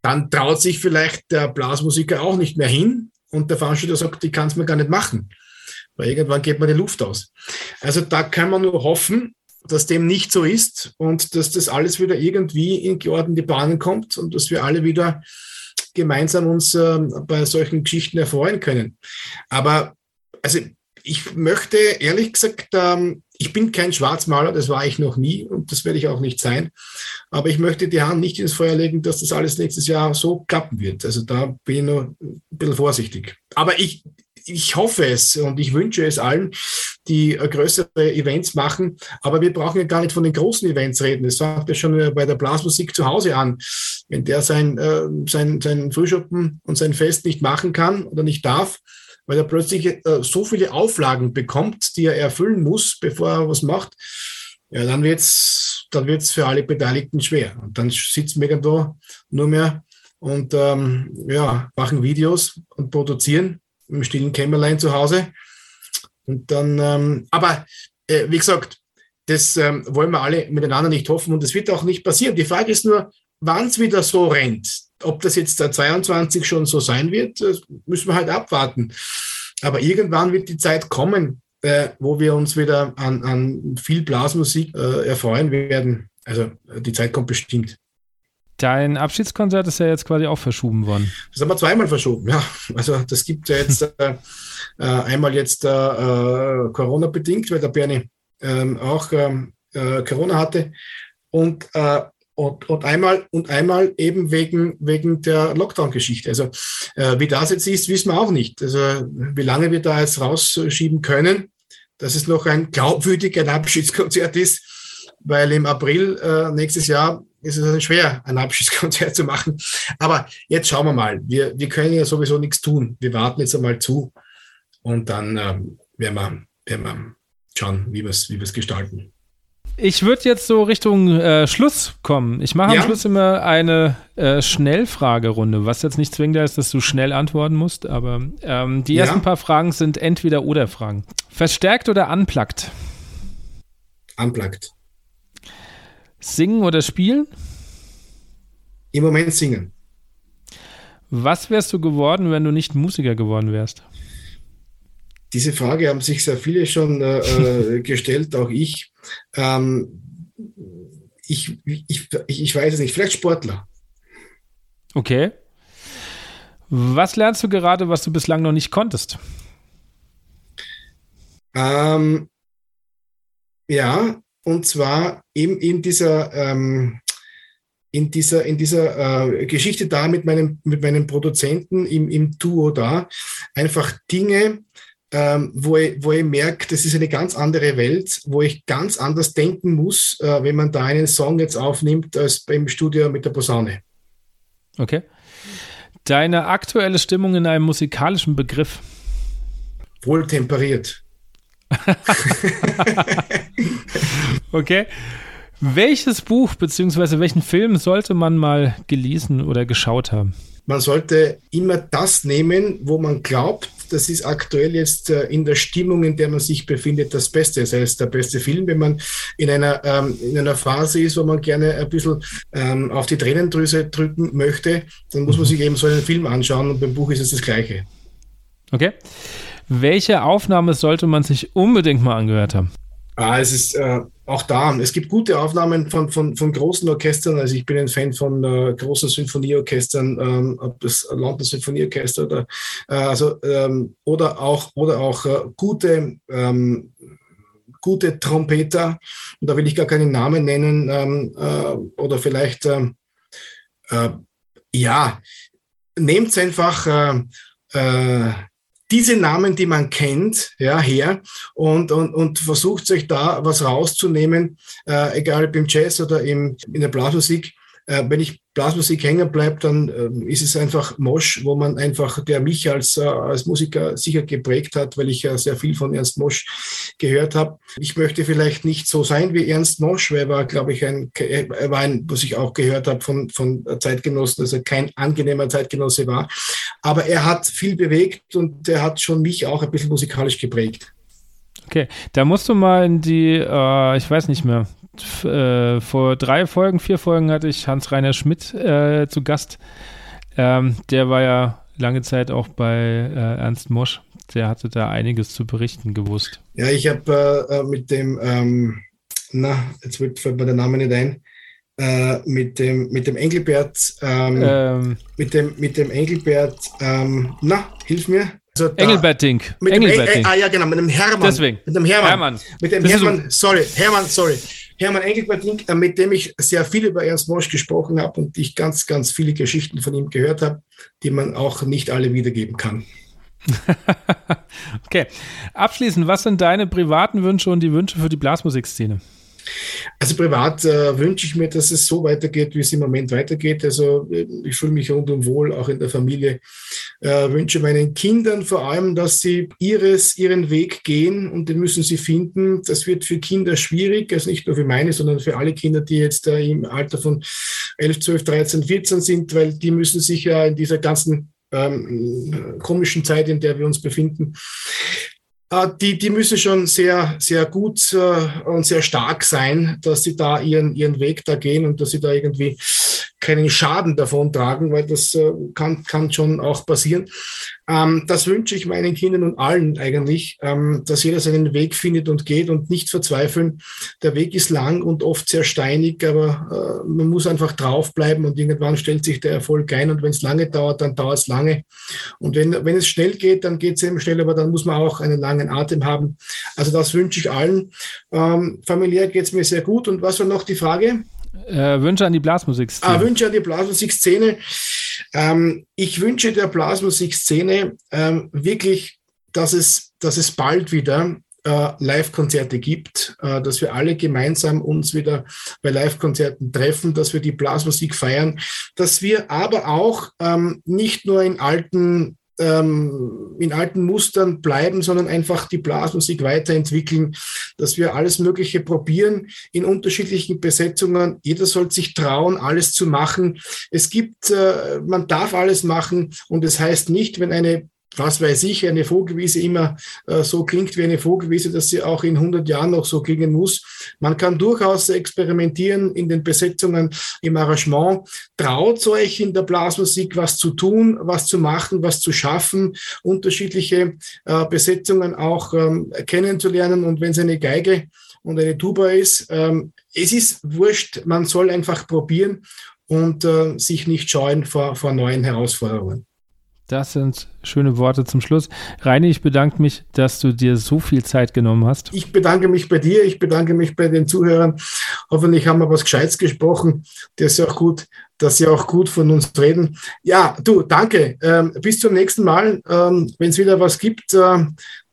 dann traut sich vielleicht der Blasmusiker auch nicht mehr hin und der Veranstalter sagt, ich kann es mir gar nicht machen. Weil irgendwann geht mir die Luft aus. Also da kann man nur hoffen, dass dem nicht so ist und dass das alles wieder irgendwie in geordnete Bahnen kommt und dass wir alle wieder gemeinsam uns äh, bei solchen Geschichten erfreuen können. Aber also ich möchte ehrlich gesagt, ähm, ich bin kein Schwarzmaler, das war ich noch nie und das werde ich auch nicht sein. Aber ich möchte die Hand nicht ins Feuer legen, dass das alles nächstes Jahr so klappen wird. Also da bin ich nur ein bisschen vorsichtig. Aber ich, ich hoffe es und ich wünsche es allen, die äh, größere Events machen. Aber wir brauchen ja gar nicht von den großen Events reden. Das fängt ja schon bei der Blasmusik zu Hause an. Wenn der sein, äh, sein, sein Frühschoppen und sein Fest nicht machen kann oder nicht darf, weil er plötzlich äh, so viele Auflagen bekommt, die er erfüllen muss, bevor er was macht, ja, dann wird's, dann wird's für alle Beteiligten schwer. Und dann sitzen wir irgendwo nur mehr und ähm, ja, machen Videos und produzieren im stillen Kämmerlein zu Hause. Und dann, ähm, aber äh, wie gesagt, das ähm, wollen wir alle miteinander nicht hoffen und das wird auch nicht passieren. Die Frage ist nur, wann es wieder so rennt. Ob das jetzt der 22 schon so sein wird, müssen wir halt abwarten. Aber irgendwann wird die Zeit kommen, äh, wo wir uns wieder an, an viel Blasmusik äh, erfreuen werden. Also die Zeit kommt bestimmt. Dein Abschiedskonzert ist ja jetzt quasi auch verschoben worden. Das haben wir zweimal verschoben, ja. Also das gibt ja jetzt äh, äh einmal jetzt äh, äh, Corona-bedingt, weil der Bernie ähm, auch ähm, äh, Corona hatte. Und, äh, und, und, einmal, und einmal eben wegen, wegen der Lockdown-Geschichte. Also wie das jetzt ist, wissen wir auch nicht. Also wie lange wir da jetzt rausschieben können, dass es noch ein glaubwürdiger Abschiedskonzert ist, weil im April nächstes Jahr ist es also schwer, ein Abschiedskonzert zu machen. Aber jetzt schauen wir mal. Wir, wir können ja sowieso nichts tun. Wir warten jetzt einmal zu und dann ähm, werden, wir, werden wir schauen, wie wir es wie gestalten. Ich würde jetzt so Richtung äh, Schluss kommen. Ich mache ja? am Schluss immer eine äh, Schnellfragerunde, was jetzt nicht zwingend ist, dass du schnell antworten musst, aber ähm, die ja? ersten paar Fragen sind entweder oder Fragen. Verstärkt oder unplugged? Unplugged. Singen oder spielen? Im Moment singen. Was wärst du geworden, wenn du nicht Musiker geworden wärst? Diese Frage haben sich sehr viele schon äh, äh gestellt, auch ich. Ähm, ich, ich. Ich weiß es nicht, vielleicht Sportler. Okay. Was lernst du gerade, was du bislang noch nicht konntest? Ähm, ja, und zwar eben in dieser, ähm, in dieser, in dieser äh, Geschichte da mit meinem, mit meinem Produzenten im, im Duo da, einfach Dinge, ähm, wo, ich, wo ich merke, das ist eine ganz andere Welt, wo ich ganz anders denken muss, äh, wenn man da einen Song jetzt aufnimmt, als beim Studio mit der Posaune. Okay. Deine aktuelle Stimmung in einem musikalischen Begriff? Wohltemperiert. okay. Welches Buch bzw. welchen Film sollte man mal gelesen oder geschaut haben? Man sollte immer das nehmen, wo man glaubt, das ist aktuell jetzt äh, in der Stimmung, in der man sich befindet, das Beste. Das heißt, der beste Film, wenn man in einer, ähm, in einer Phase ist, wo man gerne ein bisschen ähm, auf die Tränendrüse drücken möchte, dann muss man mhm. sich eben so einen Film anschauen und beim Buch ist es das Gleiche. Okay. Welche Aufnahme sollte man sich unbedingt mal angehört haben? Ah, es ist äh, auch da. Es gibt gute Aufnahmen von, von, von großen Orchestern. Also ich bin ein Fan von äh, großen Symphonieorchestern, ähm, ob das London Symphonieorchester oder äh, also ähm, oder auch oder auch äh, gute ähm, gute Trompeter. Und da will ich gar keinen Namen nennen ähm, äh, oder vielleicht ähm, äh, ja nehmt einfach diese Namen, die man kennt, ja, her und, und, und versucht sich da was rauszunehmen, äh, egal ob im Jazz oder im, in der Blasmusik. Äh, wenn ich Blasmusik hängen bleibt, dann äh, ist es einfach Mosch, wo man einfach, der mich als, äh, als Musiker sicher geprägt hat, weil ich ja sehr viel von Ernst Mosch gehört habe. Ich möchte vielleicht nicht so sein wie Ernst Mosch, weil er war, glaube ich, ein, er war ein, was ich auch gehört habe von, von Zeitgenossen, dass er kein angenehmer Zeitgenosse war. Aber er hat viel bewegt und er hat schon mich auch ein bisschen musikalisch geprägt. Okay, da musst du mal in die, äh, ich weiß nicht mehr, äh, vor drei Folgen, vier Folgen hatte ich Hans-Rainer Schmidt äh, zu Gast. Ähm, der war ja lange Zeit auch bei äh, Ernst Mosch. Der hatte da einiges zu berichten gewusst. Ja, ich habe äh, mit dem, ähm, na, jetzt fällt mir der Name nicht ein, äh, mit dem, mit dem Engelbert, ähm, ähm, mit dem, mit dem Engelbert, ähm, na, hilf mir. Also da, Engelbert Dink. Mit Engelbert dem, äh, ah ja, genau, mit dem Hermann. Deswegen. Mit dem Hermann. Hermann. Mit dem das Hermann, sorry, Hermann, sorry. Hermann Engelbert Dink, äh, mit dem ich sehr viel über Ernst Mosch gesprochen habe und ich ganz, ganz viele Geschichten von ihm gehört habe, die man auch nicht alle wiedergeben kann. okay. Abschließend, was sind deine privaten Wünsche und die Wünsche für die Blasmusikszene? Also privat äh, wünsche ich mir, dass es so weitergeht, wie es im Moment weitergeht. Also äh, ich fühle mich rundum wohl, auch in der Familie. Äh, wünsche meinen Kindern vor allem, dass sie ihres, ihren Weg gehen und den müssen sie finden. Das wird für Kinder schwierig, also nicht nur für meine, sondern für alle Kinder, die jetzt äh, im Alter von 11, 12, 13, 14 sind, weil die müssen sich ja in dieser ganzen ähm, komischen Zeit, in der wir uns befinden, die, die müssen schon sehr, sehr gut äh, und sehr stark sein, dass sie da ihren, ihren Weg da gehen und dass sie da irgendwie keinen Schaden davon tragen, weil das äh, kann, kann schon auch passieren. Ähm, das wünsche ich meinen Kindern und allen eigentlich, ähm, dass jeder seinen Weg findet und geht und nicht verzweifeln. Der Weg ist lang und oft sehr steinig, aber äh, man muss einfach draufbleiben und irgendwann stellt sich der Erfolg ein und wenn es lange dauert, dann dauert es lange. Und wenn, wenn es schnell geht, dann geht es eben schnell, aber dann muss man auch einen langen Atem haben. Also das wünsche ich allen. Ähm, familiär geht es mir sehr gut. Und was war noch die Frage? Äh, Wünsche an die Blasmusikszene. Ah, Wünsche an die Blasmusikszene. Ähm, ich wünsche der Blasmusikszene ähm, wirklich, dass es, dass es bald wieder äh, Live-Konzerte gibt, äh, dass wir alle gemeinsam uns wieder bei Live-Konzerten treffen, dass wir die Blasmusik feiern, dass wir aber auch ähm, nicht nur in alten ähm, in alten Mustern bleiben, sondern einfach die Blasmusik weiterentwickeln, dass wir alles Mögliche probieren in unterschiedlichen Besetzungen. Jeder soll sich trauen, alles zu machen. Es gibt, äh, man darf alles machen und es das heißt nicht, wenn eine was weiß ich, eine Vogelwiese immer äh, so klingt wie eine Vogelwiese, dass sie auch in 100 Jahren noch so klingen muss. Man kann durchaus experimentieren in den Besetzungen, im Arrangement. Traut euch in der Blasmusik was zu tun, was zu machen, was zu schaffen, unterschiedliche äh, Besetzungen auch ähm, kennenzulernen. Und wenn es eine Geige und eine Tuba ist, ähm, es ist wurscht, man soll einfach probieren und äh, sich nicht scheuen vor, vor neuen Herausforderungen. Das sind schöne Worte zum Schluss. Reini, ich bedanke mich, dass du dir so viel Zeit genommen hast. Ich bedanke mich bei dir, ich bedanke mich bei den Zuhörern. Hoffentlich haben wir was Gescheites gesprochen. Das ist auch gut, dass sie auch gut von uns reden. Ja, du, danke. Ähm, bis zum nächsten Mal. Ähm, Wenn es wieder was gibt, äh,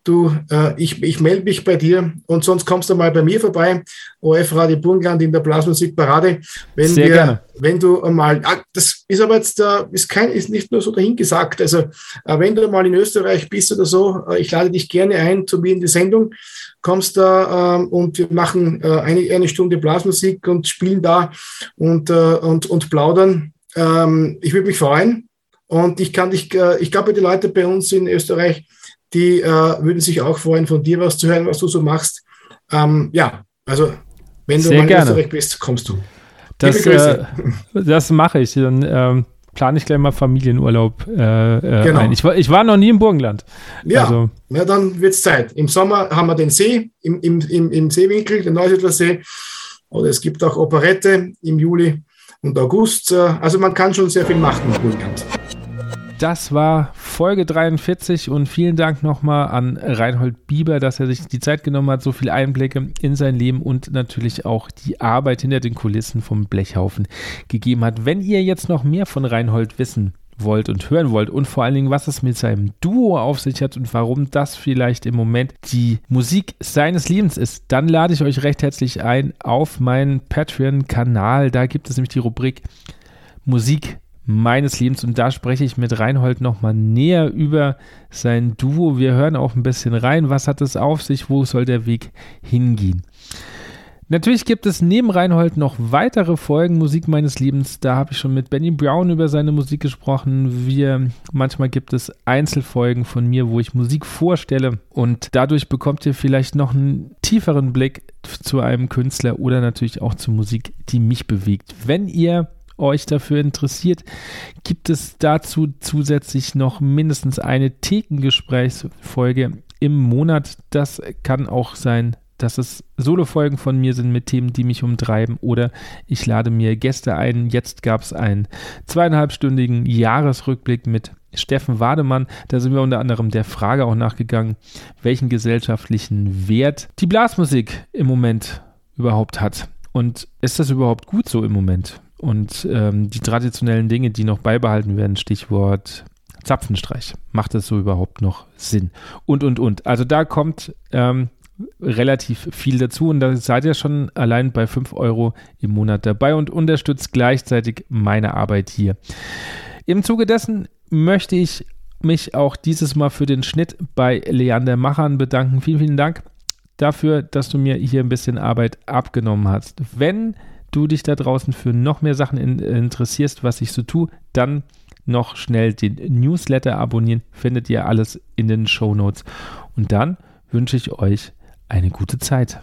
du, äh, ich, ich melde mich bei dir und sonst kommst du mal bei mir vorbei, OF Radio Burgenland in der Blasmusikparade. Wenn Sehr wir, gerne. Wenn du mal, ah, das ist aber jetzt, äh, ist kein, ist nicht nur so dahingesagt. Also, äh, wenn du mal in Österreich bist oder so, äh, ich lade dich gerne ein zu mir in die Sendung, kommst da ähm, und wir machen äh, eine, eine Stunde Blasmusik und spielen da und, äh, und, und plaudern. Ähm, ich würde mich freuen. Und ich kann dich, ich glaube, die Leute bei uns in Österreich, die äh, würden sich auch freuen, von dir was zu hören, was du so machst. Ähm, ja, also wenn du Sehr mal in Österreich bist, kommst du. Das, äh, das mache ich. Dann ähm, plane ich gleich mal Familienurlaub äh, äh genau. ein. Ich war, ich war noch nie im Burgenland. Ja, also. ja dann wird es Zeit. Im Sommer haben wir den See, im, im, im, im Seewinkel, den Neusiedler See. Oder es gibt auch Operette im Juli und August. Äh, also man kann schon sehr viel machen im Burgenland. Das war Folge 43 und vielen Dank nochmal an Reinhold Bieber, dass er sich die Zeit genommen hat, so viele Einblicke in sein Leben und natürlich auch die Arbeit hinter den Kulissen vom Blechhaufen gegeben hat. Wenn ihr jetzt noch mehr von Reinhold wissen wollt und hören wollt und vor allen Dingen, was es mit seinem Duo auf sich hat und warum das vielleicht im Moment die Musik seines Lebens ist, dann lade ich euch recht herzlich ein auf meinen Patreon-Kanal. Da gibt es nämlich die Rubrik Musik meines Lebens. Und da spreche ich mit Reinhold nochmal näher über sein Duo. Wir hören auch ein bisschen rein. Was hat es auf sich? Wo soll der Weg hingehen? Natürlich gibt es neben Reinhold noch weitere Folgen Musik meines Lebens. Da habe ich schon mit Benny Brown über seine Musik gesprochen. Wir, manchmal gibt es Einzelfolgen von mir, wo ich Musik vorstelle und dadurch bekommt ihr vielleicht noch einen tieferen Blick zu einem Künstler oder natürlich auch zur Musik, die mich bewegt. Wenn ihr euch dafür interessiert, gibt es dazu zusätzlich noch mindestens eine Thekengesprächsfolge im Monat. Das kann auch sein, dass es Solo-Folgen von mir sind mit Themen, die mich umtreiben oder ich lade mir Gäste ein. Jetzt gab es einen zweieinhalbstündigen Jahresrückblick mit Steffen Wademann. Da sind wir unter anderem der Frage auch nachgegangen, welchen gesellschaftlichen Wert die Blasmusik im Moment überhaupt hat. Und ist das überhaupt gut so im Moment? Und ähm, die traditionellen Dinge, die noch beibehalten werden, Stichwort Zapfenstreich. Macht das so überhaupt noch Sinn? Und, und, und. Also da kommt ähm, relativ viel dazu und da seid ihr schon allein bei 5 Euro im Monat dabei und unterstützt gleichzeitig meine Arbeit hier. Im Zuge dessen möchte ich mich auch dieses Mal für den Schnitt bei Leander Machern bedanken. Vielen, vielen Dank dafür, dass du mir hier ein bisschen Arbeit abgenommen hast. Wenn du dich da draußen für noch mehr Sachen in, interessierst, was ich so tue, dann noch schnell den Newsletter abonnieren. Findet ihr alles in den Show Notes. Und dann wünsche ich euch eine gute Zeit.